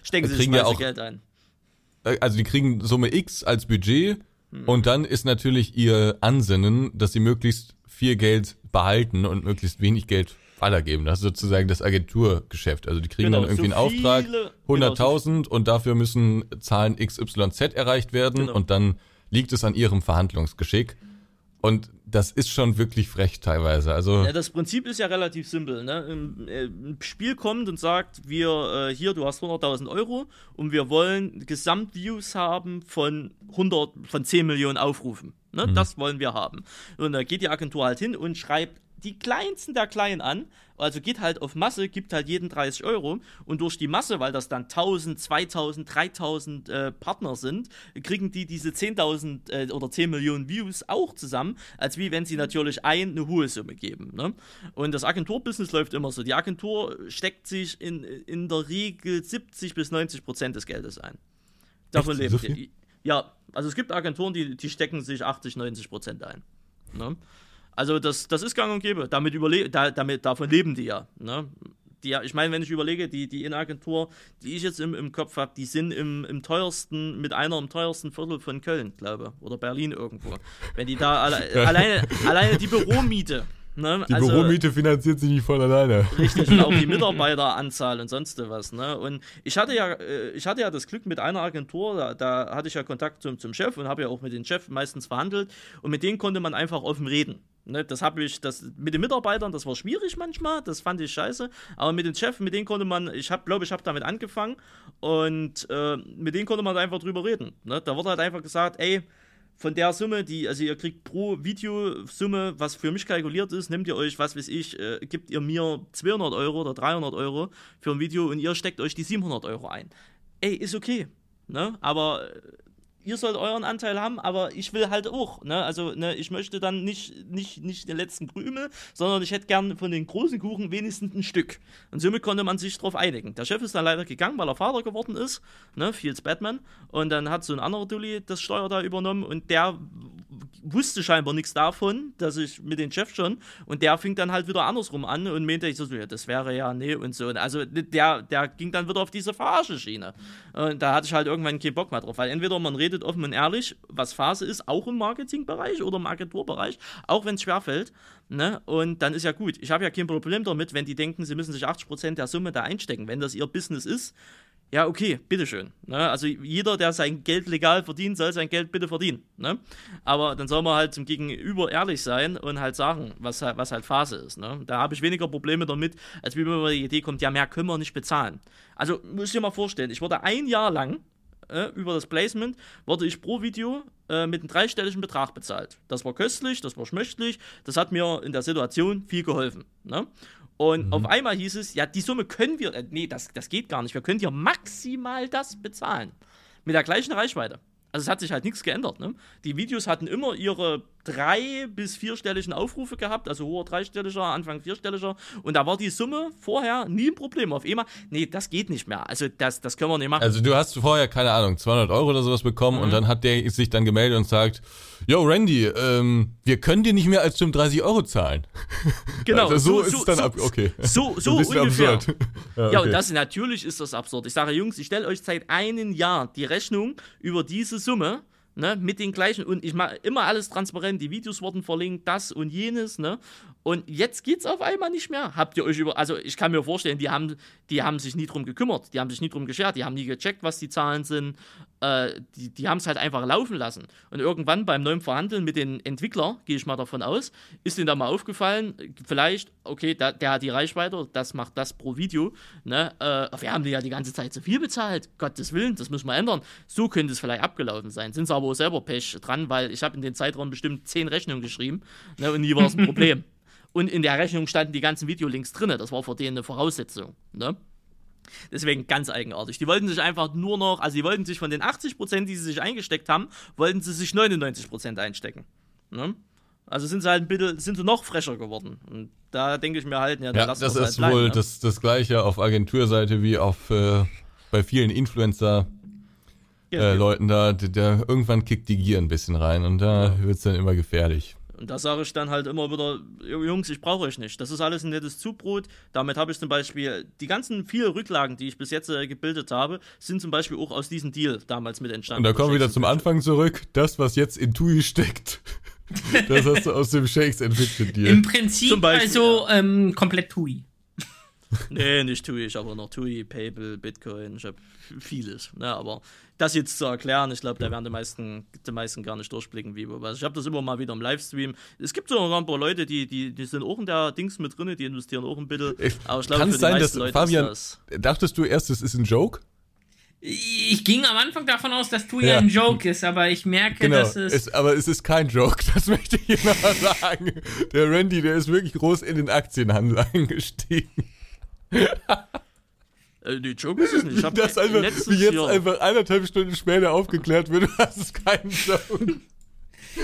stecken sich kriegen ja ja auch- Geld ein. äh, also die kriegen Summe X als Budget Hm. und dann ist natürlich ihr Ansinnen, dass sie möglichst viel Geld behalten und möglichst wenig Geld weitergeben. Das ist sozusagen das Agenturgeschäft. Also die kriegen Genau, dann irgendwie so einen Auftrag, viele- genau, so 100.000 und dafür müssen Zahlen XYZ erreicht werden Genau. und dann liegt es an ihrem Verhandlungsgeschick. Und das ist schon wirklich frech teilweise. Also Ja, das Prinzip ist ja relativ simpel. Ne? Ein, äh, ein Spiel kommt und sagt, wir, äh, hier, du hast 100.000 Euro und wir wollen Gesamtviews haben von 100, von 10 Millionen Aufrufen. Ne? Das wollen wir haben. Und da geht die Agentur halt hin und schreibt die kleinsten der Kleinen an, also geht halt auf Masse, gibt halt jeden 30 Euro und durch die Masse, weil das dann 1000, 2000, 3000 äh, Partner sind, kriegen die diese 10.000 äh, oder 10 Millionen Views auch zusammen, als wie wenn sie natürlich ein eine hohe Summe geben. Ne? Und das Agenturbusiness läuft immer so. Die Agentur steckt sich in, in der Regel 70 bis 90 Prozent des Geldes ein. Davon leben So? Ja, also es gibt Agenturen, die, die stecken sich 80, 90 Prozent ein. Ne? Also das, das ist gang und gäbe. Damit überle da, damit, davon leben die ja. Ne? die, ich meine, wenn ich überlege, die, die Innenagentur, die ich jetzt im, im Kopf habe, die sind im, im teuersten, mit einer im teuersten Viertel von Köln, glaube Oder Berlin irgendwo. Wenn die da alle, alleine, alleine die Büromiete. Ne? Die also, Büromiete finanziert sich nicht von alleine. Richtig, und auch die Mitarbeiteranzahl und sonst was. Ne? Und ich hatte ja, äh, ich hatte ja das Glück mit einer Agentur, da, da hatte ich ja Kontakt zum, zum Chef und habe ja auch mit dem Chef meistens verhandelt und mit denen konnte man einfach offen reden. Ne, das habe ich, das mit den Mitarbeitern, das war schwierig manchmal, das fand ich scheiße. Aber mit den Chefs, mit denen konnte man, ich habe, glaube ich, habe damit angefangen und äh, mit denen konnte man einfach drüber reden. Ne? Da wurde halt einfach gesagt, ey, von der Summe, die, also ihr kriegt pro Videosumme, was für mich kalkuliert ist, nehmt ihr euch, was weiß ich, äh, gibt ihr mir 200 Euro oder 300 Euro für ein Video und ihr steckt euch die 700 Euro ein. Ey, ist okay. Ne? Aber ihr sollt euren Anteil haben, aber ich will halt auch. Ne? Also ne, ich möchte dann nicht, nicht, nicht den letzten Krümel, sondern ich hätte gern von den großen Kuchen wenigstens ein Stück. Und somit konnte man sich darauf einigen. Der Chef ist dann leider gegangen, weil er Vater geworden ist, ne, Fields Batman. Und dann hat so ein anderer Dulli das Steuer da übernommen und der wusste scheinbar nichts davon, dass ich mit dem Chef schon. Und der fing dann halt wieder andersrum an und meinte ich so, ja, das wäre ja nee und so. Also der, der ging dann wieder auf diese Verarsche-Schiene. Und da hatte ich halt irgendwann keinen Bock mehr drauf. Weil entweder man redet offen und ehrlich, was Phase ist, auch im Marketingbereich oder im Agenturbereich, auch wenn es schwerfällt. Ne? Und dann ist ja gut. Ich habe ja kein Problem damit, wenn die denken, sie müssen sich 80% der Summe da einstecken. Wenn das ihr Business ist, ja, okay, bitteschön. Ne? Also jeder, der sein Geld legal verdient, soll sein Geld bitte verdienen. Ne? Aber dann soll man halt zum Gegenüber ehrlich sein und halt sagen, was, was halt Phase ist. Ne? Da habe ich weniger Probleme damit, als wenn man die Idee kommt, ja, mehr können wir nicht bezahlen. Also muss ich dir mal vorstellen, ich wurde ein Jahr lang äh, über das Placement, wurde ich pro Video äh, mit einem dreistelligen Betrag bezahlt. Das war köstlich, das war schmöchtlich, das hat mir in der Situation viel geholfen. Ne? Und mhm. auf einmal hieß es, ja, die Summe können wir, äh, nee, das, das geht gar nicht, wir können dir maximal das bezahlen. Mit der gleichen Reichweite. Also es hat sich halt nichts geändert. Ne? Die Videos hatten immer ihre drei- bis vierstelligen Aufrufe gehabt, also hoher dreistelliger, Anfang vierstelliger. Und da war die Summe vorher nie ein Problem. Auf einmal, nee, das geht nicht mehr. Also das, das können wir nicht machen. Also du hast vorher, keine Ahnung, 200 Euro oder sowas bekommen mhm. und dann hat der sich dann gemeldet und sagt, yo Randy, ähm, wir können dir nicht mehr als 35 Euro zahlen. Genau. Also so, so ist so, es dann so, ab, okay. So, so ungefähr. Absurd. Ja, okay. ja, und das natürlich ist das absurd. Ich sage, Jungs, ich stelle euch seit einem Jahr die Rechnung über diese Summe ne, mit den gleichen und ich mache immer alles transparent, die Videos wurden verlinkt, das und jenes, ne? Und jetzt geht's auf einmal nicht mehr. Habt ihr euch über also ich kann mir vorstellen, die haben die haben sich nie drum gekümmert, die haben sich nie drum geschert, die haben nie gecheckt, was die Zahlen sind, äh, die, die haben es halt einfach laufen lassen. Und irgendwann beim neuen Verhandeln mit den Entwicklern, gehe ich mal davon aus, ist ihnen da mal aufgefallen, vielleicht, okay, der, der hat die Reichweite, das macht das pro Video. Ne? Äh, wir haben die ja die ganze Zeit zu viel bezahlt. Gottes Willen, das müssen wir ändern. So könnte es vielleicht abgelaufen sein. Sind sie aber auch selber Pech dran, weil ich habe in den Zeitraum bestimmt zehn Rechnungen geschrieben ne? und nie war es ein Problem. und in der Rechnung standen die ganzen Videolinks drin. Das war für denen eine Voraussetzung. Ne? Deswegen ganz eigenartig. Die wollten sich einfach nur noch, also die wollten sich von den 80%, die sie sich eingesteckt haben, wollten sie sich 99% einstecken. Ne? Also sind sie halt ein bisschen, sind sie noch fresher geworden. Und da denke ich mir halt, ja, ja das ist halt bleiben, wohl ne? das, das gleiche auf Agenturseite wie auf äh, bei vielen Influencer. Äh, Leuten da, der, irgendwann kickt die Gier ein bisschen rein und da ja. wird es dann immer gefährlich. Und da sage ich dann halt immer wieder, Jungs, ich brauche euch nicht. Das ist alles ein nettes Zubrot. Damit habe ich zum Beispiel die ganzen vielen Rücklagen, die ich bis jetzt äh, gebildet habe, sind zum Beispiel auch aus diesem Deal damals mit entstanden. Und da kommen wir wieder zum Anfang zurück. Das, was jetzt in TUI steckt, das hast du aus dem Shakes entwickelt Deal. Im Prinzip Beispiel, also ähm, komplett TUI. nee, nicht TUI, ich habe noch TUI, PayPal, Bitcoin, ich habe vieles. Ne, aber das jetzt zu erklären, ich glaube, da werden die meisten, die meisten gar nicht durchblicken, wie was. Ich habe das immer mal wieder im Livestream. Es gibt so ein paar Leute, die, die, die sind auch in der Dings mit drin, die investieren auch ein bisschen. Aber ich glaube, Kann es sein, dass Leute Fabian, das dachtest du erst, es ist ein Joke? Ich ging am Anfang davon aus, dass TUI ja. ein Joke ist, aber ich merke, genau. dass es, es. Aber es ist kein Joke, das möchte ich hier mal sagen. Der Randy, der ist wirklich groß in den Aktienhandel eingestiegen. Äh, die Joke ist es nicht. Ich hab das einfach, wie jetzt Jahr einfach eineinhalb Stunden später aufgeklärt wird, das ist kein Joke.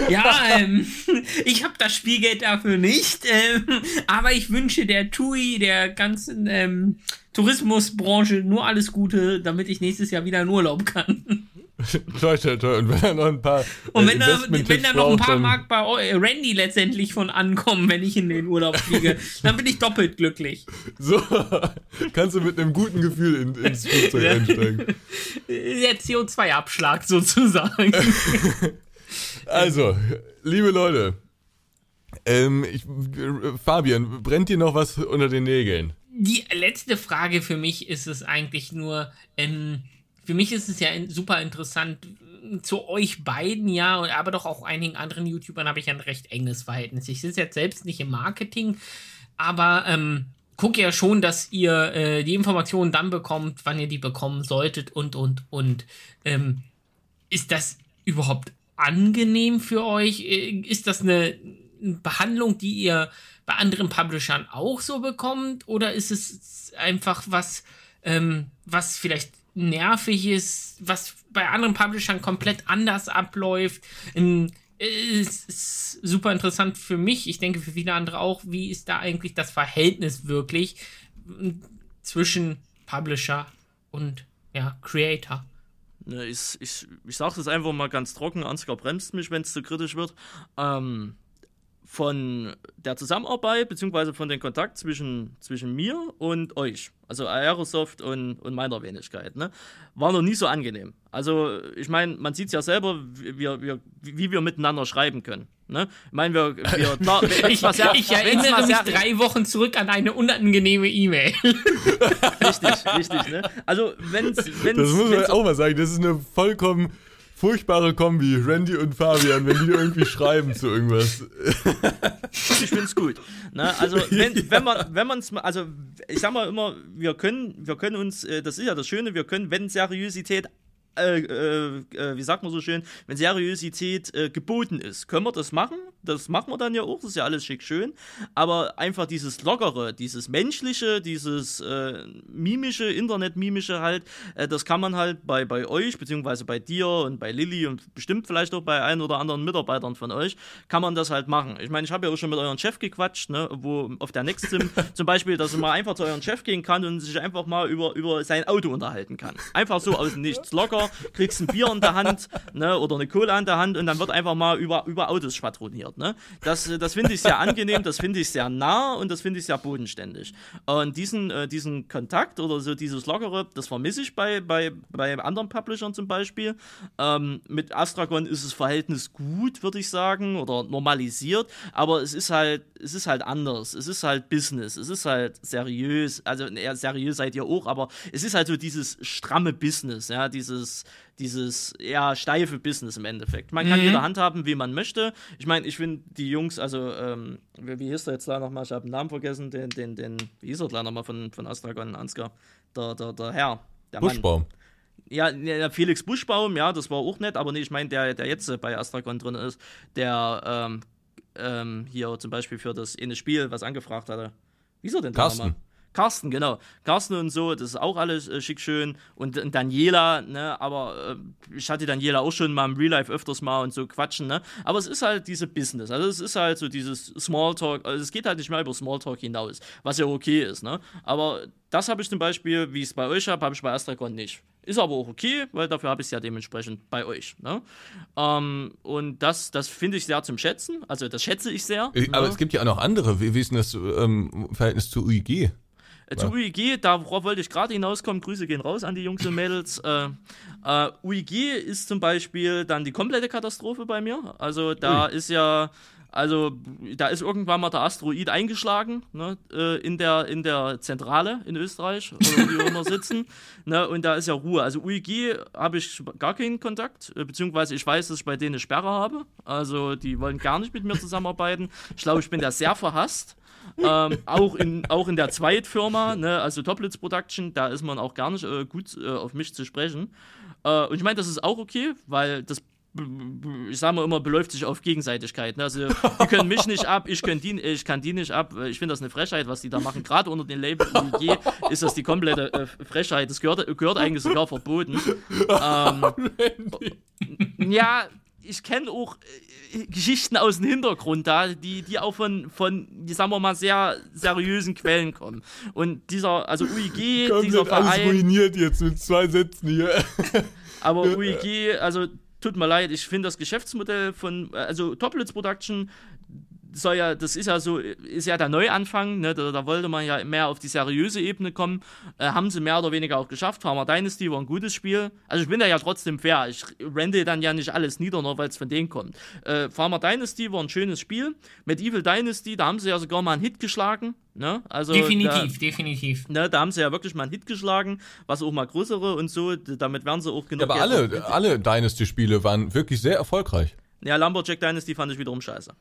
Ja, ähm, ich habe das Spielgeld dafür nicht, ähm, aber ich wünsche der TUI, der ganzen ähm, Tourismusbranche nur alles Gute, damit ich nächstes Jahr wieder in Urlaub kann. Toi, toi, toi. Und wenn er noch ein paar. Und äh, wenn da, wenn da noch ein paar Mark bei Randy letztendlich von ankommen, wenn ich in den Urlaub fliege, dann bin ich doppelt glücklich. So, kannst du mit einem guten Gefühl in, ins Flugzeug einsteigen. Der CO2-Abschlag sozusagen. Also, liebe Leute, ähm, ich, Fabian, brennt dir noch was unter den Nägeln? Die letzte Frage für mich ist es eigentlich nur, ähm, für mich ist es ja super interessant, äh, zu euch beiden, ja, aber doch auch einigen anderen YouTubern habe ich ein recht enges Verhältnis. Ich sitze jetzt selbst nicht im Marketing, aber ähm, gucke ja schon, dass ihr äh, die Informationen dann bekommt, wann ihr die bekommen solltet und, und, und. Ähm, ist das überhaupt angenehm für euch? Äh, Ist das eine Behandlung, die ihr bei anderen Publishern auch so bekommt? Oder ist es einfach was, ähm, was vielleicht nervig ist, was bei anderen Publishern komplett anders abläuft? Ähm, es ist super interessant für mich, ich denke für viele andere auch, wie ist da eigentlich das Verhältnis wirklich ähm, zwischen Publisher und ja, Creator? Ich, ich, ich sage das einfach mal ganz trocken, Ansgar bremst mich, wenn es zu kritisch wird. Ähm, von der Zusammenarbeit, beziehungsweise von dem Kontakt zwischen, zwischen mir und euch, also Aerosoft und, und meiner Wenigkeit, ne, war noch nie so angenehm. Also, ich meine, man sieht es ja selber, wie wir, wie wir miteinander schreiben können. Ne? Ich meine, wir, wir klar, Ich, was sehr- ich erinnere was mich sehr- drei Wochen zurück an eine unangenehme E-Mail. Richtig, richtig, ne? Also, wenn's, wenn's, Das muss man wenn's auch mal sagen. Das ist eine vollkommen furchtbare Kombi, Randy und Fabian, wenn die irgendwie schreiben zu irgendwas. ich finde es gut. Ne? Also wenn, wenn man wenn man es also ich sag mal immer, wir können wir können uns, äh, das ist ja das Schöne, wir können, wenn Seriosität äh, äh, äh, wie sagt man so schön, wenn Seriosität äh, geboten ist, können wir das machen. Das machen wir dann ja auch, das ist ja alles schick schön. Aber einfach dieses Lockere, dieses Menschliche, dieses äh, Mimische, Internet-Mimische halt, äh, das kann man halt bei, bei euch, beziehungsweise bei dir und bei Lilly und bestimmt vielleicht auch bei ein oder anderen Mitarbeitern von euch, kann man das halt machen. Ich meine, ich habe ja auch schon mit euren Chef gequatscht, ne, wo auf der Nextsim zum Beispiel, dass man einfach zu euren Chef gehen kann und sich einfach mal über, über sein Auto unterhalten kann. Einfach so aus dem Nichts locker, kriegst ein Bier in der Hand, ne, oder eine Cola in der Hand und dann wird einfach mal über, über Autos schwadroniert, ne. Das, das finde ich sehr angenehm, das finde ich sehr nah und das finde ich sehr bodenständig. Und diesen, äh, diesen Kontakt oder so dieses Lockere, das vermisse ich bei, bei, bei anderen Publishern zum Beispiel. Ähm, mit Astragon ist das Verhältnis gut, würde ich sagen, oder normalisiert, aber es ist halt, es ist halt anders. Es ist halt Business, es ist halt seriös, also eher seriös seid ihr auch, aber es ist halt so dieses stramme Business, ja, dieses, dieses eher steife Business im Endeffekt. Man kann Mhm. jeder handhaben, wie man möchte. Ich meine, ich finde die Jungs, also, ähm, wie, wie hieß der jetzt da nochmal? Ich habe den Namen vergessen, den, den, den, wie hieß er da nochmal von, von Astragon, Ansgar? Der, der, der Herr. Der Mann. Buschbaum. Ja, ja, Felix Buschbaum, ja, das war auch nett, aber nee, ich meine, der, der jetzt äh, bei Astragon drin ist, der ähm, ähm, hier zum Beispiel für das eine Spiel, was angefragt hatte. Wie ist er denn da Carsten. nochmal? Carsten, genau. Carsten und so, das ist auch alles äh, schick schön. Und, und Daniela, ne, aber äh, ich hatte Daniela auch schon mal im Real Life öfters mal und so quatschen, ne. Aber es ist halt diese Business. Also es ist halt so dieses Smalltalk, also es geht halt nicht mehr über Smalltalk hinaus, was ja okay ist, ne. Aber das habe ich zum Beispiel, wie ich es bei euch habe, habe ich bei Astragon nicht. Ist aber auch okay, weil dafür habe ich es ja dementsprechend bei euch. Ne? Ähm, und das, das finde ich sehr zum Schätzen. Also das schätze ich sehr. Äh, Aber ne? es gibt ja auch noch andere. Wie, wie ist denn das ähm, Verhältnis zu UIG? Äh, Zu UIG, darauf wollte ich gerade hinauskommen. Grüße gehen raus an die Jungs und Mädels. Äh, äh, UIG ist zum Beispiel dann die komplette Katastrophe bei mir. Also da ist ja, also da ist irgendwann mal der Asteroid eingeschlagen ne, äh, in, der, in der Zentrale in Österreich, oder wo die immer sitzen. Ne, und da ist ja Ruhe. Also UIG habe ich gar keinen Kontakt, äh, beziehungsweise ich weiß, dass ich bei denen eine Sperre habe. Also die wollen gar nicht mit mir zusammenarbeiten. Ich glaube, ich bin da sehr verhasst. Ähm, auch, in, auch in der Zweitfirma, ne, also Toplitz Production, da ist man auch gar nicht äh, gut äh, auf mich zu sprechen. Äh, und ich meine, das ist auch okay, weil das, ich sage mal immer, beläuft sich auf Gegenseitigkeit. Ne? Also, die können mich nicht ab, ich, die, ich kann die nicht ab. Ich finde das eine Frechheit, was die da machen. Gerade unter den Label UG ist das die komplette äh, Frechheit. Das gehört, gehört eigentlich sogar verboten. Ähm, ja, ich kenne auch äh, Geschichten aus dem Hintergrund da, die, die auch von, von, sagen wir mal, sehr seriösen Quellen kommen. Und dieser, also UIG, dieser Komplett alles Verein, ruiniert jetzt mit zwei Sätzen hier. Aber UEG, also tut mir leid, ich finde das Geschäftsmodell von, also Toplitz Production soll ja, das ist ja so, ist ja der Neuanfang, ne? da, da wollte man ja mehr auf die seriöse Ebene kommen. Äh, haben sie mehr oder weniger auch geschafft. Farmer Dynasty war ein gutes Spiel. Also ich bin da ja trotzdem fair. Ich rende dann ja nicht alles nieder, nur weil es von denen kommt. Äh, Farmer Dynasty war ein schönes Spiel. Mit Evil Dynasty, da haben sie ja sogar mal einen Hit geschlagen. Ne? Also definitiv, da, definitiv. Ne, da haben sie ja wirklich mal einen Hit geschlagen, was auch mal größere und so. Damit werden sie auch genug. Ja, aber alle, alle Dynasty-Spiele waren wirklich sehr erfolgreich. Ja, Lumberjack Dynasty fand ich wiederum scheiße.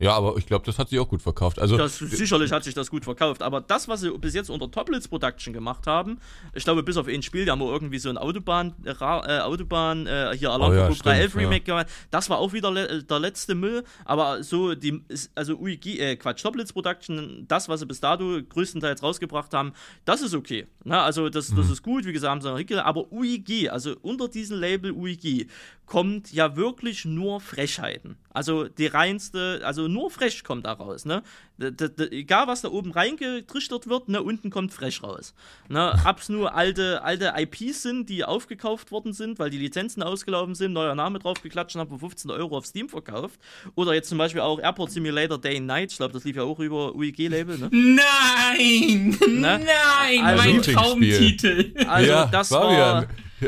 Ja, aber ich glaube, das hat sich auch gut verkauft. Also das, sicherlich hat sich das gut verkauft, aber das, was sie bis jetzt unter Toplitz Production gemacht haben, ich glaube, bis auf ein Spiel, die haben wir irgendwie so ein Autobahn, äh, Autobahn, äh, hier Alarm oh ja, 311 Remake ja. gemacht. Das war auch wieder le der letzte Müll, aber so, die, also UIG, äh, Quatsch, Toplitz Production, das, was sie bis dato größtenteils rausgebracht haben, das ist okay. Na, also, das, mhm. das ist gut, wie gesagt, haben sie Artikel, aber UIG, also unter diesem Label UIG, kommt ja wirklich nur Frechheiten. Also die reinste, also nur frech kommt da raus, ne? D egal was da oben reingetrichtert wird, ne, unten kommt frech raus. Ne? Ob's nur alte, alte IPs sind, die aufgekauft worden sind, weil die Lizenzen ausgelaufen sind, neuer Name drauf geklatscht und haben für 15 Euro auf Steam verkauft. Oder jetzt zum Beispiel auch Airport Simulator Day and Night, ich glaube, das lief ja auch über UIG-Label, ne? Nein! Ne? Nein! Also, mein Traumtitel! Also, ja, das war.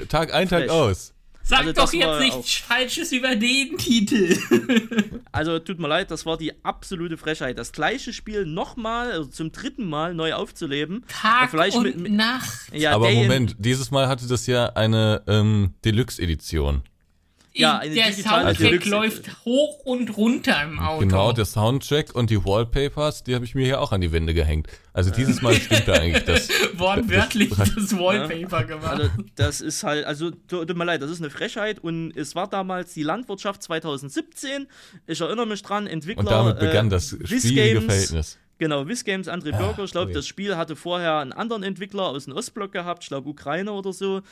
Tag ein, Tag aus. Sag also doch jetzt nichts Falsches über den Titel. also tut mir leid, das war die absolute Frechheit. Das gleiche Spiel nochmal, also zum dritten Mal neu aufzuleben. Tag Vielleicht und mit, mit, Nacht. Ja, Aber Moment, dieses Mal hatte das ja eine ähm, Deluxe-Edition ja, eine der Soundtrack läuft hoch und runter im Auto. Genau, der Soundtrack und die Wallpapers, die habe ich mir hier auch an die Wände gehängt. Also dieses Mal stimmt da eigentlich das. Wortwörtlich das, das Wallpaper gemacht. Also das ist halt, also tut mir leid, das ist eine Frechheit und es war damals die Landwirtschaft 2017. Ich erinnere mich dran, Entwickler. Und damit begann äh, das schwierige Verhältnis. Genau, Games, André ah, Bürger. Ich glaube, oh das Spiel hatte vorher einen anderen Entwickler aus dem Ostblock gehabt, ich glaube Ukraine oder so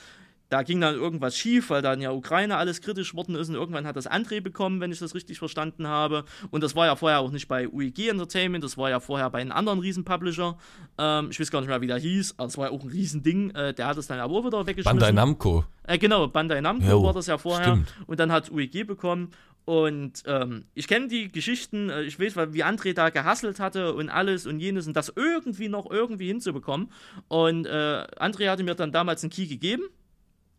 da ging dann irgendwas schief, weil dann ja Ukraine alles kritisch worden ist und irgendwann hat das André bekommen, wenn ich das richtig verstanden habe. Und das war ja vorher auch nicht bei UEG Entertainment, das war ja vorher bei einem anderen Riesenpublisher. Ähm, ich weiß gar nicht mehr, wie der hieß, aber es war ja auch ein Riesending. Äh, der hat es dann aber auch wieder weggeschmissen. Bandai Namco. Äh, genau, Bandai Namco jo, war das ja vorher. Stimmt. Und dann hat UEG bekommen. Und ähm, ich kenne die Geschichten, äh, ich weiß, wie André da gehasselt hatte und alles und jenes und das irgendwie noch irgendwie hinzubekommen. Und äh, André hatte mir dann damals einen Key gegeben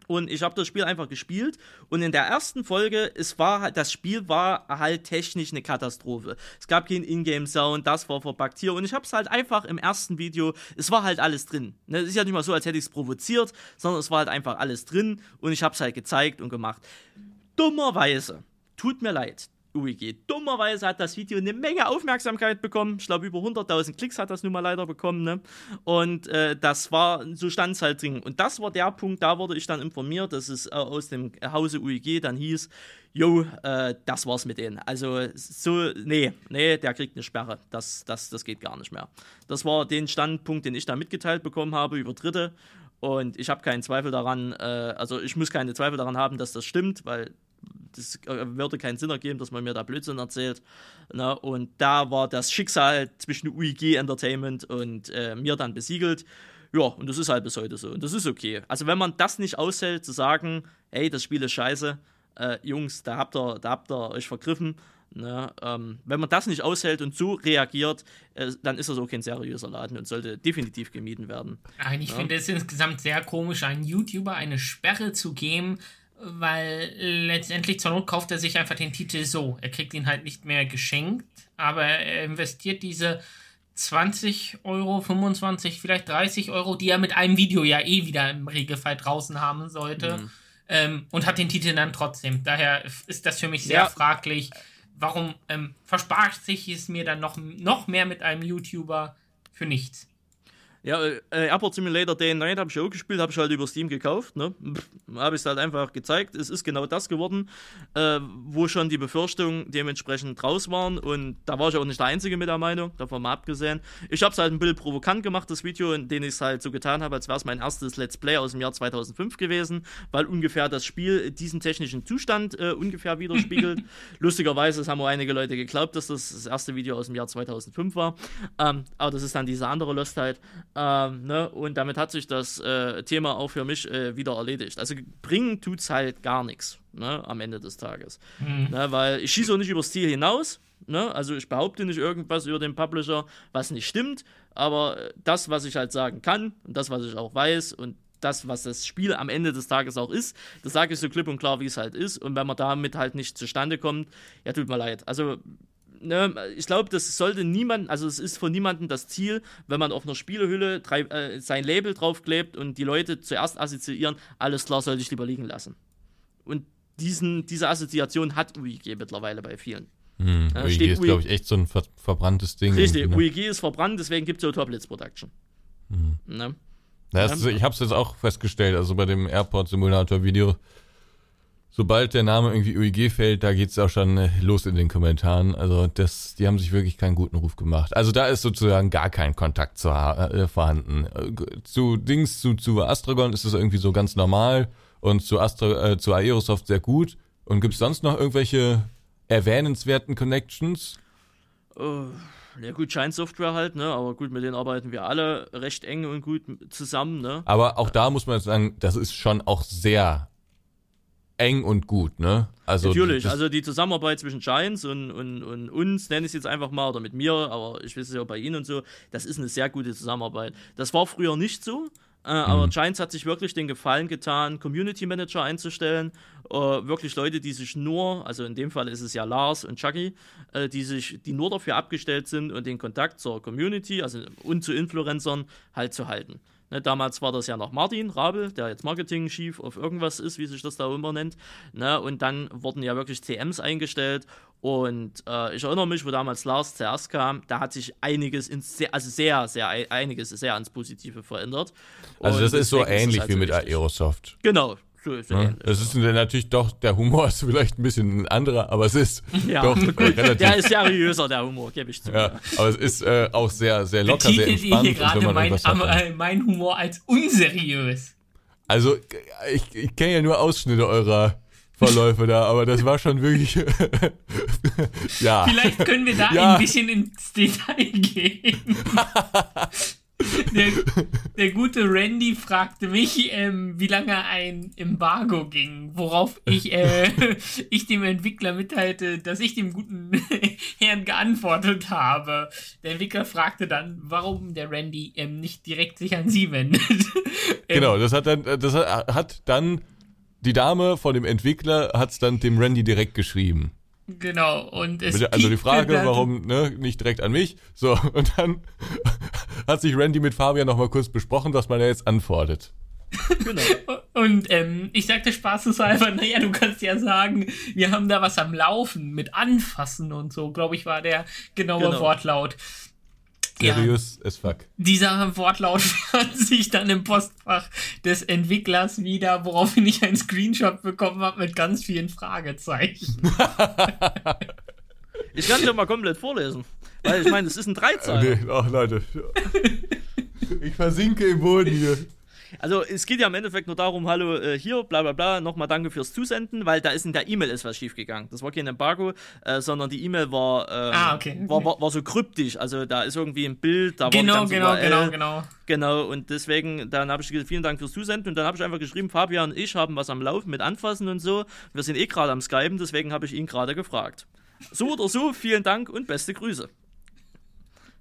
und ich habe das Spiel einfach gespielt und in der ersten Folge, es war halt, das Spiel war halt technisch eine Katastrophe. Es gab keinen Ingame-Sound, das war verbuggt hier und ich habe es halt einfach im ersten Video, es war halt alles drin. Ne, es ist ja nicht mal so, als hätte ich es provoziert, sondern es war halt einfach alles drin und ich habe es halt gezeigt und gemacht. Dummerweise, tut mir leid, UEG. Dummerweise hat das Video eine Menge Aufmerksamkeit bekommen. Ich glaube, über 100.000 Klicks hat das nun mal leider bekommen. Ne? Und äh, das war, so stand halt drin. Und das war der Punkt, da wurde ich dann informiert, dass es äh, aus dem Hause UEG dann hieß, jo, äh, das war's mit denen. Also so, nee, nee, der kriegt eine Sperre. Das, das, das geht gar nicht mehr. Das war den Standpunkt, den ich da mitgeteilt bekommen habe über Dritte. Und ich habe keinen Zweifel daran, äh, also ich muss keine Zweifel daran haben, dass das stimmt, weil das äh, würde keinen Sinn ergeben, dass man mir da Blödsinn erzählt. Na, ne? und da war das Schicksal zwischen UIG Entertainment und äh, mir dann besiegelt. Ja, und das ist halt bis heute so. Und das ist okay. Also, wenn man das nicht aushält, zu sagen, hey, das Spiel ist scheiße, äh, Jungs, da habt ihr, da habt ihr euch vergriffen. Ne, ähm, wenn man das nicht aushält und so reagiert, äh, dann ist das auch kein seriöser Laden und sollte definitiv gemieden werden. Ich ja. finde es insgesamt sehr komisch, einem YouTuber eine Sperre zu geben, weil letztendlich zur Not kauft er sich einfach den Titel so. Er kriegt ihn halt nicht mehr geschenkt, aber er investiert diese 20 Euro, 25, vielleicht 30 Euro, die er mit einem Video ja eh wieder im Regelfall draußen haben sollte. Mhm. Ähm, und hat den Titel dann trotzdem. Daher ist das für mich sehr ja. fraglich. Warum ähm, verspart sich es mir dann noch, noch mehr mit einem YouTuber für nichts? Ja, äh, Airport Simulator Day and Night habe ich auch gespielt, habe ich halt über Steam gekauft. Ne? Habe ich es halt einfach gezeigt. Es ist genau das geworden, äh, wo schon die Befürchtungen dementsprechend raus waren. Und da war ich auch nicht der Einzige mit der Meinung, davon mal abgesehen. Ich habe es halt ein bisschen provokant gemacht, das Video, in dem ich es halt so getan habe, als wäre es mein erstes Let's Play aus dem Jahr 2005 gewesen, weil ungefähr das Spiel diesen technischen Zustand äh, ungefähr widerspiegelt. Lustigerweise es haben auch einige Leute geglaubt, dass das das erste Video aus dem Jahr 2005 war. Ähm, aber das ist dann diese andere Lostheit. Ähm, ne? Und damit hat sich das äh, Thema auch für mich äh, wieder erledigt. Also bringen tut es halt gar nichts ne? am Ende des Tages. Mhm. Ne? Weil ich schieße auch nicht übers Ziel hinaus. Ne? Also ich behaupte nicht irgendwas über den Publisher, was nicht stimmt. Aber das, was ich halt sagen kann und das, was ich auch weiß und das, was das Spiel am Ende des Tages auch ist, das sage ich so klipp und klar, wie es halt ist. Und wenn man damit halt nicht zustande kommt, ja, tut mir leid. Also ne, ich glaube, das sollte niemand, also es ist von niemandem das Ziel, wenn man auf einer Spielehülle drei, äh, sein Label draufklebt und die Leute zuerst assoziieren, alles klar, sollte ich lieber liegen lassen. Und diesen, diese Assoziation hat UIG mittlerweile bei vielen. Hm, ja, UIG ist, glaube ich, echt so ein ver verbranntes Ding. Richtig, ne? UIG ist verbrannt, deswegen gibt es ja Toplets Production. Hm. Ne? Ja, ist, ich habe es jetzt auch festgestellt, also bei dem Airport-Simulator-Video, sobald der Name irgendwie UEG fällt, da geht's auch schon äh, los in den Kommentaren. Also das, die haben sich wirklich keinen guten Ruf gemacht. Also da ist sozusagen gar kein Kontakt zu, äh, vorhanden. Äh, zu Dings, zu, zu Astragon ist es irgendwie so ganz normal und zu Astra, äh, zu Aerosoft sehr gut. Und gibt's sonst noch irgendwelche erwähnenswerten Connections? Uh. Ja gut, Shine Software halt, ne? Aber gut, mit denen arbeiten wir alle recht eng und gut zusammen, ne? Aber auch da muss man sagen, das ist schon auch sehr eng und gut, ne? Also Natürlich, also die Zusammenarbeit zwischen Giants und, und, und uns, nenne ich es jetzt einfach mal, oder mit mir, aber ich weiß es ja auch bei Ihnen und so, das ist eine sehr gute Zusammenarbeit. Das war früher nicht so, äh, aber mhm. Giants hat sich wirklich den Gefallen getan, Community Manager einzustellen. Äh, wirklich Leute, die sich nur, also in dem Fall ist es ja Lars und Chucky, äh, die sich, die nur dafür abgestellt sind und den Kontakt zur Community, also und zu Influencern halt zu halten. Ne, damals war das ja noch Martin Rabel, der jetzt Marketing-Chief auf irgendwas ist, wie sich das da immer nennt. Ne, und dann wurden ja wirklich CMs eingestellt. Und äh, ich erinnere mich, wo damals Lars zuerst kam, da hat sich einiges ins sehr, also sehr, sehr, einiges sehr ans Positive verändert. Also das ist so ähnlich halt wie mit. Aerosoft. Genau, ist ja, das ist natürlich doch, der Humor ist vielleicht ein bisschen ein anderer, aber es ist ja, doch relativ. Der ist seriöser, der Humor, gebe ich zu. Ja, aber es ist äh, auch sehr, sehr locker, sehr entspannt. Hier gerade mein, äh, mein Humor als unseriös. Also, ich, ich kenne ja nur Ausschnitte eurer Verläufe da, aber das war schon wirklich. ja. Vielleicht können wir da ja. ein bisschen ins Detail gehen. Der, der, gute Randy fragte mich, ähm, wie lange ein Embargo ging, worauf ich, äh, ich dem Entwickler mitteilte, dass ich dem guten Herrn geantwortet habe. Der Entwickler fragte dann, warum der Randy ähm, nicht direkt sich an sie wendet. genau, das hat dann, das hat dann die Dame von dem Entwickler hat es dann dem Randy direkt geschrieben. Genau, und es Also die Frage, warum ne, nicht direkt an mich. So, und dann hat sich Randy mit Fabian nochmal kurz besprochen, was man da jetzt antwortet. Genau. Und ähm, ich sagte spaßeshalber, naja, du kannst ja sagen, wir haben da was am Laufen mit Anfassen und so, glaube ich, war der genaue genau. Wortlaut. Seriös ja, as fuck. Dieser Wortlaut fand sich dann im Postfach des Entwicklers wieder, woraufhin ich einen Screenshot bekommen habe mit ganz vielen Fragezeichen. ich kann es ja mal komplett vorlesen. Weil ich meine, es ist ein Dreizeiler. Nee, ach Leute. Ich versinke im Boden hier. Also es geht ja im Endeffekt nur darum, hallo, äh, hier, bla bla bla, nochmal danke fürs Zusenden, weil da ist in der E-Mail ist was schiefgegangen. Das war kein Embargo, äh, sondern die E-Mail war, ähm, ah, okay. war, war, war, so kryptisch. Also da ist irgendwie ein Bild, da genau, war genau, genau, genau. Genau, und deswegen, dann habe ich gesagt, vielen Dank fürs Zusenden und dann habe ich einfach geschrieben, Fabian und ich haben was am Laufen mit Anfassen und so. Wir sind eh gerade am Skypen, deswegen habe ich ihn gerade gefragt. So oder so, vielen Dank und beste Grüße.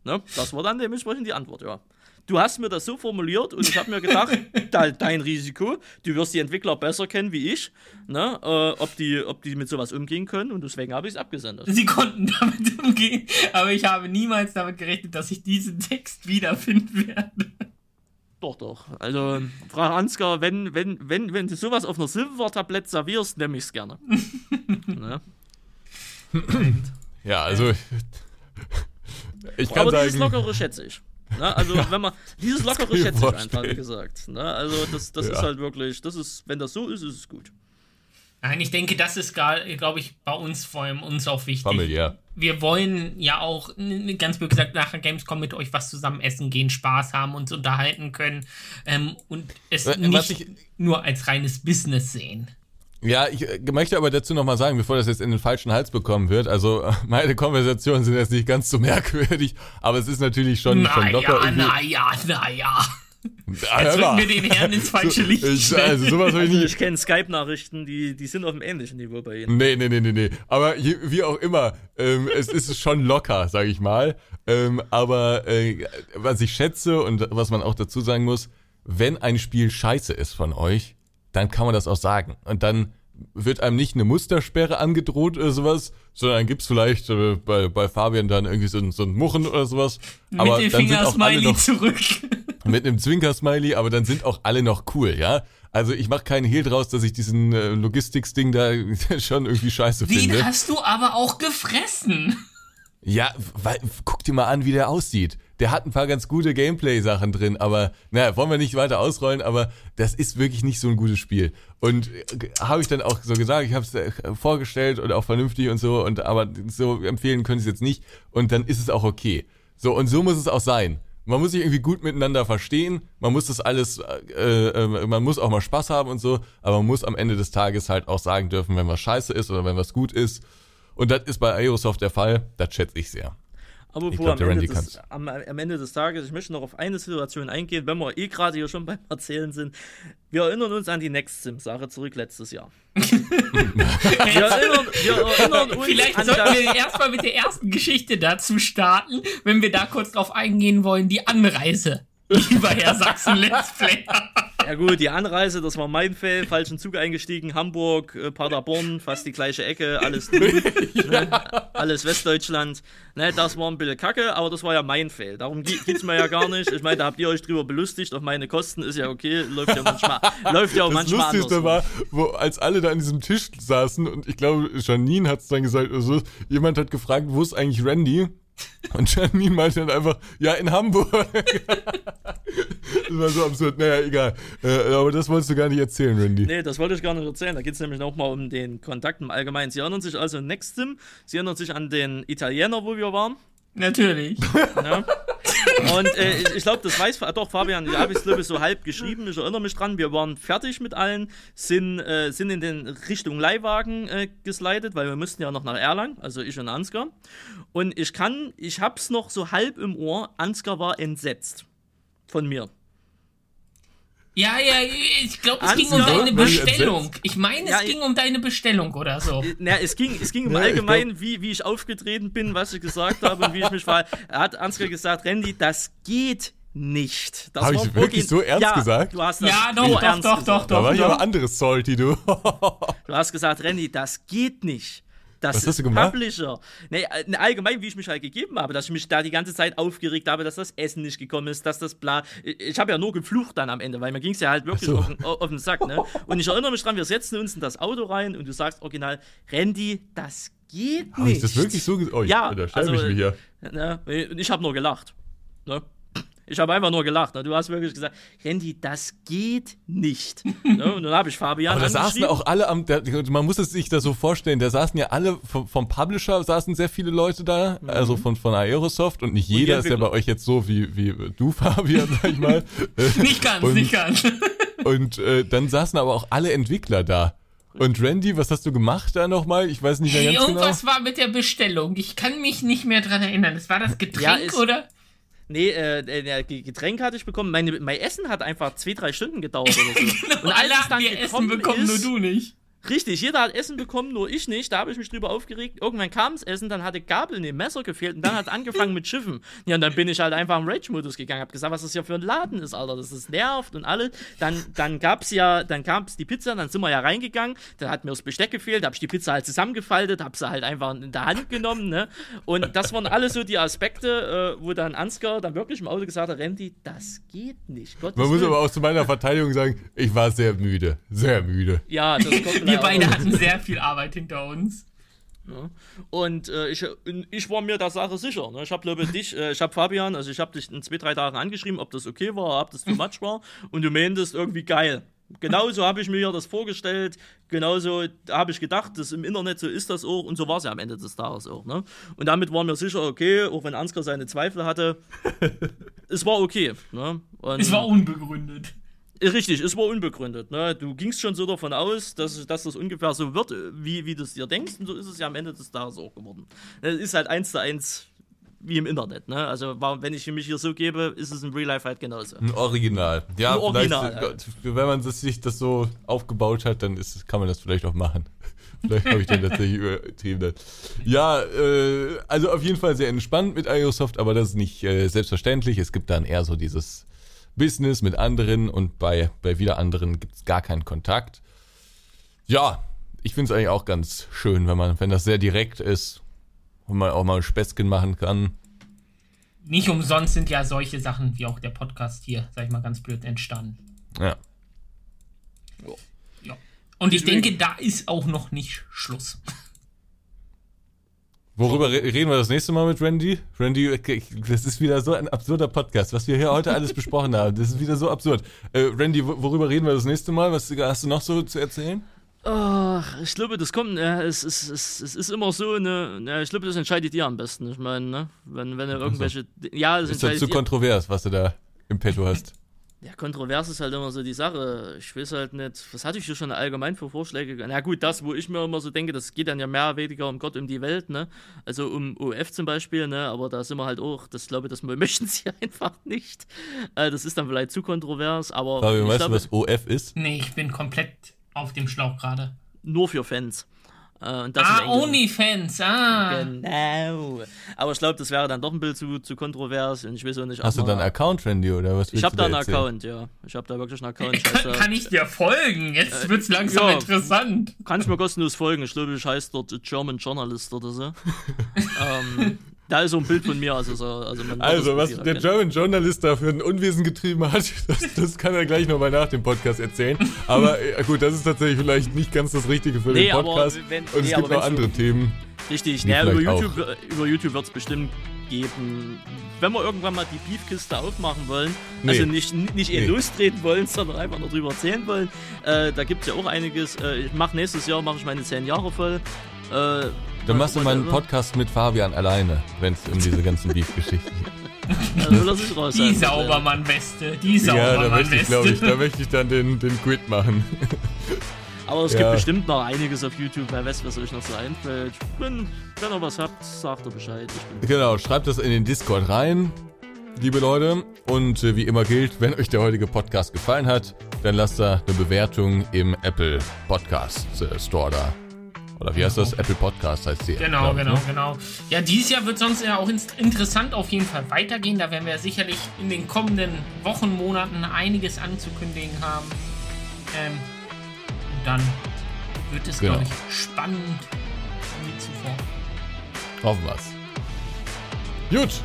Ne? Das war dann dementsprechend die Antwort, ja du hast mir das so formuliert und ich habe mir gedacht, dein Risiko, du wirst die Entwickler besser kennen wie ich, ne, äh, ob, die, ob die mit sowas umgehen können und deswegen habe ich es abgesendet. Sie konnten damit umgehen, aber ich habe niemals damit gerechnet, dass ich diesen Text wiederfinden werde. Doch, doch. Also, Frau Ansgar, wenn, wenn, wenn, wenn du sowas auf einer Silbertablett servierst, nehme ich es gerne. ne? Ja, also. Ich kann aber sagen, dieses Lockere schätze ich. Ne? Also, ja, wenn man. Dieses Lockere schätze ich einfach, wie gesagt. Ne? Also, das, das ja. ist halt wirklich. Das ist, wenn das so ist, ist es gut. Nein, ich denke, das ist, glaube ich, bei uns vor allem uns auch wichtig. Familiär. Wir wollen ja auch, ganz blöd gesagt, nach der Gamescom mit euch was zusammen essen gehen, Spaß haben, uns unterhalten können ähm, und es was nicht ich, nur als reines Business sehen. Ja, ich äh, möchte aber dazu nochmal sagen, bevor das jetzt in den falschen Hals bekommen wird, also meine Konversationen sind jetzt nicht ganz so merkwürdig, aber es ist natürlich schon, schon locker. Naja, naja, naja. Jetzt rücken wir den Herrn ins falsche Licht. Ich, also sowas habe ich Also nie. ich kenne Skype-Nachrichten, die, die sind auf einem ähnlichen Niveau bei Ihnen. Nee, nee, nee, nee, nee. Aber je, wie auch immer, ähm, es ist schon locker, sage ich mal. Ähm, aber äh, was ich schätze und was man auch dazu sagen muss, wenn ein Spiel scheiße ist von euch, dann kann man das auch sagen. Und dann wird einem nicht eine Mustersperre angedroht oder sowas, sondern dann gibt's vielleicht äh, bei, bei Fabian dann irgendwie so, ein- so ein Muchen oder sowas. Aber Mit dem Finger-Smiley zurück. mit einem Zwinker-Smiley, aber dann sind auch alle noch cool, ja. Also ich mache keinen Hehl draus, dass ich diesen äh, Logistics-Ding da schon irgendwie scheiße Den finde. hast du aber auch gefressen. Ja, weil, guck dir mal an, wie der aussieht. Der hat ein paar ganz gute Gameplay-Sachen drin, aber naja, wollen wir nicht weiter ausrollen, aber das ist wirklich nicht so ein gutes Spiel. Und äh, habe ich dann auch so gesagt, ich habe es äh, vorgestellt und auch vernünftig und so, und aber so empfehlen können sie es jetzt nicht und dann ist es auch okay. So, und so muss es auch sein. Man muss sich irgendwie gut miteinander verstehen, man muss das alles, äh, äh, man muss auch mal Spaß haben und so, aber man muss am Ende des Tages halt auch sagen dürfen, wenn was scheiße ist oder wenn was gut ist. Und das ist bei Aerosoft der Fall, das schätze ich sehr. Aber Ich glaub, am, Ende des, am, am Ende des Tages, ich möchte noch auf eine Situation eingehen, wenn wir eh gerade hier schon beim Erzählen sind. Wir erinnern uns an die Next Sim-Sache zurück letztes Jahr. wir, erinnern, wir erinnern uns Vielleicht an sollten wir erstmal mit der ersten Geschichte dazu starten, wenn wir da kurz drauf eingehen wollen, die Anreise. Lieber Herr Sachsen Let's Player. Ja gut, die Anreise, das war mein Fail, falschen Zug eingestiegen, Hamburg, äh, Paderborn, fast die gleiche Ecke, alles drin, ne? alles Westdeutschland. Ne, das war ein bisschen kacke, aber das war ja mein Fail. Darum ge- geht's mir ja gar nicht. Ich meine, da habt ihr euch drüber belustigt, auf meine Kosten ist ja okay, läuft ja manchmal, läuft ja auch Das manchmal Lustigste anders. war, wo, als alle da an diesem Tisch saßen und ich glaube, Janine hat es dann gesagt, also, jemand hat gefragt, wo ist eigentlich Randy? Und Janine meinte dann einfach, ja, in Hamburg. das war so absurd. Naja, egal. Äh, aber das wolltest du gar nicht erzählen, Randy. Nee, das wollte ich gar nicht erzählen. Da geht es nämlich nochmal um den Kontakt im Allgemeinen. Sie erinnern sich also an Nextim, Sie erinnern sich an den Italiener, wo wir waren. Natürlich. Ja. Und äh, ich, glaube, das weiß doch Fabian, habe ich glaube ich so halb geschrieben. Ich erinnere mich dran. Wir waren fertig mit allen, sind, äh, sind in den Richtung Leihwagen äh, geslidet, weil wir mussten ja noch nach Erlangen, also ich und Ansgar. Und ich kann, ich hab's noch so halb im Ohr. Ansgar war entsetzt von mir. Ja, ja, ich glaube, es ging um deine ich Bestellung. Ich meine, Ja, es ging um deine Bestellung oder so. Na, es ging, es ging im Ja, ich Allgemeinen, wie, wie ich aufgetreten bin, was ich gesagt habe und wie ich mich war. Er hat Ansgar gesagt, Randy, das geht nicht. Das Hab war ich wirklich so ernst ja, gesagt? Du hast das Ja, doch, doch, ernst doch, doch, da doch. war ich doch. aber anderes Salty, du. Du hast gesagt, Randy, das geht nicht. Das Was ist hast du gemacht? Publisher. Nee, äh, allgemein, wie ich mich halt gegeben habe, dass ich mich da die ganze Zeit aufgeregt habe, dass das Essen nicht gekommen ist, dass das bla. Ich, ich habe ja nur geflucht dann am Ende, weil mir ging es ja halt wirklich so. auf, den, auf den Sack. Ne? Und ich erinnere mich dran, wir setzen uns in das Auto rein und du sagst original, Randy, das geht Habe nicht. ich das wirklich so gesagt? Oh, Ja, da also, ich mich hier. Ne? Ich habe nur gelacht. Ne? Ich habe einfach nur gelacht. Ne? Du hast wirklich gesagt, Randy, das geht nicht. ne? Und dann habe ich Fabian Aber da saßen auch alle am, da, man muss es sich da so vorstellen, da saßen ja alle vom, vom Publisher, saßen sehr viele Leute da, also von, von Aerosoft und nicht jeder ist ja bei euch jetzt so wie, wie du, Fabian, sag ich mal. Nicht ganz, und, nicht ganz. Und äh, dann saßen aber auch alle Entwickler da. Und Randy, was hast du gemacht da nochmal? Ich weiß nicht mehr ganz genau. Irgendwas war mit der Bestellung. Ich kann mich nicht mehr dran erinnern. Das war das Getränk, ist- oder? Nee, äh, äh, Ge- Getränk hatte ich bekommen. Meine, mein Essen hat einfach zwei, drei Stunden gedauert oder so. Und alle haben wir Essen bekommen, nur ist, du nicht. Richtig, jeder hat Essen bekommen, nur ich nicht. Da habe ich mich drüber aufgeregt. Irgendwann kam das Essen, dann hatte Gabel, nee, Messer gefehlt und dann hat es angefangen mit Schiffen. Ja, und dann bin ich halt einfach im Rage-Modus gegangen, hab gesagt, was das hier für ein Laden ist, Alter, das ist nervt und alles. Dann, dann gab's ja, dann gab's die Pizza, dann sind wir ja reingegangen, dann hat mir das Besteck gefehlt, da hab ich die Pizza halt zusammengefaltet, hab sie halt einfach in der Hand genommen, ne? Und das waren alles so die Aspekte, äh, wo dann Ansgar dann wirklich im Auto gesagt hat, Randy, das geht nicht. Gottes Man muss Willen. aber auch zu meiner Verteidigung sagen, ich war sehr müde. Sehr müde. ja, das kommt Wir auch beide hatten sehr viel Arbeit hinter uns. Und äh, ich, ich war mir der Sache sicher. Ne? Ich habe, glaube dich, äh, ich habe Fabian, also ich habe dich in zwei, drei Tagen angeschrieben, ob das okay war, ob das too much war. Und du meintest irgendwie geil. Genauso habe ich mir das vorgestellt, genauso habe ich gedacht, das im Internet so ist das auch und so war es ja am Ende des Tages auch. Ne? Und damit war mir sicher, okay, auch wenn Ansgar seine Zweifel hatte, es war okay. Ne? Und Es war unbegründet. Richtig, es war unbegründet. Ne? Du gingst schon so davon aus, dass, dass das ungefähr so wird, wie, wie du es dir denkst, und so ist es ja am Ende des Tages auch geworden. Es ist halt eins zu eins wie im Internet. Ne? Also wenn ich mich hier so gebe, ist es im Real Life halt genauso. Ein Original. Ja, Ein Original, vielleicht, wenn man sich das so aufgebaut hat, dann ist, kann man das vielleicht auch machen. Vielleicht habe ich den tatsächlich übertrieben. Ja, äh, also auf jeden Fall sehr entspannt mit Aerosoft, aber das ist nicht äh, selbstverständlich. Es gibt dann eher so dieses Business mit anderen und bei, bei wieder anderen gibt es gar keinen Kontakt. Ja, ich finde es eigentlich auch ganz schön, wenn man, wenn das sehr direkt ist und man auch mal ein Späßchen machen kann. Nicht umsonst sind ja solche Sachen wie auch der Podcast hier, sag ich mal ganz blöd, entstanden. Ja. Ja. Und ich denke, da ist auch noch nicht Schluss. Worüber re- reden wir das nächste Mal mit Randy? Randy, das ist wieder so ein absurder Podcast, was wir hier heute alles besprochen haben. Das ist wieder so absurd. Äh, Randy, wo- worüber reden wir das nächste Mal? Was hast du noch so zu erzählen? Ach, ich glaube, das kommt, ja, es, es, es, es ist immer so eine, ja, ich glaube, das entscheidet ihr am besten. Ich meine, ne? wenn, wenn ihr irgendwelche, ja, das Ist das zu ihr. kontrovers, was du da im Petto hast? Ja, kontrovers ist halt immer so die Sache. Ich weiß halt nicht, was hatte ich hier schon allgemein für Vorschläge? Na gut, das, wo ich mir immer so denke, das geht dann ja mehr oder weniger um Gott, um die Welt, ne? Also um OF zum Beispiel, ne? Aber da sind wir halt auch, das glaube ich, das möchten sie einfach nicht. Äh, das ist dann vielleicht zu kontrovers, aber Fabio, ich weißt du, glaube, was OF ist? Nee, ich bin komplett auf dem Schlauch gerade. nur für Fans. Äh, und das Ah, Onlyfans, ah. Genau. Aber ich glaube, das wäre dann doch ein bisschen zu, zu kontrovers und ich weiß auch nicht, ob Hast du dann einen Account, Randy, oder was Ich habe du da einen erzählen? Account, ja. Ich habe da wirklich einen Account. Ich Kann, kann ich dir folgen? Jetzt wird's langsam ja. interessant. Kann ich mir kostenlos folgen. Ich glaube, ich heiße dort German Journalist oder so. ähm, da ist so ein Bild von mir. Also, so, also, Also, was der. German Journalist da für ein Unwesen getrieben hat, das, das kann er gleich nochmal nach dem Podcast erzählen. Aber äh, gut, das ist tatsächlich vielleicht nicht ganz das Richtige für Nee, den aber Podcast. wenn- Und es nee, gibt aber noch andere Themen. Richtig, naja, über YouTube, über YouTube wird es bestimmt geben. Wenn wir irgendwann mal die Beefkiste aufmachen wollen, Nee. also nicht, nicht nee. lostreten wollen, sondern einfach nur drüber erzählen wollen, äh, da gibt es ja auch einiges. Äh, ich mache nächstes Jahr mache ich meine 10 Jahre voll. Äh, Dann machst du mal einen whatever. Podcast mit Fabian alleine, wenn es um diese ganzen Beef-Geschichten geht. Also lass ich raus. Die Also, Saubermann-Weste, die Ja, da möchte ich, glaube ich, Saubermann-Weste. da möchte ich dann den, den Quit machen. Aber es Ja. gibt bestimmt noch einiges auf YouTube, wer weiß, was euch noch so einfällt. Wenn, wenn ihr was habt, sagt ihr Bescheid. Ich bin Genau, schreibt das in den Discord rein, liebe Leute. Und äh, wie immer gilt, wenn euch der heutige Podcast gefallen hat, dann lasst da eine Bewertung im Apple Podcast äh, Store da. Oder wie heißt das? Apple Podcast heißt die. Genau, glaub genau, ne? genau. Ja, dieses Jahr wird sonst ja auch interessant auf jeden Fall weitergehen. Da werden wir sicherlich in den kommenden Wochen, Monaten einiges anzukündigen haben. Ähm, dann wird es, Genau. glaube ich, spannend wie zuvor. Hoffen wir's. Gut,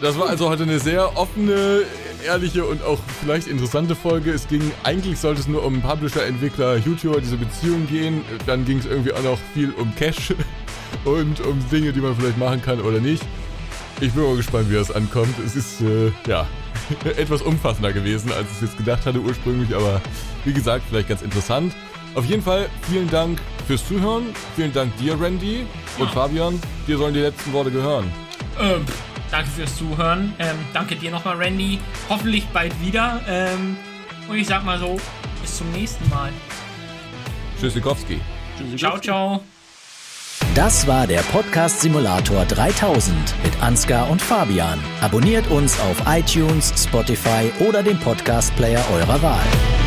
das war also heute eine sehr offene, ehrliche und auch vielleicht interessante Folge. Es ging, eigentlich sollte es nur um Publisher, Entwickler, YouTuber, diese Beziehung gehen. Dann ging es irgendwie auch noch viel um Cash und um Dinge, die man vielleicht machen kann oder nicht. Ich bin mal gespannt, wie das ankommt. Es ist, äh, ja, etwas umfassender gewesen, als ich es jetzt gedacht hatte ursprünglich, aber wie gesagt, vielleicht ganz interessant. Auf jeden Fall vielen Dank fürs Zuhören. Vielen Dank dir, Randy. Und Ja. Fabian, dir sollen die letzten Worte gehören. Ähm, danke fürs Zuhören. Ähm, danke dir nochmal, Randy. Hoffentlich bald wieder. Ähm, und ich sag mal so, bis zum nächsten Mal. Tschüssikowski. Ciao, ciao. Das war der Podcast Simulator 3000 mit Ansgar und Fabian. Abonniert uns auf iTunes, Spotify oder dem Podcast Player eurer Wahl.